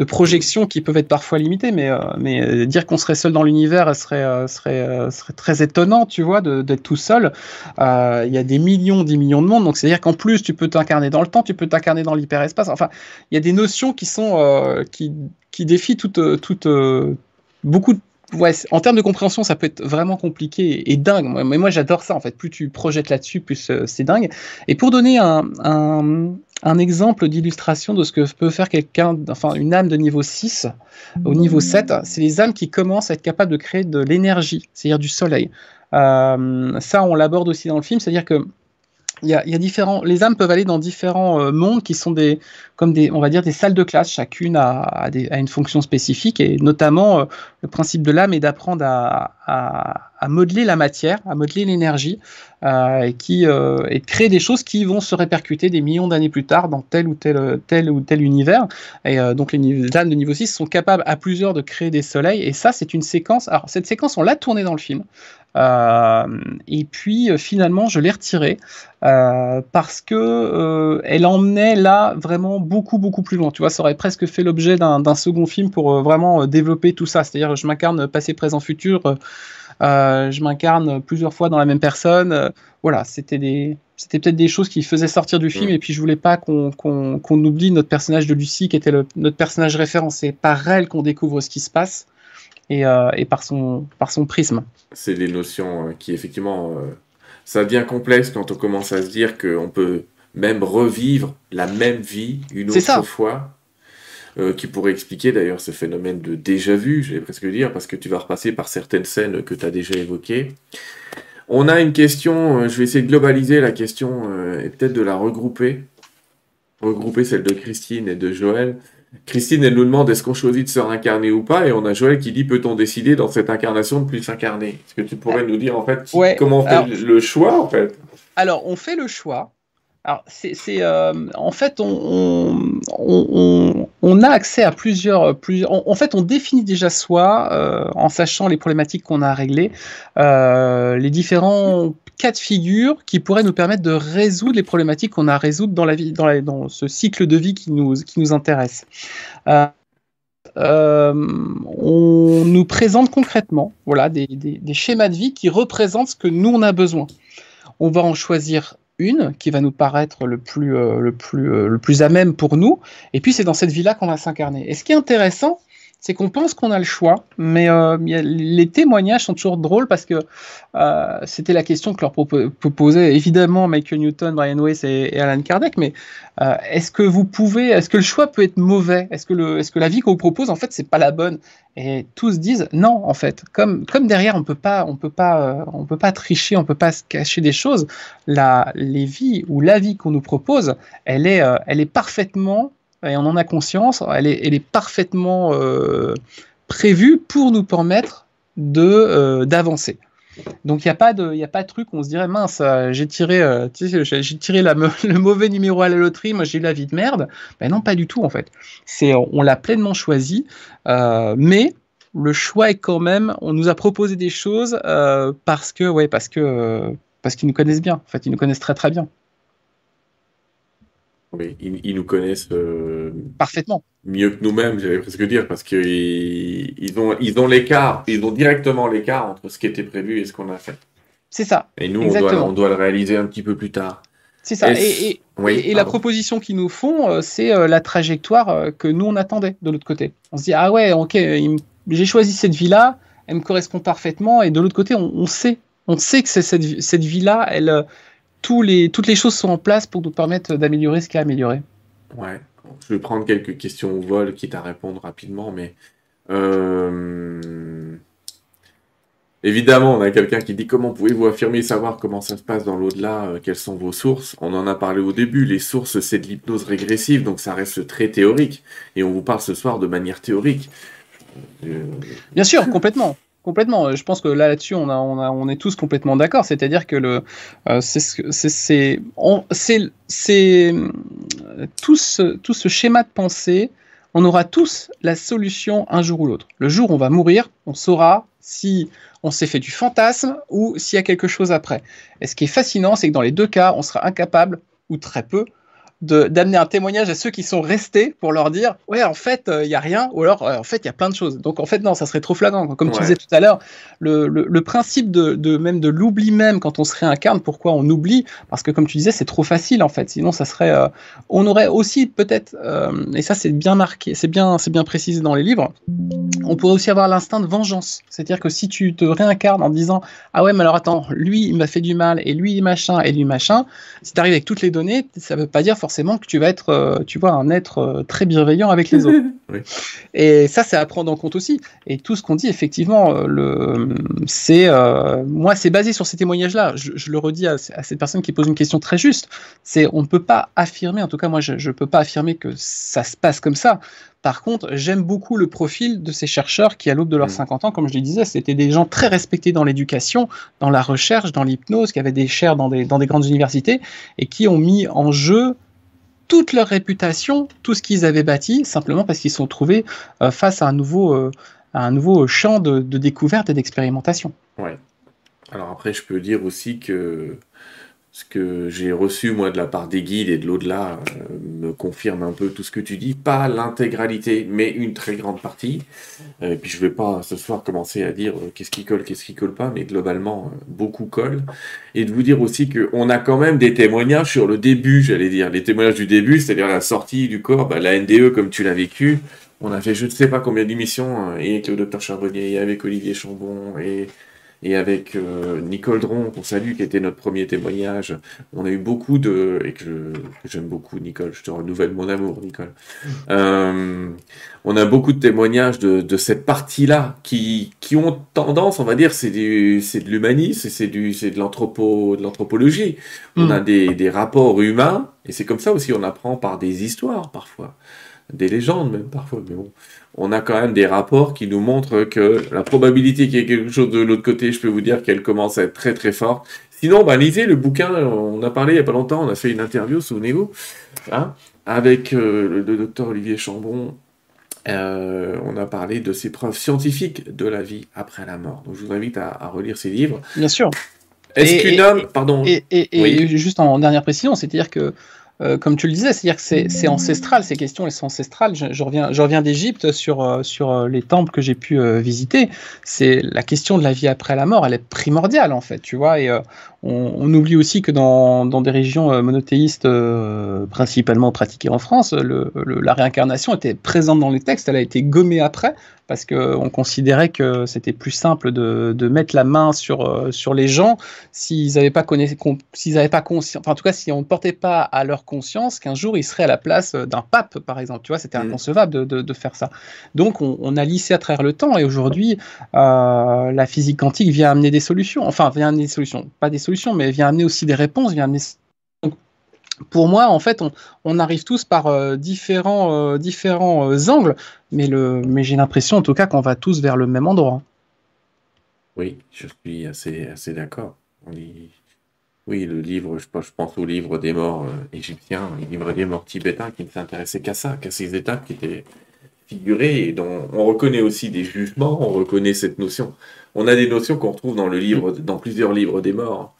de projections qui peuvent être parfois limitées, mais, euh, euh, dire qu'on serait seul dans l'univers serait, euh, serait, très étonnant, tu vois, d'être tout seul. Il y a des millions, des millions de mondes, donc c'est-à-dire qu'en plus, tu peux t'incarner dans le temps, tu peux t'incarner dans l'hyperespace. Enfin, il y a des notions qui sont qui, défient toute, toute beaucoup en termes de compréhension, ça peut être vraiment compliqué et, dingue. Mais moi, j'adore ça, en fait. Plus tu projettes là-dessus, plus c'est dingue. Et pour donner un, un exemple d'illustration de ce que peut faire quelqu'un, enfin une âme de niveau 6 au niveau 7, c'est les âmes qui commencent à être capables de créer de l'énergie, c'est-à-dire du soleil. Euh, ça, on l'aborde aussi dans le film, c'est-à-dire que il y, a, différents, les âmes peuvent aller dans différents euh, mondes qui sont des, comme des, on va dire, des salles de classe. Chacune a, a, une fonction spécifique et notamment euh, le principe de l'âme est d'apprendre à, à, modeler la matière, à modeler l'énergie euh, et qui et de créer des choses qui vont se répercuter des millions d'années plus tard dans tel ou tel tel ou tel univers. Et donc les âmes de niveau 6 sont capables à plusieurs de créer des soleils et ça c'est une séquence. Alors cette séquence on l'a tournée dans le film. Euh, et puis euh, finalement, je l'ai retirée euh, parce que elle emmenait là vraiment beaucoup beaucoup plus loin. Tu vois, ça aurait presque fait l'objet d'un second film pour vraiment développer tout ça. C'est-à-dire, je m'incarne passé, présent, futur. je m'incarne plusieurs fois dans la même personne. voilà, c'était des, c'était peut-être des choses qui faisaient sortir du film. Et puis je voulais pas qu'on oublie notre personnage de Lucie, qui était le, notre personnage référencé. par elle qu'on découvre ce qui se passe. Euh, et, par, son, par son prisme. C'est des notions euh, qui, effectivement, euh, ça devient complexe quand on commence à se dire qu'on peut même revivre la même vie une autre fois. qui pourrait expliquer d'ailleurs ce phénomène de déjà vu, j'allais presque dire, parce que tu vas repasser par certaines scènes que tu as déjà évoquées. On a une question, je vais essayer de globaliser la question et peut-être de la regrouper. Regrouper celle de Christine et de Joël. Christine, elle nous demande est-ce qu'on choisit de se réincarner ou pas, et on a Joël qui dit peut-on décider dans cette incarnation de plus s'incarner? Est-ce que tu pourrais nous dire en fait comment on fait le choix en fait? Alors on fait le choix. Alors c'est euh, en fait on, on, on, a accès à plusieurs plusieurs. En fait on définit déjà soi euh, en sachant les problématiques qu'on a à régler, euh, les différents cas de figure qui pourraient nous permettre de résoudre les problématiques qu'on a à résoudre dans, la vie, dans ce cycle de vie qui nous, qui nous intéresse. Euh, euh, on nous présente concrètement voilà, des, des, schémas de vie qui représentent ce que nous on a besoin. On va en choisir une qui va nous paraître le plus, euh, le plus, le plus à même pour nous, et puis c'est dans cette vie-là qu'on va s'incarner. Et ce qui est intéressant, c'est qu'on pense qu'on a le choix, mais euh, les témoignages sont toujours drôles parce que euh, c'était la question que leur proposait évidemment Michael Newton, Brian Weiss et, Alan Kardec. Mais euh, est-ce que vous pouvez, est-ce que le choix peut être mauvais? Est-ce que est-ce que la vie qu'on vous propose en fait c'est pas la bonne? Et tous disent non en fait. Comme comme derrière on peut pas, on peut pas, on peut pas tricher, on peut pas se cacher des choses. La les vies ou la vie qu'on nous propose, elle est, elle est parfaitement et on en a conscience, elle est, parfaitement euh, prévue pour nous permettre euh, d'avancer. Donc il n'y a pas de, il a pas de truc où on se dirait mince, euh, j'ai tiré, j'ai tiré <laughs> le mauvais numéro à la loterie, moi j'ai eu la vie de merde. Ben non, pas du tout en fait. C'est, on l'a pleinement choisi, mais le choix est quand même, on nous a proposé des choses parce que, ouais, parce que, parce qu'ils nous connaissent bien. En fait, ils nous connaissent très très bien. Oui, ils, nous connaissent euh, parfaitement. Mieux que nous-mêmes, j'allais presque dire, parce qu'ils ils ont, ils ont l'écart, ils ont directement l'écart entre ce qui était prévu et ce qu'on a fait. C'est ça. Et nous, on doit, on doit, le réaliser un petit peu plus tard. C'est ça. Et, et, la proposition qu'ils nous font, euh, c'est euh, la trajectoire que nous, on attendait de l'autre côté. On se dit, ah ouais, ok, j'ai choisi cette vie-là, elle me correspond parfaitement, et de l'autre côté, on, on, sait, on sait que cette, cette vie-là, elle les, toutes les choses sont en place pour nous permettre d'améliorer ce qu'il y a à améliorer. Ouais, je vais prendre quelques questions au vol, quitte à répondre rapidement, mais euh, évidemment, on a quelqu'un qui dit comment pouvez-vous affirmer savoir comment ça se passe dans l'au-delà, euh, quelles sont vos sources? On en a parlé au début, les sources c'est de l'hypnose régressive, donc ça reste très théorique, et on vous parle ce soir de manière théorique. Bien sûr, complètement. Complètement. Je pense que là, là-dessus, on, a, on, a, on est tous complètement d'accord. C'est-à-dire que le, euh, c'est, c'est, tout ce, tout ce schéma de pensée, on aura tous la solution un jour ou l'autre. Le jour où on va mourir, on saura si on s'est fait du fantasme ou s'il y a quelque chose après. Et ce qui est fascinant, c'est que dans les deux cas, on sera incapable, ou très peu, d'amener un témoignage à ceux qui sont restés pour leur dire ouais en fait il euh, y a rien ou alors euh, en fait il y a plein de choses. Donc en fait non ça serait trop flagrant. Comme tu disais tout à l'heure le, le, principe de, de, même de l'oubli même quand on se réincarne pourquoi on oublie? Parce que comme tu disais c'est trop facile en fait. Sinon ça serait euh, on aurait aussi peut-être et ça c'est bien marqué c'est bien c'est bien précisé dans les livres on pourrait aussi avoir l'instinct de vengeance. C'est à dire que si tu te réincarnes en disant ah ouais mais alors attends lui il m'a fait du mal et lui machin et lui machin si tu arrives avec toutes les données ça veut pas dire forcément forcément que tu vas être, euh, tu vois, un être euh, très bienveillant avec les autres. <laughs> Et ça, c'est à prendre en compte aussi. Et tout ce qu'on dit, effectivement, euh, le, c'est, moi, c'est basé sur ces témoignages-là. Je, le redis à, cette personne qui pose une question très juste. C'est, on ne peut pas affirmer, en tout cas, moi, je ne peux pas affirmer que ça se passe comme ça. Par contre, j'aime beaucoup le profil de ces chercheurs qui, à l'aube de leurs 50 mm. ans, comme je le disais, c'était des gens très respectés dans l'éducation, dans la recherche, dans l'hypnose, qui avaient des chaires dans des, dans des grandes universités et qui ont mis en jeu toute leur réputation, tout ce qu'ils avaient bâti, simplement parce qu'ils se sont trouvés euh, face à un nouveau, euh, un nouveau champ de, de découverte et d'expérimentation. Ouais. Alors après, je peux dire aussi que ce que j'ai reçu moi de la part des guides et de l'au-delà euh, me confirme un peu tout ce que tu dis, pas l'intégralité, mais une très grande partie. Euh, et puis je vais pas ce soir commencer à dire euh, qu'est-ce qui colle, qu'est-ce qui colle pas, mais globalement beaucoup colle. Et de vous dire aussi qu'on a quand même des témoignages sur le début, j'allais dire, les témoignages du début, c'est-à-dire la sortie du corps, bah, la NDE comme tu l'as vécu. On a fait je ne sais pas combien d'émissions, et avec le docteur Charbonnier, et avec Olivier Chambon, et et avec euh, Nicole Dron, qu'on salue, qui était notre premier témoignage. On a eu beaucoup de, et que j'aime beaucoup Nicole, je te renouvelle mon amour Nicole. <laughs> Euh, on a beaucoup de témoignages de, de cette partie-là qui, qui ont tendance, on va dire, c'est de l'humanisme, c'est de l'anthropo, de l'anthropologie. On a mm. des, des rapports humains, et c'est comme ça aussi, on apprend par des histoires parfois, des légendes même parfois, mais bon on a quand même des rapports qui nous montrent que la probabilité qu'il y ait quelque chose de l'autre côté, je peux vous dire qu'elle commence à être très très forte. Sinon, bah, lisez le bouquin, on a parlé il n'y a pas longtemps, on a fait une interview, souvenez-vous, hein, avec euh, le docteur Olivier Chambon. Euh, on a parlé de ces preuves scientifiques de la vie après la mort. Donc je vous invite à, relire ces livres. Bien sûr. Est-ce qu'une homme... Pardon? Et, juste en dernière précision, c'est-à-dire que euh, comme tu le disais, c'est-à-dire que c'est ancestral, ces questions, elles sont ancestrales. Je, reviens, je reviens d'Égypte sur, euh, sur euh, les temples que j'ai pu visiter. C'est la question de la vie après la mort, elle est primordiale en fait, tu vois. Et on, oublie aussi que dans, dans des régions monothéistes, principalement pratiquées en France, la réincarnation était présente dans les textes, elle a été gommée après parce qu'on considérait que c'était plus simple de, de, mettre la main sur, sur les gens s'ils n'avaient pas, s'ils pas conscience, enfin en tout cas si on ne portait pas à leur conscience qu'un jour il serait à la place d'un pape, par exemple. Tu vois, c'était mm. inconcevable de, faire ça. Donc on, a lissé à travers le temps et aujourd'hui euh, la physique quantique vient amener des solutions. Enfin, vient amener des solutions, pas des solutions, mais vient amener aussi des réponses, vient amener pour moi, en fait, on, arrive tous par euh, différents, euh, différents angles, mais, j'ai l'impression, en tout cas, qu'on va tous vers le même endroit. Oui, je suis assez, d'accord. Oui, le livre, je pense au livre des morts euh, égyptiens, le livre des morts tibétains, qui ne s'intéressait qu'à ça, qu'à ces étapes qui étaient figurées et dont on reconnaît aussi des jugements, on reconnaît cette notion. On a des notions qu'on retrouve dans plusieurs livres des morts.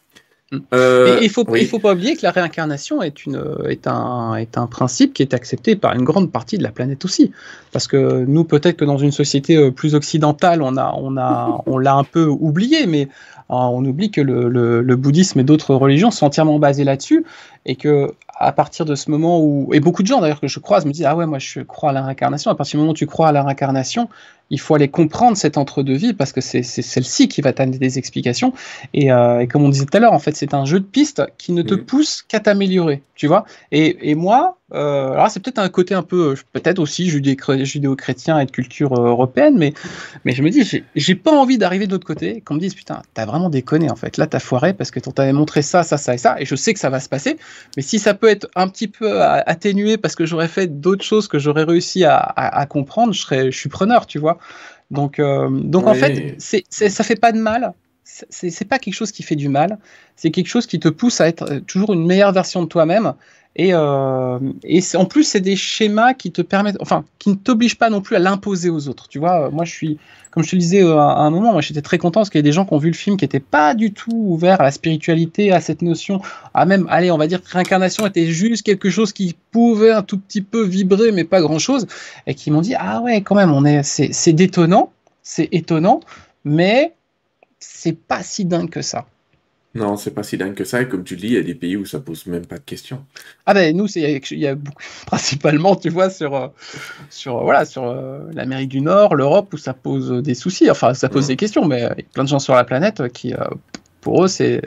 Euh, il faut, il faut pas oublier que la réincarnation est, une, est, un, est un principe qui est accepté par une grande partie de la planète aussi. Parce que nous, peut-être que dans une société euh, plus occidentale, on a, on a, on l'a un peu oublié, mais on oublie que le, bouddhisme et d'autres religions sont entièrement basées là-dessus et que à partir de ce moment où et beaucoup de gens d'ailleurs que je croise me disent ah ouais moi je crois à la réincarnation. À partir du moment où tu crois à la réincarnation il faut aller comprendre cette entre-deux-vie parce que c'est celle-ci qui va t'amener des explications. Euh, et, comme on disait tout à l'heure en fait c'est un jeu de pistes qui ne te pousse qu'à t'améliorer tu vois. Et, et moi euh, alors c'est peut-être un côté un peu, peut-être aussi judéo-chrétien et de culture euh, européenne, mais, mais je me dis, j'ai pas envie d'arriver de l'autre côté, qu'on me dise, putain, t'as vraiment déconné en fait, là t'as foiré parce que t'avais montré ça, ça, ça et ça, et je sais que ça va se passer, mais si ça peut être un petit peu atténué parce que j'aurais fait d'autres choses que j'aurais réussi à, à, comprendre, je, serais, je suis preneur, tu vois. Donc, euh, donc en fait, c'est, ça fait pas de mal, c'est pas quelque chose qui fait du mal, c'est quelque chose qui te pousse à être toujours une meilleure version de toi-même et, euh, en plus, c'est des schémas qui te permettent, enfin, qui ne t'obligent pas non plus à l'imposer aux autres. Tu vois, moi, je suis, comme je te le disais euh, à un moment, moi, j'étais très content parce qu'il y a des gens qui ont vu le film qui n'étaient pas du tout ouverts à la spiritualité, à cette notion, à même, allez, on va dire que réincarnation était juste quelque chose qui pouvait un tout petit peu vibrer, mais pas grand chose, et qui m'ont dit, ah ouais, quand même, on est, c'est détonnant, c'est étonnant, mais c'est pas si dingue que ça. Non, c'est pas si dingue que ça. Et comme tu le dis, il y a des pays où ça pose même pas de questions. Ah ben nous, c'est il y a beaucoup, <laughs> principalement, tu vois, sur euh, sur voilà sur euh, l'Amérique du Nord, l'Europe où ça pose des soucis. Enfin, ça pose des questions, mais il y a plein de gens sur la planète qui, euh, pour eux, c'est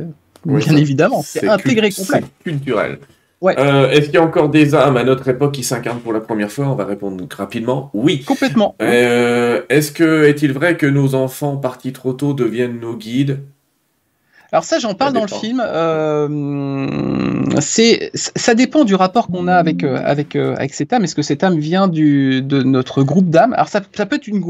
bien évidemment, c'est intégré complet. C'est culturel. Ouais. Est-ce qu'il y a encore des âmes à notre époque qui s'incarnent pour la première fois? On va répondre rapidement. Oui. Complètement. Est-ce que est-il vrai que nos enfants partis trop tôt deviennent nos guides? Alors ça, j'en parle dans le film. Euh, c'est, ça dépend du rapport qu'on a avec euh, avec euh, avec cette âme. Est-ce que cette âme vient du de notre groupe d'âmes Alors ça, ça, peut être une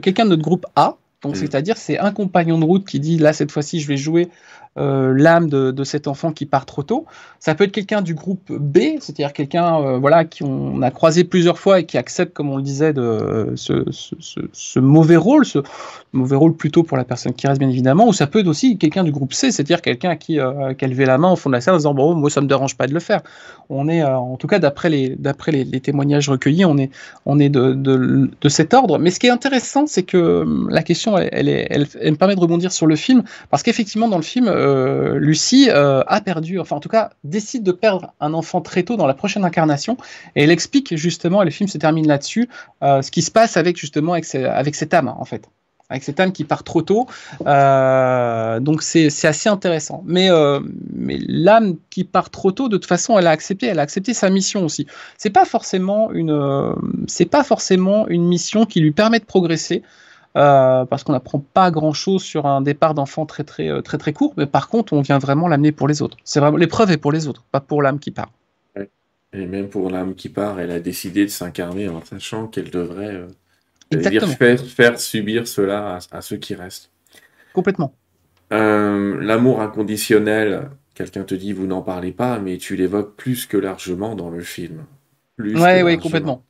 quelqu'un de notre groupe A. Donc mm. c'est-à-dire c'est un compagnon de route qui dit là cette fois-ci je vais jouer euh, l'âme de, cet enfant qui part trop tôt. Ça peut être quelqu'un du groupe B, c'est-à-dire quelqu'un euh, voilà qui on a croisé plusieurs fois et qui accepte, comme on le disait, de ce, mauvais rôle, ce mauvais rôle plutôt pour la personne qui reste bien évidemment. Ou ça peut être aussi quelqu'un du groupe C, c'est-à-dire quelqu'un qui, euh, a levé la main au fond de la salle en disant bon moi ça me dérange pas de le faire. On est en tout cas d'après les d'après les, témoignages recueillis, on est on est de, de, cet ordre. Mais ce qui est intéressant, c'est que la question elle, elle, elle, me permet de rebondir sur le film parce qu'effectivement dans le film euh, Lucie euh, a perdu, enfin en tout cas décide de perdre un enfant très tôt dans la prochaine incarnation, et elle explique justement, et le film se termine là-dessus, euh, ce qui se passe avec justement avec, cette âme en fait avec cette âme qui part trop tôt. donc c'est assez intéressant. Mais, mais l'âme qui part trop tôt, de toute façon, elle a accepté, elle a accepté sa mission aussi. C'est pas forcément une, c'est pas forcément une mission qui lui permet de progresser. Euh, parce qu'on n'apprend pas grand-chose sur un départ d'enfant très très euh, très très court, mais par contre on vient vraiment l'amener pour les autres. C'est vraiment l'épreuve est pour les autres, pas pour l'âme qui part. Et même pour l'âme qui part, elle a décidé de s'incarner en sachant qu'elle devrait euh, faire, faire, subir cela à, ceux qui restent. Complètement. L'amour inconditionnel, quelqu'un te dit vous n'en parlez pas, mais tu l'évoques plus que largement dans le film. Ouais, oui, complètement.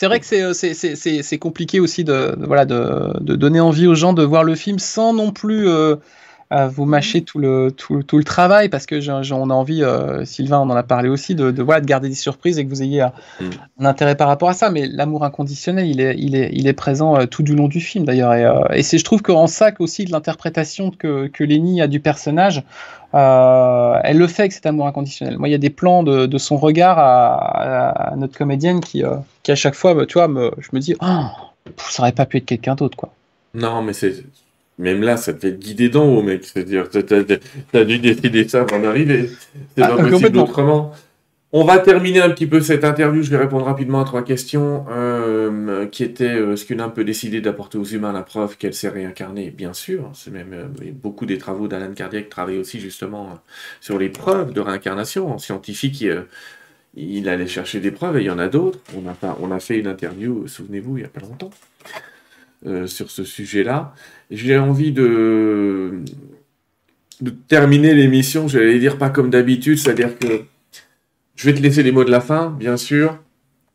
C'est vrai que euh, c'est compliqué aussi de, voilà, de, donner envie aux gens de voir le film sans non plus euh, vous mâchez tout le, tout, tout le travail parce que j'en ai envie, Sylvain on en a parlé aussi, de, de, voilà, de garder des surprises et que vous ayez mm. un, intérêt par rapport à ça. Mais l'amour inconditionnel, il est, il est, il est présent tout du long du film d'ailleurs. Et, et c'est, je trouve qu'en ça aussi de l'interprétation que, que Lenny a du personnage, euh, elle le fait avec cet amour inconditionnel. Moi, il y a des plans de, de son regard à, à, notre comédienne qui, euh, qui, à chaque fois, tu vois, me, je me dis, oh, ça aurait pas pu être quelqu'un d'autre, quoi. Non, mais c'est. Même là, ça te fait guider d'en haut, mec. C'est-à-dire, t'as dû décider ça avant d'arriver. C'est ah, pas possible autrement. On va terminer un petit peu cette interview. Je vais répondre rapidement à trois questions, euh, qui étaient euh, ce qu'une âme peut décider d'apporter aux humains la preuve qu'elle s'est réincarnée Bien sûr, c'est même euh, beaucoup des travaux d'Alan Kardec travaillent aussi justement sur les preuves de réincarnation. En scientifique, il, allait chercher des preuves et il y en a d'autres. On a, on a fait une interview, souvenez-vous, il y a pas longtemps, sur ce sujet-là. J'ai envie de, de terminer l'émission. J'allais dire pas comme d'habitude, c'est-à-dire que je vais te laisser les mots de la fin, bien sûr.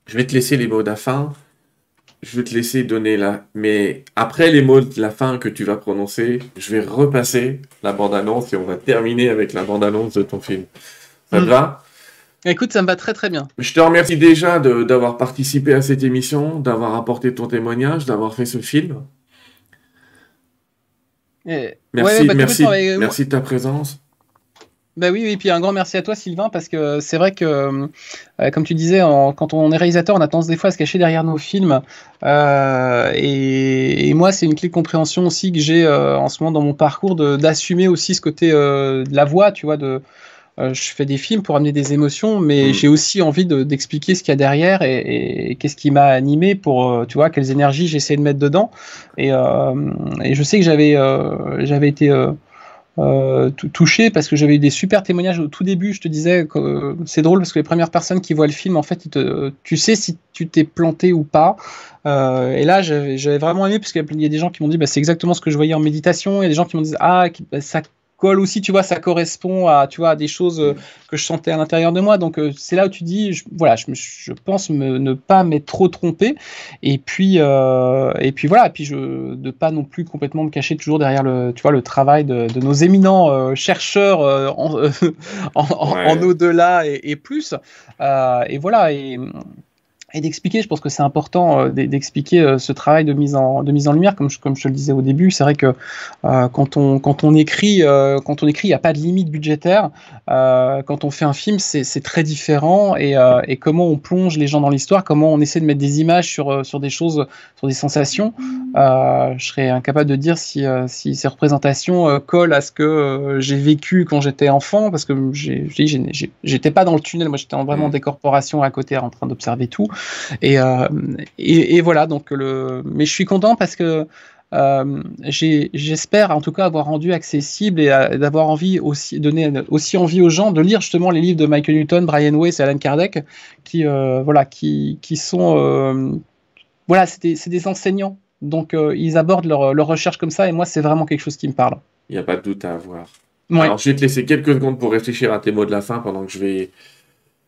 Je vais te laisser les mots de la fin. Je vais te laisser donner la... Mais après les mots de la fin que tu vas prononcer, je vais repasser la bande-annonce et on va terminer avec la bande-annonce de ton film. Ça te hmm. va? Écoute, ça me va très très bien. Je te remercie déjà d'avoir participé à cette émission, d'avoir apporté ton témoignage, d'avoir fait ce film. merci, bah, merci, merci de ta présence. Bah oui, et puis un grand merci à toi Sylvain, parce que c'est vrai que, euh, comme tu disais, quand on est réalisateur, on a tendance des fois à se cacher derrière nos films. Euh, et, moi, c'est une clé de compréhension aussi que j'ai euh, en ce moment dans mon parcours, d'assumer aussi ce côté de la voix, tu vois, de... je fais des films pour amener des émotions, mais mm. j'ai aussi envie d'expliquer ce qu'il y a derrière et, qu'est-ce qui m'a animé pour, tu vois, quelles énergies j'essaie de mettre dedans. Et, et je sais que j'avais j'avais été euh, touché parce que j'avais eu des super témoignages au tout début. Je te disais que euh, c'est drôle parce que les premières personnes qui voient le film, en fait, tu sais si tu t'es planté ou pas. Euh, et là, j'avais vraiment aimé parce qu'il y a des gens qui m'ont dit bah, c'est exactement ce que je voyais en méditation. Il y a des gens qui m'ont dit ah bah, ça aussi, tu vois, ça correspond à, tu vois, à des choses euh, que je sentais à l'intérieur de moi. Donc, euh, c'est là où tu dis, voilà, je, je pense me, ne pas m'être trop trompé. Et puis, euh, et puis voilà, et puis je, de pas non plus complètement me cacher toujours derrière le, tu vois, le travail de, nos éminents chercheurs <laughs> en, en, au-delà et, et, plus. et voilà, et et d'expliquer, je pense que c'est important euh, d'expliquer euh, ce travail de mise en, de mise en lumière, comme je, comme je te le disais au début. C'est vrai que euh, quand, on, quand on écrit, quand on écrit, il n'y a pas de limite budgétaire. quand on fait un film, c'est très différent. Et, et, comment on plonge les gens dans l'histoire, comment on essaie de mettre des images sur, sur des choses, sur des sensations. je serais incapable de dire si, si ces représentations collent à ce que j'ai vécu quand j'étais enfant, parce que j'étais pas dans le tunnel, moi j'étais vraiment en mmh. décorporation à côté en train d'observer tout. Euh, et, et, voilà, donc le... mais je suis content parce que euh, j'espère en tout cas avoir rendu accessible et d'avoir envie aussi donner aussi envie aux gens de lire justement les livres de Michael Newton, Brian Weiss et Alan Kardec, qui euh, voilà, qui, qui sont voilà, c'est des, des, enseignants, donc ils abordent leur, leur, recherche comme ça et moi c'est vraiment quelque chose qui me parle. Il n'y a pas de doute à avoir. Alors je vais te laisser quelques secondes pour réfléchir à tes mots de la fin pendant que je vais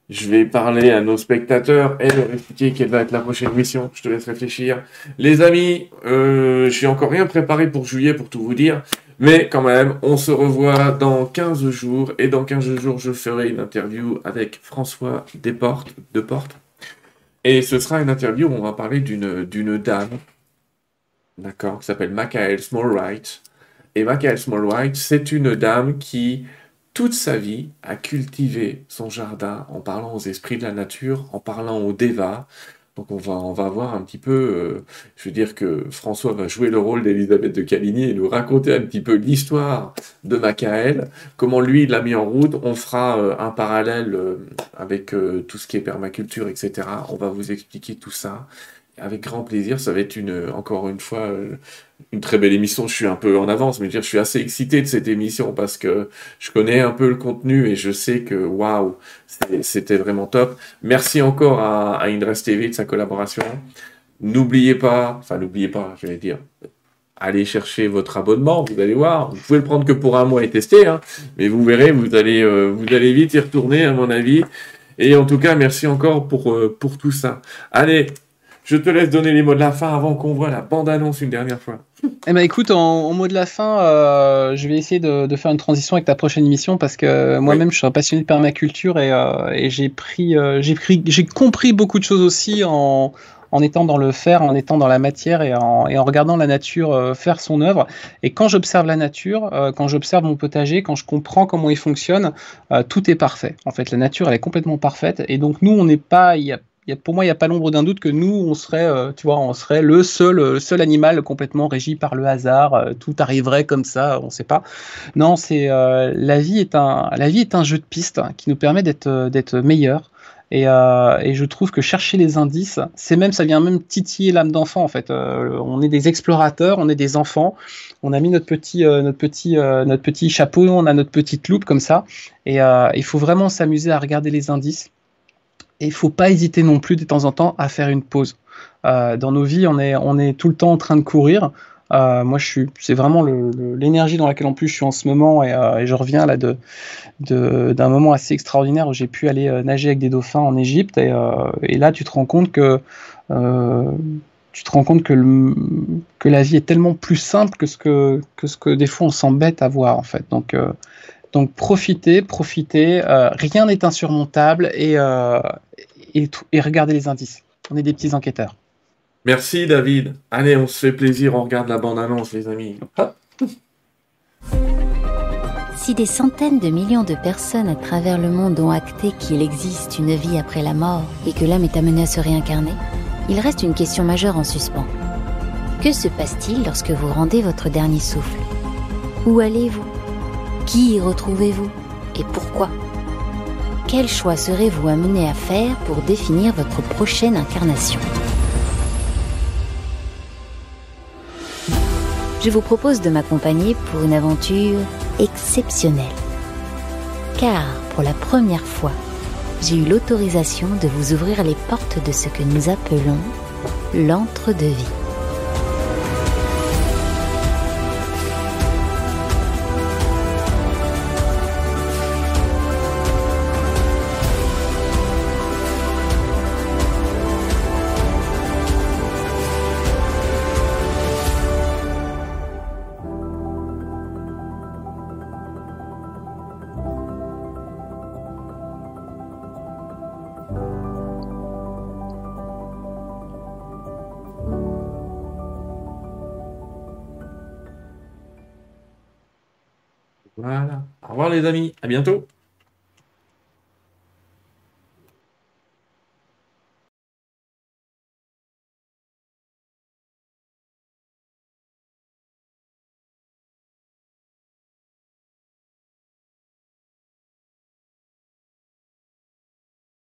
je vais parler à nos spectateurs et leur expliquer quelle va être la prochaine mission. Je te laisse réfléchir. Les amis, euh, je suis encore rien préparé pour juillet pour tout vous dire. Mais quand même, on se revoit dans 15 jours. Et dans 15 jours, je ferai une interview avec François Desportes. Deportes. Et ce sera une interview où on va parler d'une, d'une dame. D'accord, qui s'appelle Michael Smallwright. Et Michael Smallwright, c'est une dame qui toute sa vie à cultiver son jardin en parlant aux esprits de la nature, en parlant aux devas. Donc on va, on va voir un petit peu, euh, je veux dire que François va jouer le rôle d'Elisabeth de Caligny et nous raconter un petit peu l'histoire de Macaël, comment lui l'a mis en route. On fera euh, un parallèle euh, avec tout ce qui est permaculture, etc. On va vous expliquer tout ça avec grand plaisir. Ça va être une, encore une fois, euh, une très belle émission. Je suis un peu en avance, mais je, suis assez excité de cette émission parce que je connais un peu le contenu et je sais que waouh, c'était vraiment top. Merci encore à, à TV de sa collaboration. N'oubliez pas, enfin n'oubliez pas, je vais dire, allez chercher votre abonnement, vous allez voir. Vous pouvez le prendre que pour un mois et tester, hein, mais vous verrez, vous allez, euh, vous allez vite y retourner à mon avis. Et en tout cas, merci encore pour, euh, pour tout ça. Allez, Je te laisse donner les mots de la fin avant qu'on voit la bande-annonce une dernière fois. Eh ben écoute, en, mot de la fin, euh, je vais essayer de, faire une transition avec ta prochaine émission parce que moi-même je suis un passionné de permaculture et, euh, et j'ai pris, euh, j'ai pris, j'ai compris beaucoup de choses aussi en, en étant dans le faire, en étant dans la matière et en, et en regardant la nature faire son œuvre. Et quand j'observe la nature, quand j'observe mon potager, quand je comprends comment il fonctionne, tout est parfait. En fait, la nature elle est complètement parfaite et donc nous on n'est pas, il pour moi, il n'y a pas l'ombre d'un doute que nous, on serait, euh, tu vois, on serait le seul, euh, seul animal complètement régi par le hasard. Euh, tout arriverait comme ça, on ne sait pas. Non, c'est la vie est un, jeu de pistes qui nous permet d'être, d'être meilleur. Et, et, je trouve que chercher les indices, c'est même, ça vient même titiller l'âme d'enfant en fait. on est des explorateurs, on est des enfants. On a mis notre petit, notre petit, notre petit chapeau, on a notre petite loupe comme ça. Et il faut vraiment s'amuser à regarder les indices et il faut pas hésiter non plus de temps en temps à faire une pause. Euh, dans nos vies, on est, on est tout le temps en train de courir. Euh, moi, je suis, c'est vraiment l'énergie dans laquelle en plus je suis en ce moment et, euh, je reviens là de, d'un moment assez extraordinaire où j'ai pu aller nager avec des dauphins en Égypte et, là tu te rends compte que tu te rends compte que, que la vie est tellement plus simple que ce que, que ce que des fois on s'embête à voir en fait. Donc donc profitez, profitez, rien n'est insurmontable et, et, et, regardez les indices. On est des petits enquêteurs. Merci David. Allez, on se fait plaisir, on regarde la bande-annonce les amis. Si des centaines de millions de personnes à travers le monde ont acté qu'il existe une vie après la mort et que l'âme est amenée à se réincarner, il reste une question majeure en suspens. Que se passe-t-il lorsque vous rendez votre dernier souffle? Où allez-vous? Qui y retrouvez-vous? Et pourquoi? Quel choix serez-vous amené à faire pour définir votre prochaine incarnation? Je vous propose de m'accompagner pour une aventure exceptionnelle. Car pour la première fois, j'ai eu l'autorisation de vous ouvrir les portes de ce que nous appelons l'entre-deux-vie. Les amis. À bientôt.